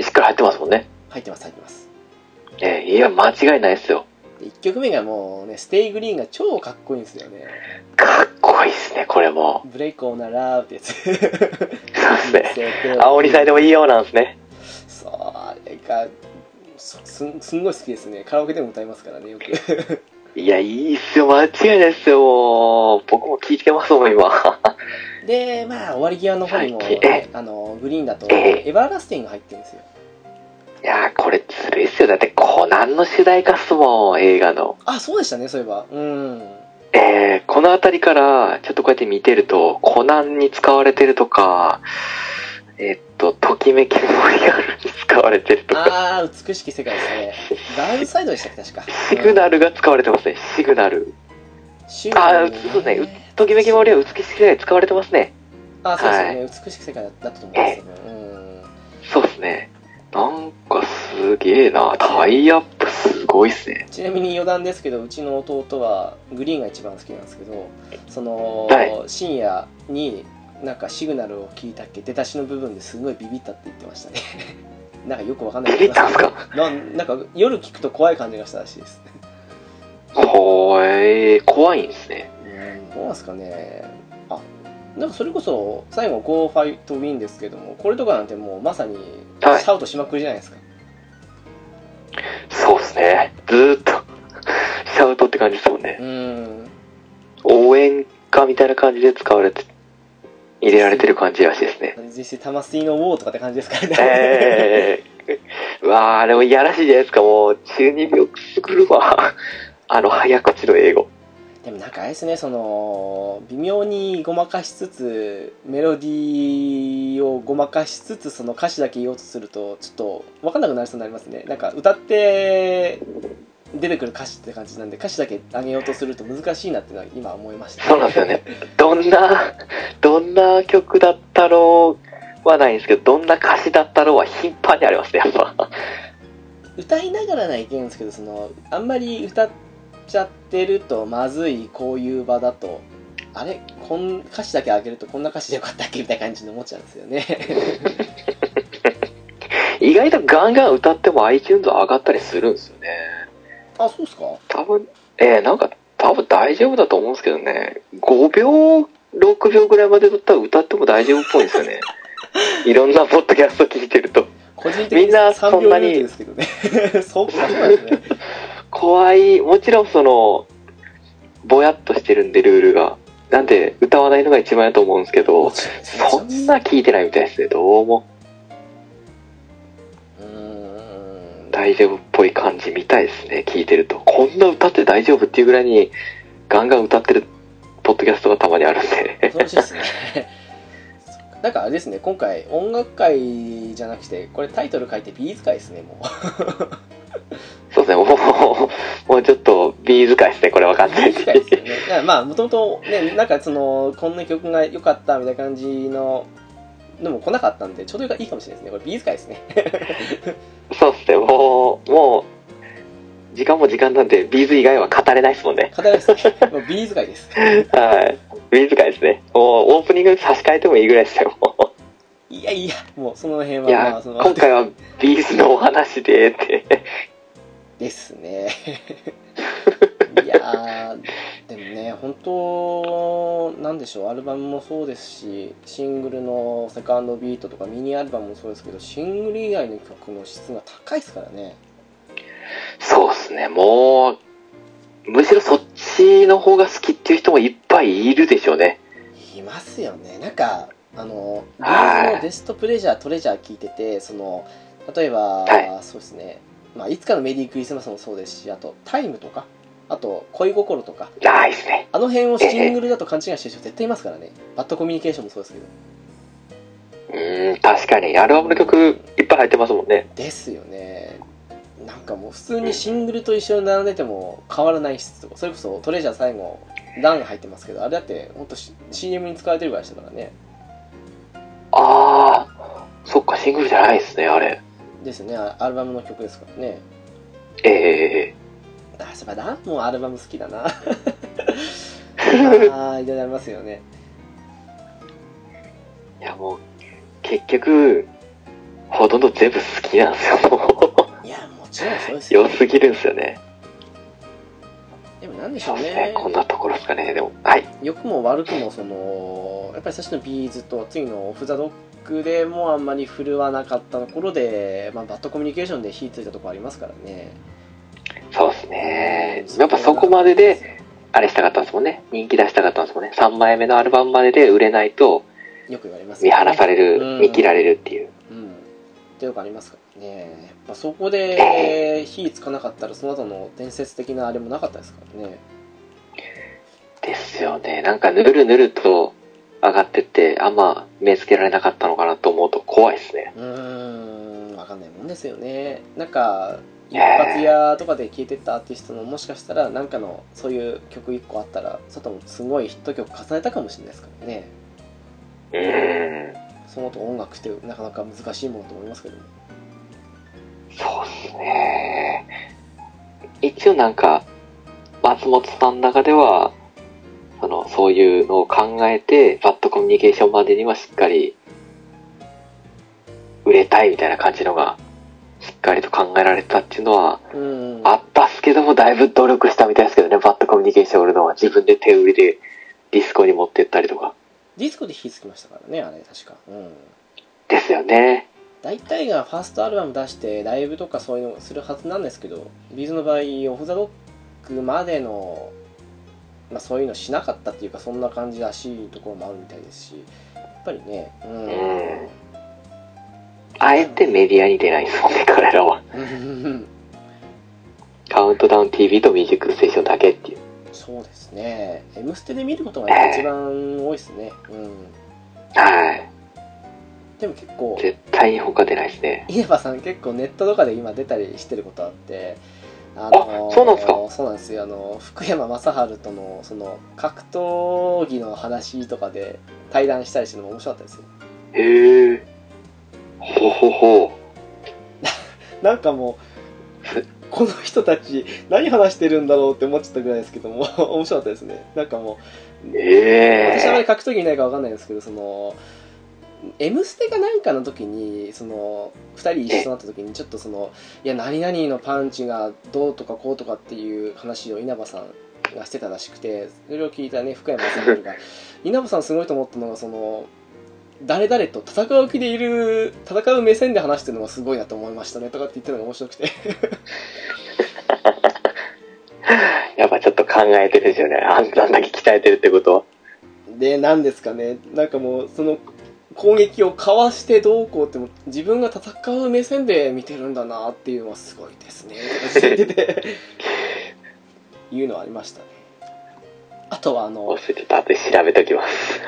しっかり入ってますもんね。入ってます入ってますえーいや、間違いないですよ。で1曲目がもうねステイグリーンが超かっこいいんですよねかっこいいっすね、これも。ブレイクオーナーラーってやつそうですね。青鬼祭でもいいようなんですね。そうあれがそすんすんごい好きですねカラオケでも歌いますからねよくいや、いいっすよ、間違いないっすよ、もう。僕も聞いてますもん、今。でまあ終わり際の方にも、ね、あのグリーンだとええエバーラスティンが入ってるんですよいやー、これずるいっすよ。だって、コナンの主題歌っすもん、映画の。あそうでしたねそういえば。うん。えー、この辺りから、ちょっとこうやって見てると、コナンに使われてるとか、えっと、ときめきモリアルに使われてるとか、ああ美しき世界ですね。[laughs] ダウンサイドでしたっけ確か。シグナルが使われてますね、シグナル。シグナルあーそうですね。ときめきモリアル美しき世界使われてますね。あそうですよね、美しき世界だったと思いますよね。うんそうですね。なんかすげえな。タイアップすごいっすね。ちなみに余談ですけどうちの弟はグリーンが一番好きなんですけどその、はい深夜になんかシグナルを聞いたっけ出だしの部分ですごいビビったって言ってましたね。[laughs] なんかよくわかんない。ビビったんすか？なんなんか夜聞くと怖い感じがしたらしいです。怖い、怖いんですね。うんどうなんですかね。あなんかそれこそ最後「Go Fight Win」ですけどもこれとかなんてもうまさにシはいャウトしまくりじゃないですか、そうですね。ずーっと、[laughs] シャウトって感じですもんね。うん応援歌みたいな感じで使われて、入れられてる感じらしいですね。実際魂のウォーとかって感じですからね、ええー。うわあでもいやらしいじゃないですか。もう、中二病くすぐるわ。あの、早口の英語。でもなんかあれですねその微妙にごまかしつつメロディーをごまかしつつその歌詞だけ言おうとするとちょっと分かんなくなりそうになりますねなんか歌って出てくる歌詞って感じなんで歌詞だけ上げようとすると難しいなっていうのは今思いましたそうなんですよね。どんな、どんな曲だったろうはないんですけど、どんな歌詞だったろうは頻繁にありますね、やっぱ。歌いながらないけんですけどそのあんまり歌っちゃってるとまずいこういう場だとあれ？こん歌詞だけ上げるとこんな歌詞でよかったっけ？みたいな感じに思っちゃうんですよね [laughs] 意外とガンガン歌っても iTunes 上がったりするんですよね。あそうっすか？多分、えー、なんか、多分大丈夫だと思うんですけどね。5秒、6秒ぐらいまでだったら歌っても大丈夫っぽいんですよね。[laughs] いろんなポッドキャスト聞いてると。個人的にみんな3そんなにですけどね [laughs] そうかそうですね怖い、もちろんその、ぼやっとしてるんで、ルールが。なんで、歌わないのが一番やと思うんですけど、そんな聞いてないみたいですね、どうも。うーん大丈夫っぽい感じみたいですね、聞いてると。こんな歌って大丈夫っていうぐらいに、ガンガン歌ってるポッドキャストがたまにあるんで。しいですねなんかあれですね今回音楽回じゃなくてこれタイトル書いて B'z回ですねもうそうですね、もう、[laughs] もうちょっと、 B'z回ですね、これわかんないですよねまあもともとねなんかそのこんな曲が良かったみたいな感じのでも来なかったんでちょうどいいかもしれないですねこれ B'z回ですね [laughs] そうですね、もう、もう、時間も時間なんで、 B'z以外は語れないですもんね。語りですねもう B'z回です [laughs] はい。 B'z回ですね。もう、オープニング差し替えてもいいぐらいですよ、もいやいやもうその辺う。はいまや、あその今回は B'zのお話で、って。ですね。[laughs] いやーでもね本当なんでしょうアルバムもそうですしシングルのセカンドビートとかミニアルバムもそうですけどシングル以外の曲の質が高いですからね。そうですね、もう、むしろそっちの方が好きっていう人もいっぱいいるでしょうね。いますよね。なんかあのビはい。ーズのベストプレジャートレジャー聞いててその例えば、はそうですね、まあ、いつかのメリークリスマスもそうですしあとタイムとかあと恋心とかないですね。あの辺をシングルだと勘違いしてる人絶対いますからね。バッドコミュニケーションもそうですけど。うーん、確かに、アルバムの曲いっぱい入ってますもんね。ですよね。なんかもう普通にシングルと一緒に並んでても変わらない質とか、それこそトレジャー最後、ランが入ってますけど、あれだって本当 CM に使われてるぐらいでしたからね。ああ、そっか、シングルじゃないですね、あれ。ですね、アアルバムの曲ですからね。ええあ、そういえばランもアルバム好きだな。[laughs] ああ、いろいろありますよね。やもう、結局、ほとんど全部好きなんですよ、もいやもちろんそうですう。よ良すぎるんですよね。でもなんでしょうねね。こんなところですかね。でも、はい。良くも悪くもそのやっぱり最初のビーズと次のオフ・ザ・ドッグでもあんまり振るわなかったところで、まあ、バッドコミュニケーションで火ついたところありますからねそうですね。やっぱそこまでで、あれしたかったんですもんね。人気出したかったんですもんね。3枚目のアルバムまでで売れないとよく言われます見放されうる、ん見切られるっていう。うんってありますからねやっぱそこで火つかなかったらその後の伝説的なあれもなかったですからねですよね。なんかぬるぬると上がってって、あんま目つけられなかったのかなと思うと怖いですね。うーんわかんないもんですよねなんか一発屋とかで聴いてたアーティストももしかしたらなんかのそういう曲1個あったら外もすごいヒット曲重ねたかもしれないですからねうーん。そのと音楽ってなかなか難しいものと思いますけどもそうですね。一応なんか、松本さんの中では、その、そういうのを考えて、バッドコミュニケーションまでにはしっかり、売れたいみたいな感じのが、しっかりと考えられたっていうのは、うんあったっすけども、だいぶ努力したみたいですけどね、バッドコミュニケーション売るのは自分で手売りでディスコに持ってったりとか。ディスコで火つきましたからねあれ確かうんですよね。大体がファーストアルバム出してライブとかそういうのをするはずなんですけど B'zの場合 OFF THE LOCK までの、まあ、そういうのしなかったっていうかそんな感じらしいところもあるみたいですしやっぱりねうんあえてメディアに出ないですもんね、彼らは。うんカウントダウン TV とミュージックステーションだけっていう。そうですね「M ステ」で見ることが一番多いですねうんはい。でも結構絶対に他出ないですね。稲葉さん結構ネットとかで今出たりしてることあってあそうなんですかそうなんですよあの福山雅治とのその格闘技の話とかで対談したりしてるのも面白かったですよへえ。ほほほ。[laughs] なんかもうこの人たち何話してるんだろうって思っちゃったぐらいですけども [laughs] 面白かったですねなんかもうえ私あまりえ。格闘技いないか分かんないんですけどその「M ステ」かなんかの時にその2人一緒になった時にちょっとそのいや何々のパンチがどうとかこうとかっていう話を稲葉さんがしてたらしくてそれを聞いたね福山さんが [laughs] 稲葉さんすごいと思ったのがその誰々と戦う気でいる戦う目線で話してるのがすごいなと思いましたねとかって言ってるのが面白くて [laughs] やっぱちょっと考えてるんですよね。あんだけ鍛えてるってことは。で何ですかねなんかもうその攻撃をかわしてどうこうっても自分が戦う目線で見てるんだなっていうのはすごいですね。とか言ってていうのはありましたねあとはあの忘れてた後で調べときます。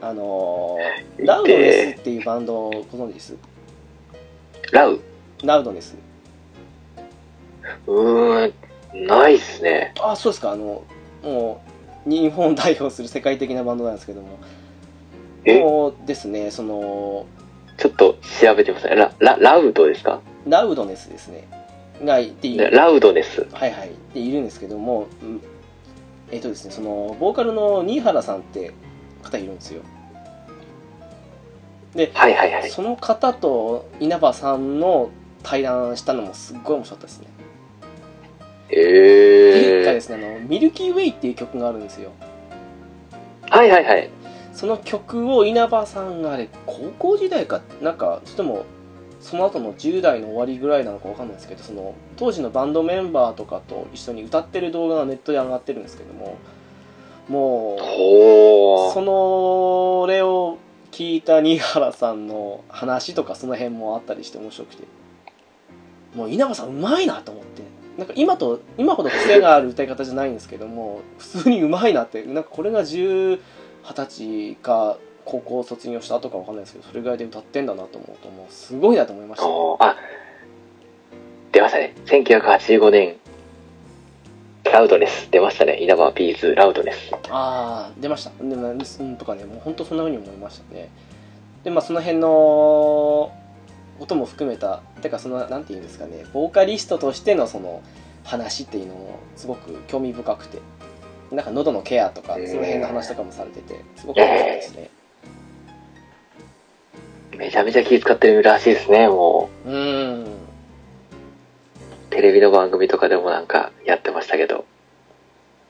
あの [laughs] ラウドネスっていうバンドをご存知です？ラウ？ラウドネス。うーん、ないっすね。あそうですか。あのもう日本を代表する世界的なバンドなんですけどもえ？もうですねそのちょっと調べてますね。ラ、ラ、ラウドですか？ラウドネスですねがいているラウドネス。はいはいでいるんですけどもうんえっ、とですねそのボーカルの新原さんって方いるんですよで、はいはいはい。その方と稲葉さんの対談したのもすっごい面白かったですねっていうか。ですねあのミルキーウェイっていう曲があるんですよはいはいはい。その曲を稲葉さんがあれ高校時代かなんかそれともその後の10代の終わりぐらいなのかわかんないですけどその当時のバンドメンバーとかと一緒に歌ってる動画がネットで上がってるんですけどももうほー。それを聞いた新原さんの話とかその辺もあったりして面白くてもう稲葉さんうまいなと思ってなんか今と今ほど癖がある歌い方じゃないんですけども普通にうまいなってなんかこれが10 20歳か高校卒業した後かわかんないですけどそれぐらいで歌ってんだなと思うともうすごいなと思いました、あ、出ましたね。1985年、ラウドネス。出ましたね。稲葉ビーズ、ラウドネス。ああ出ましたでもうんとかねもう本当そんな風に思いましたねでまあその辺のことも含めたてかそのなんていうんですかねボーカリストとしてのその話っていうのもすごく興味深くてなんか喉のケアとかその辺の話とかもされててすごく面白いですね。めちゃめちゃ気使ってるらしいですね、もう。ーん。う。テレビの番組とかでもなんかやってましたけど。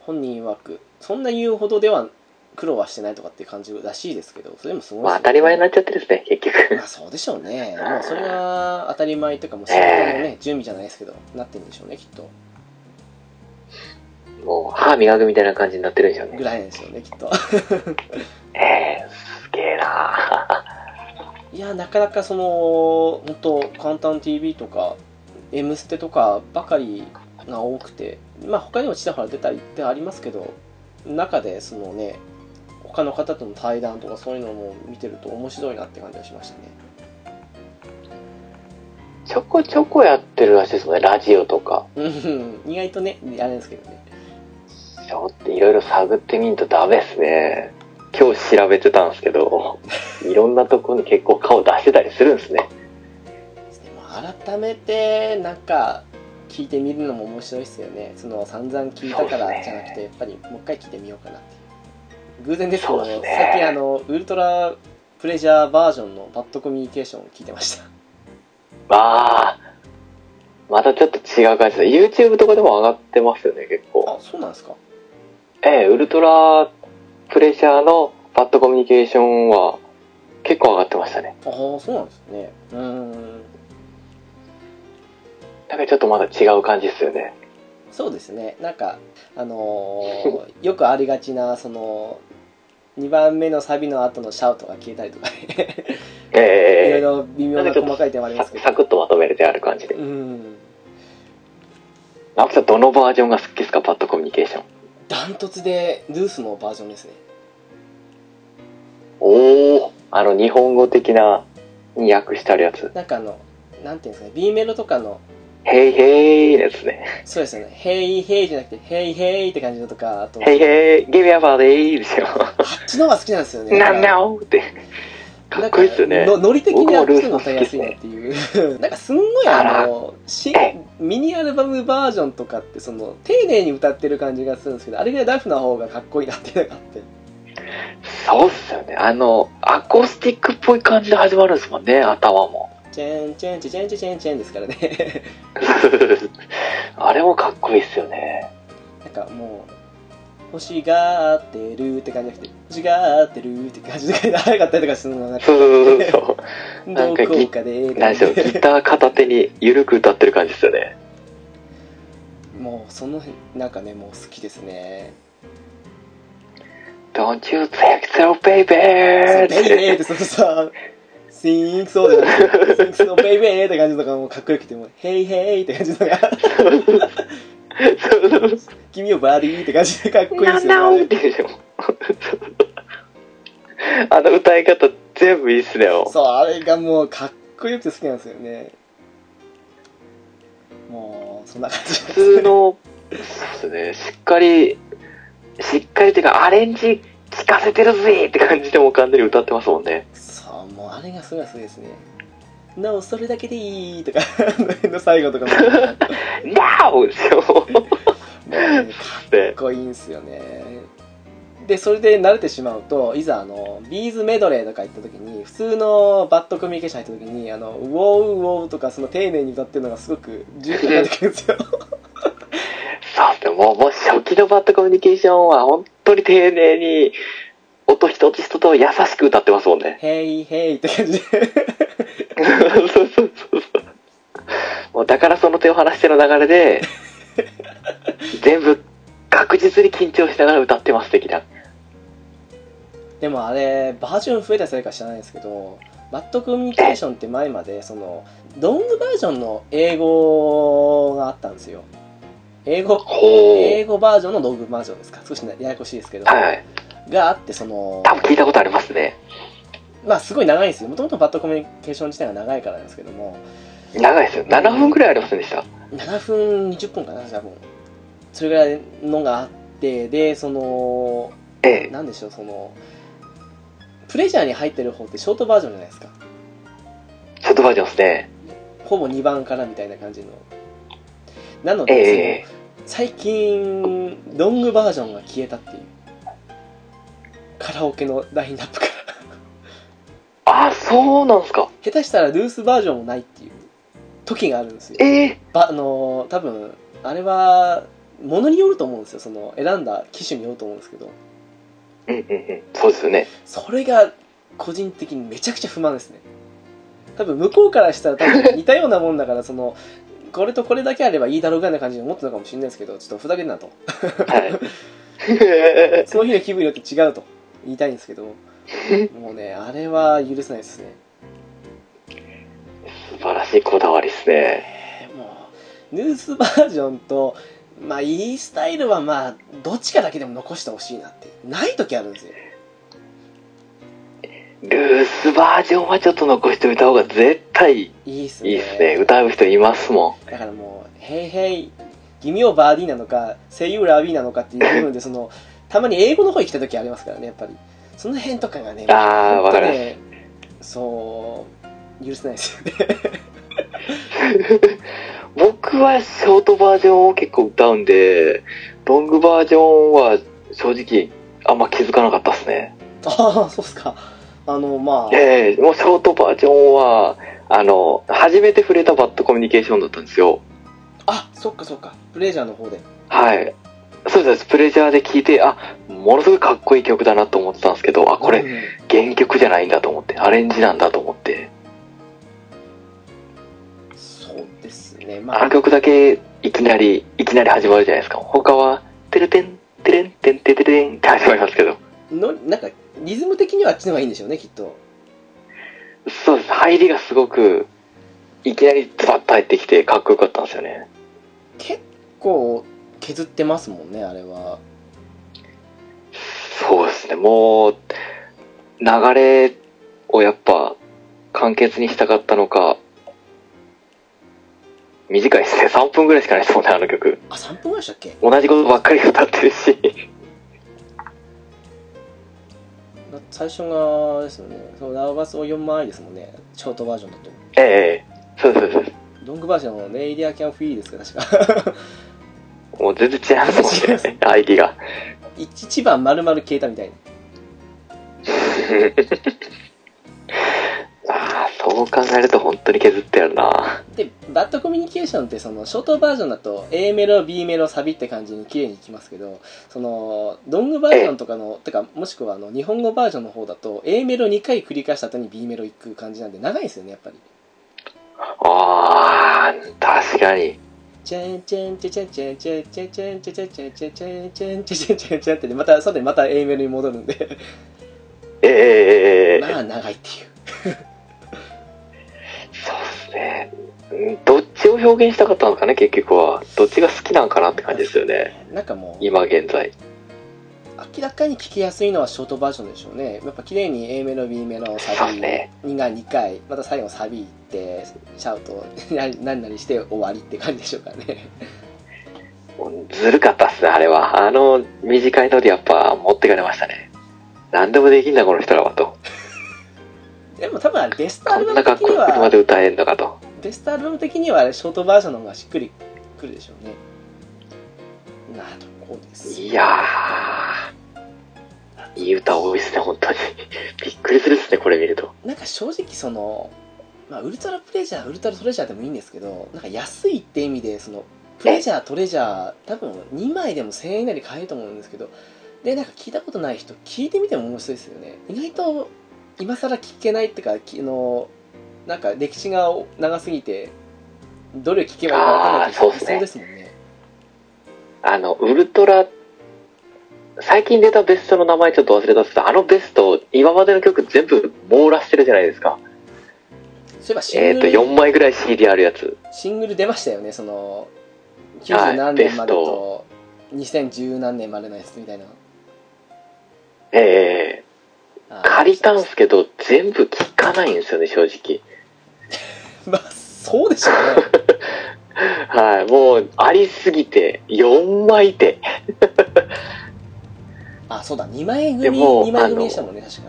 本人曰くそんな言うほどでは苦労はしてないとかっていう感じらしいですけどそれでもすごいまあ当たり前になっちゃってるですね、結局。まあそうでしょうね。もうそれが当たり前というかもう仕事のね。準備じゃないですけどなってるんでしょうねきっともう歯磨くみたいな感じになってるんでしょうね。ぐらいですよねきっと。[laughs] ええすげえな。[laughs] いやなかなかその本当簡単 TV とか「M ステ」とかばかりが多くてまあ他にもちらほら出たりってありますけど中でそのね他の方との対談とかそういうのも見てると面白いなって感じがしましたね。ちょこちょこやってるらしいですもんね、ラジオとか。うん。意外とねあれですけどねちょっといろいろ探ってみんとダメですね。今日調べてたんですけど、[laughs] いろんなとこに結構顔出してたりするんですね。でも改めてなんか聞いてみるのも面白いですよねその散々聞いたからじゃなくてやっぱりもう一回聞いてみようかなっていう偶然ですけどね最近あのウルトラプレジャーバージョンのバッドコミュニケーションを聞いてましたああ、またちょっと違う感じで、YouTube とかでも上がってますよね、結構。あそうなんですかええ、ウルトラプレシャーのバッドコミュニケーションは結構上がってましたね。ああそうなんですねうーんなんかちょっとまだ違う感じですよね。そうですねなんかあのー [laughs] よくありがちなその2番目のサビの後のシャウトが消えたりとかね [laughs] いろいええろ微妙な細かい点はありますけどサクッとまとめれてある感じで。うん直樹さん、どのバージョンが好きですか、バッドコミュニケーション。ダントツでルースのバージョンですねおおあの、日本語的な、に訳してあるやつ。なんかあのなんていうんですかね B メロとかのヘイヘイですね。そうですよね「ヘイヘイ」じゃなくて「ヘイヘイ」って感じのとかあとヘイヘイ、ギビアバーでいいですよ。あっちの方が好きなんですよねなんなおって。かっこいいっすよね。のノリ的にあっちの方が僕もルース好きっすね歌いやすいなっていうなんかすんごいあの新えミニアルバムバージョンとかってその丁寧に歌ってる感じがするんですけどあれぐらいラフな方がかっこいいなっていうのがあってそうっすよね。あの、アコースティックっぽい感じで始まるんですもんね、頭も。チェンチェンチェチェンチェチェンチェンですからね [laughs] あれもかっこいいっすよね。なんかもう欲しがってるって感じじゃなくて欲しがってるって感じで長かったりとかするのがなんかそうそうそう。なんかギター片手に緩く歌ってる感じですよね。もうその辺なんかねもう好きですね Don't you think so, baby! ベイってそのさ Think so で [laughs] Think so baby って感じとかもかっこよくても Hey hey って感じのが [laughs] [laughs] [laughs] 君をバディって感じでかっこいいでなすよね。[laughs] あの歌い方全部いいっすねよ。そうあれがもうかっこよくて好きなんですよねもうそんな感じ普通の、そうですね、しっかり、しっかりっていうかアレンジ聞かせてるぜって感じでもう完全に歌ってますもんね。そうもうあれがすごい好きですね No それだけでいいとか [laughs] あの辺の最後とかもも NOW! ですよ。うねかっこいいんすよねでそれで慣れてしまうといざあのビーズメドレーとか行った時に普通のバッドコミュニケーション入った時にあのウォーウォーとかその丁寧に歌ってるのがすごく重要になってくるんですよそうですね、もう、もう初期のバッドコミュニケーションは本当に丁寧に、音一つ一つを優しく歌ってますもんね。ヘイヘイって感じでそうそうそうそう。もうだからその手を離しての流れで、全部確実に緊張しながら歌ってます的な。でもあれバージョン増えたせいか知らないですけどバッドコミュニケーションって前までそのロングバージョンの英語があったんですよ英語ほ英語バージョンのロングバージョンですか？少しややこしいですけど、はいはい。があってその多分聞いたことありますね。まあすごい長いんですよもともとバッドコミュニケーション自体が長いからなんですけども長いですよ。7分くらいありませんでした。7分20分かな多分それぐらいのがあってでそのええ。なんでしょうそのプレジャーに入ってる方ってショートバージョンじゃないですかショートバージョンですね。ほぼ2番からみたいな感じのなので、ええ最近ロングバージョンが消えたっていうカラオケのラインナップからあ、そそうなんすか。下手したらルースバージョンもないっていう時があるんですよ。ええばあのー多分あれはものによると思うんですよその選んだ機種によると思うんですけどうんうんうん。そうですよね。それが個人的にめちゃくちゃ不満ですね多分向こうからしたら多分似たようなもんだからそのこれとこれだけあればいいだろうぐらいな感じで思ってるのかもしれないですけどちょっとふざけんなとはい。[laughs] その日の気分によって違うと言いたいんですけど [laughs] もうねあれは許せないですね素晴らしいこだわりですね。えーもうヌースバージョンとまあいいスタイルはまあどっちかだけでも残してほしいなってない時あるんですよルースバージョンはちょっと残しておいた方が絶対いいいっすねいですね。歌う人いますもん。だからもう「ヘイヘイギミオバーディーなのか「セイユーラービー」なのかっていう部分でそのたまに英語の声来た時ありますからねやっぱりその辺とかがねあー本当ねわかりそう許せないですよね [laughs] 僕はショートバージョンを結構歌うんで、ロングバージョンは正直あんま気づかなかったですね。ああそうっすかあのまあええもうショートバージョンは、あの、初めて触れたバッドコミュニケーションだったんですよ。あそっかそっかプレジャーの方ではい。そうです。プレジャーで聴いて、あ、ものすごいかっこいい曲だなと思ってたんですけど、あ、これうん原曲じゃないんだと思って、アレンジなんだと思って、そうですねまああの曲だけいきなり、いきなり始まるじゃないですか。他は、てるてん、てれんてんててれんって始まりますけど。のなんかリズム的にはあっちの方がいいんでしょうねきっとそうです。入りがすごく、いきなりズバッと入ってきてかっこよかったんですよね。結構削ってますもんねあれはそうですね。もう、流れをやっぱ簡潔にしたかったのか、短いですね。3分ぐらいしかないですもんね、あの曲。あ3分ぐらいでしたっけ？同じことばっかり歌ってるし。最初がですよねそのラブバスを4枚ですもんねショートバージョンだとええそうです、そうです。ロングバージョンはレイディアキャンフィーですか確かもう全然違いますもんね、相手が。一番丸々消えたみたいな [laughs] ああ、そう考えると本当に削ってやるな。でバッドコミュニケーションってそのショートバージョンだと A メロ B メロサビって感じに綺麗にいきますけどそのロングバージョンとかのてかもしくはあの日本語バージョンの方だと A メロ2回繰り返した後に B メロ行く感じなんで長いんですよねやっぱりああ、確かに。チェンチェンチェチェンチェンチェンチェンチェンチェンチェンチェンチェンチェンチェンチェンチェンチェンチェンってまたさてまた A メロに戻るんでええええまあ長いっていうそうですね。どっちを表現したかったのかね、結局は。どっちが好きなんかなって感じですよね。なんかもう今現在。明らかに聴きやすいのはショートバージョンでしょうねやっぱ綺麗に A メロ B メロそサビうね2が2回また最後サビ行ってシャウト [laughs] 何何々して終わりって感じでしょうからねずるかったっすね、あれは。あの短いのでやっぱ持ってかれましたね。何でもできんだ、この人らはと。[laughs] でも多分ベストアルバム的にこよくまはで歌えんのかと。ベストアルバム的にはショートバージョンの方がしっくりくるでしょうねなとこうです。いやー、いい歌多いですね、本当に。[laughs] びっくりするっすね、これ見ると。なんか正直その、まあ、ウルトラプレジャーウルトラトレジャーでもいいんですけどなんか安いって意味でそのプレジャートレジャー多分2枚でも1000円以内で買えると思うんですけどでなんか聞いたことない人聞いてみても面白いですよね。意外と今更聞けないっていうかきあのなんか歴史が長すぎてどれ聞けばいいか分からない人いそうですもんねあの、ウルトラ、最近出たベストの名前ちょっと忘れたんですけど、あのベスト、今までの曲全部網羅してるじゃないですか。そういえばシンえっ、と、グル、4枚ぐらい CD あるやつ。シングル出ましたよねその90はい何年までと2010何年までのやつみたいなええあー借りたんすけど、全部聞かないんですよね、正直。[laughs] まあそうでしょうね [laughs] はい、もう、ありすぎて、4枚手。[laughs] あそうだ2枚組でも2枚組でしたもんね確か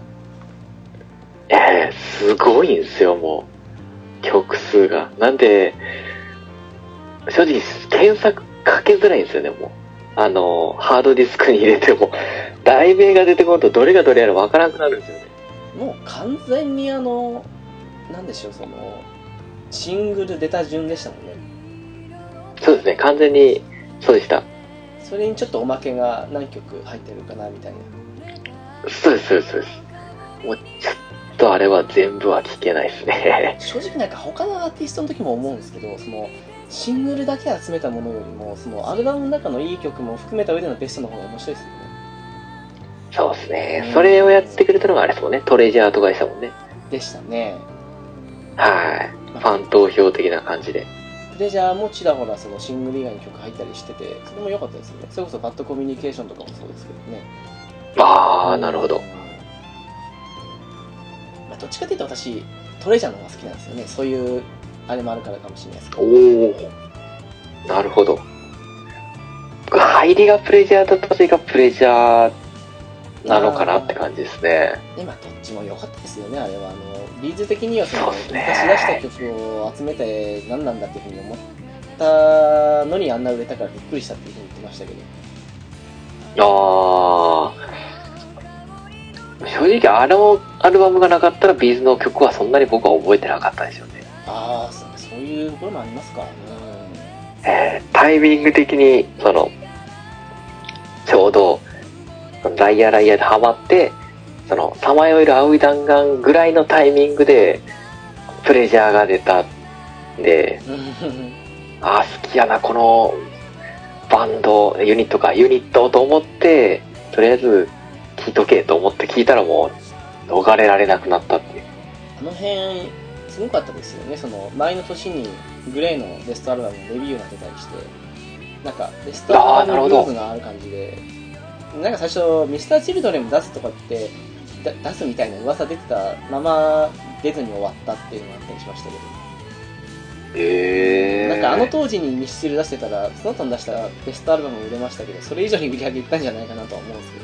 ええすごいんですよ、もう。曲数が。なんで、正直、検索かけづらいんですよね、もう。あの、ハードディスクに入れても、[laughs] 題名が出てこんとどれがどれやらわからなくなるんですよね。もう完全にあのなんでしょうそのシングル出た順でしたもんねそうですね、完全に、そうでした。それにちょっとおまけが何曲入ってるかなみたいなそうです、そうです、そうです。もう、ちょっとあれは全部は聞けないですね。[laughs] 正直なんか他のアーティストの時も思うんですけどそのシングルだけ集めたものよりもそのアルバムの中のいい曲も含めた上でのベストの方が面白いですよねそうですね。それをやってくれたのがあれですもんね。トレジャーとかでしたもんね。でしたねはい。ファン投票的な感じで。プレジャーもちらほらそのシングル以外に曲入ったりしててそれも良かったですよね。それこそバッドコミュニケーションとかもそうですけどね。ああ、なるほど。うん。まあ、どっちかというと私トレジャーの方が好きなんですよね。そういうあれもあるからかもしれないですけど。おおなるほど。入りがプレジャーだったというか、プレジャーなのかなって感じですね。でまあどっちも良かったですよねあれはあのビーズ的にはその昔出した曲を集めて何なんだっていうふうに思ったのにあんな売れたからびっくりしたっていうふうに言ってましたけどああ。正直、あのアルバムがなかったら、ビーズの曲はそんなに僕は覚えてなかったですよね。ああそそういうところもありますかうんえータイミング的に、その、ちょうど、ライアーライアーでハマって、その、さまよえる青い弾丸ぐらいのタイミングで、プレジャーが出た。ん。で、ああ、好きやな、この、バンド、ユニットか、ユニットと思って、とりあえず、聞いとけと思って聞いたらもう、逃れられなくなったっていう。あの辺すごかったですよね。その前の年にグレーのベストアルバムのレビューが出たりしてなんかベストアルバムのルーズがある感じでなんか最初ミスターチルドレンも出すとかってだ出すみたいな噂出てたまま出ずに終わったっていうのがあったりしましたけどへえ。なんかあの当時にミスチル出してたらその後に出したベストアルバムも売れましたけどそれ以上に売り上げいったんじゃないかなとは思うんですけど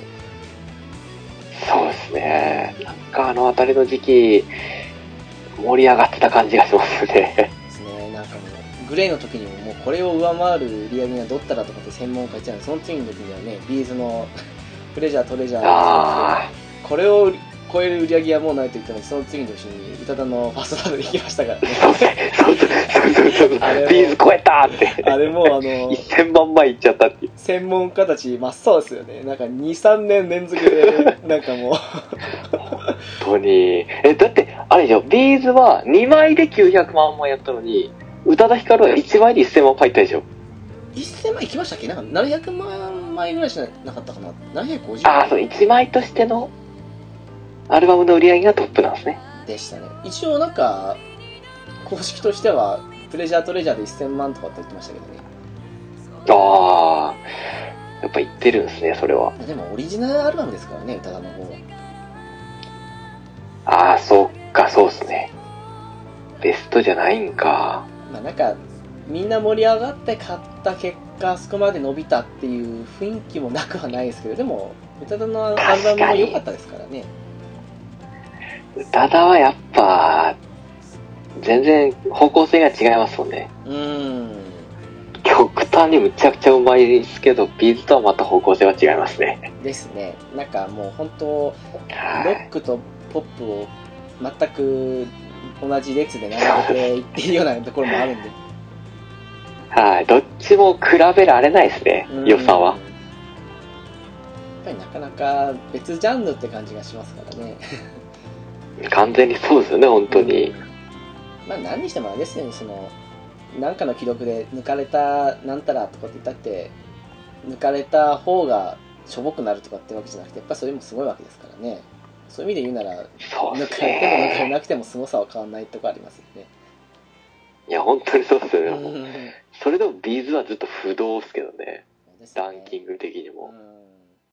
そうですね。なんかあの辺りの時期、盛り上がってた感じがしますね。ですねなんかもうグレーの時にもこれを上回る売り上げがどったらとかって専門家言ってたのでその次の時にはねビーズの [laughs] プレジャートレジャーあこれを超える売り上げはもうないと言ってもその次の年に宇多田のファーストラブで行きましたからね [laughs] B'z超えたって。あれもうあの1000万枚いっちゃったっていう。専門家たち真っ青ですよねなんか23年連続でなんかもう本当に。え、だって、あれでしょ、 B'zは2枚で900万枚やったのに、宇多田ヒカルは1枚で1000万いったでしょ。1000万いきましたっけ？なんか700万枚ぐらいしなかったかな？750ああ、そう、1枚としてのアルバムの売り上げがトップなんですね。でしたね一応なんか公式としてはプレジャートレジャーで1000万とかって言ってましたけどねああ、やっぱ言ってるんですね、それは。でもオリジナルアルバムですからね宇多田の方はああ、そっか、そうっすね。ベストじゃないんか。まあなんかみんな盛り上がって買った結果あそこまで伸びたっていう雰囲気もなくはないですけどでも宇多田のアルバムも良かったですからね宇多田はやっぱ、全然方向性が違いますもんね。うーん極端にむちゃくちゃうまいですけど、ビーズとはまた方向性は違いますね。ですねなんかもう本当ロはい。ックとポップを全く同じ列で並べていっているようなところもあるんではい。どっちも比べられないですねう、ん良さは。やっぱりなかなか別ジャンルって感じがしますからね完全にそうですよね、本当に。まあ何にしてもあれですよねそのなんかの記録で抜かれたなんたらとかって言ったって抜かれた方がしょぼくなるとかってわけじゃなくてやっぱそれもすごいわけですからねそういう意味で言うならそうで抜かれても抜か。れなくても凄さは変わんないとこありますよねいや、本当にそうですよね。うんそれでもビーズはずっと不動ですけどね。ねランキング的にも。うん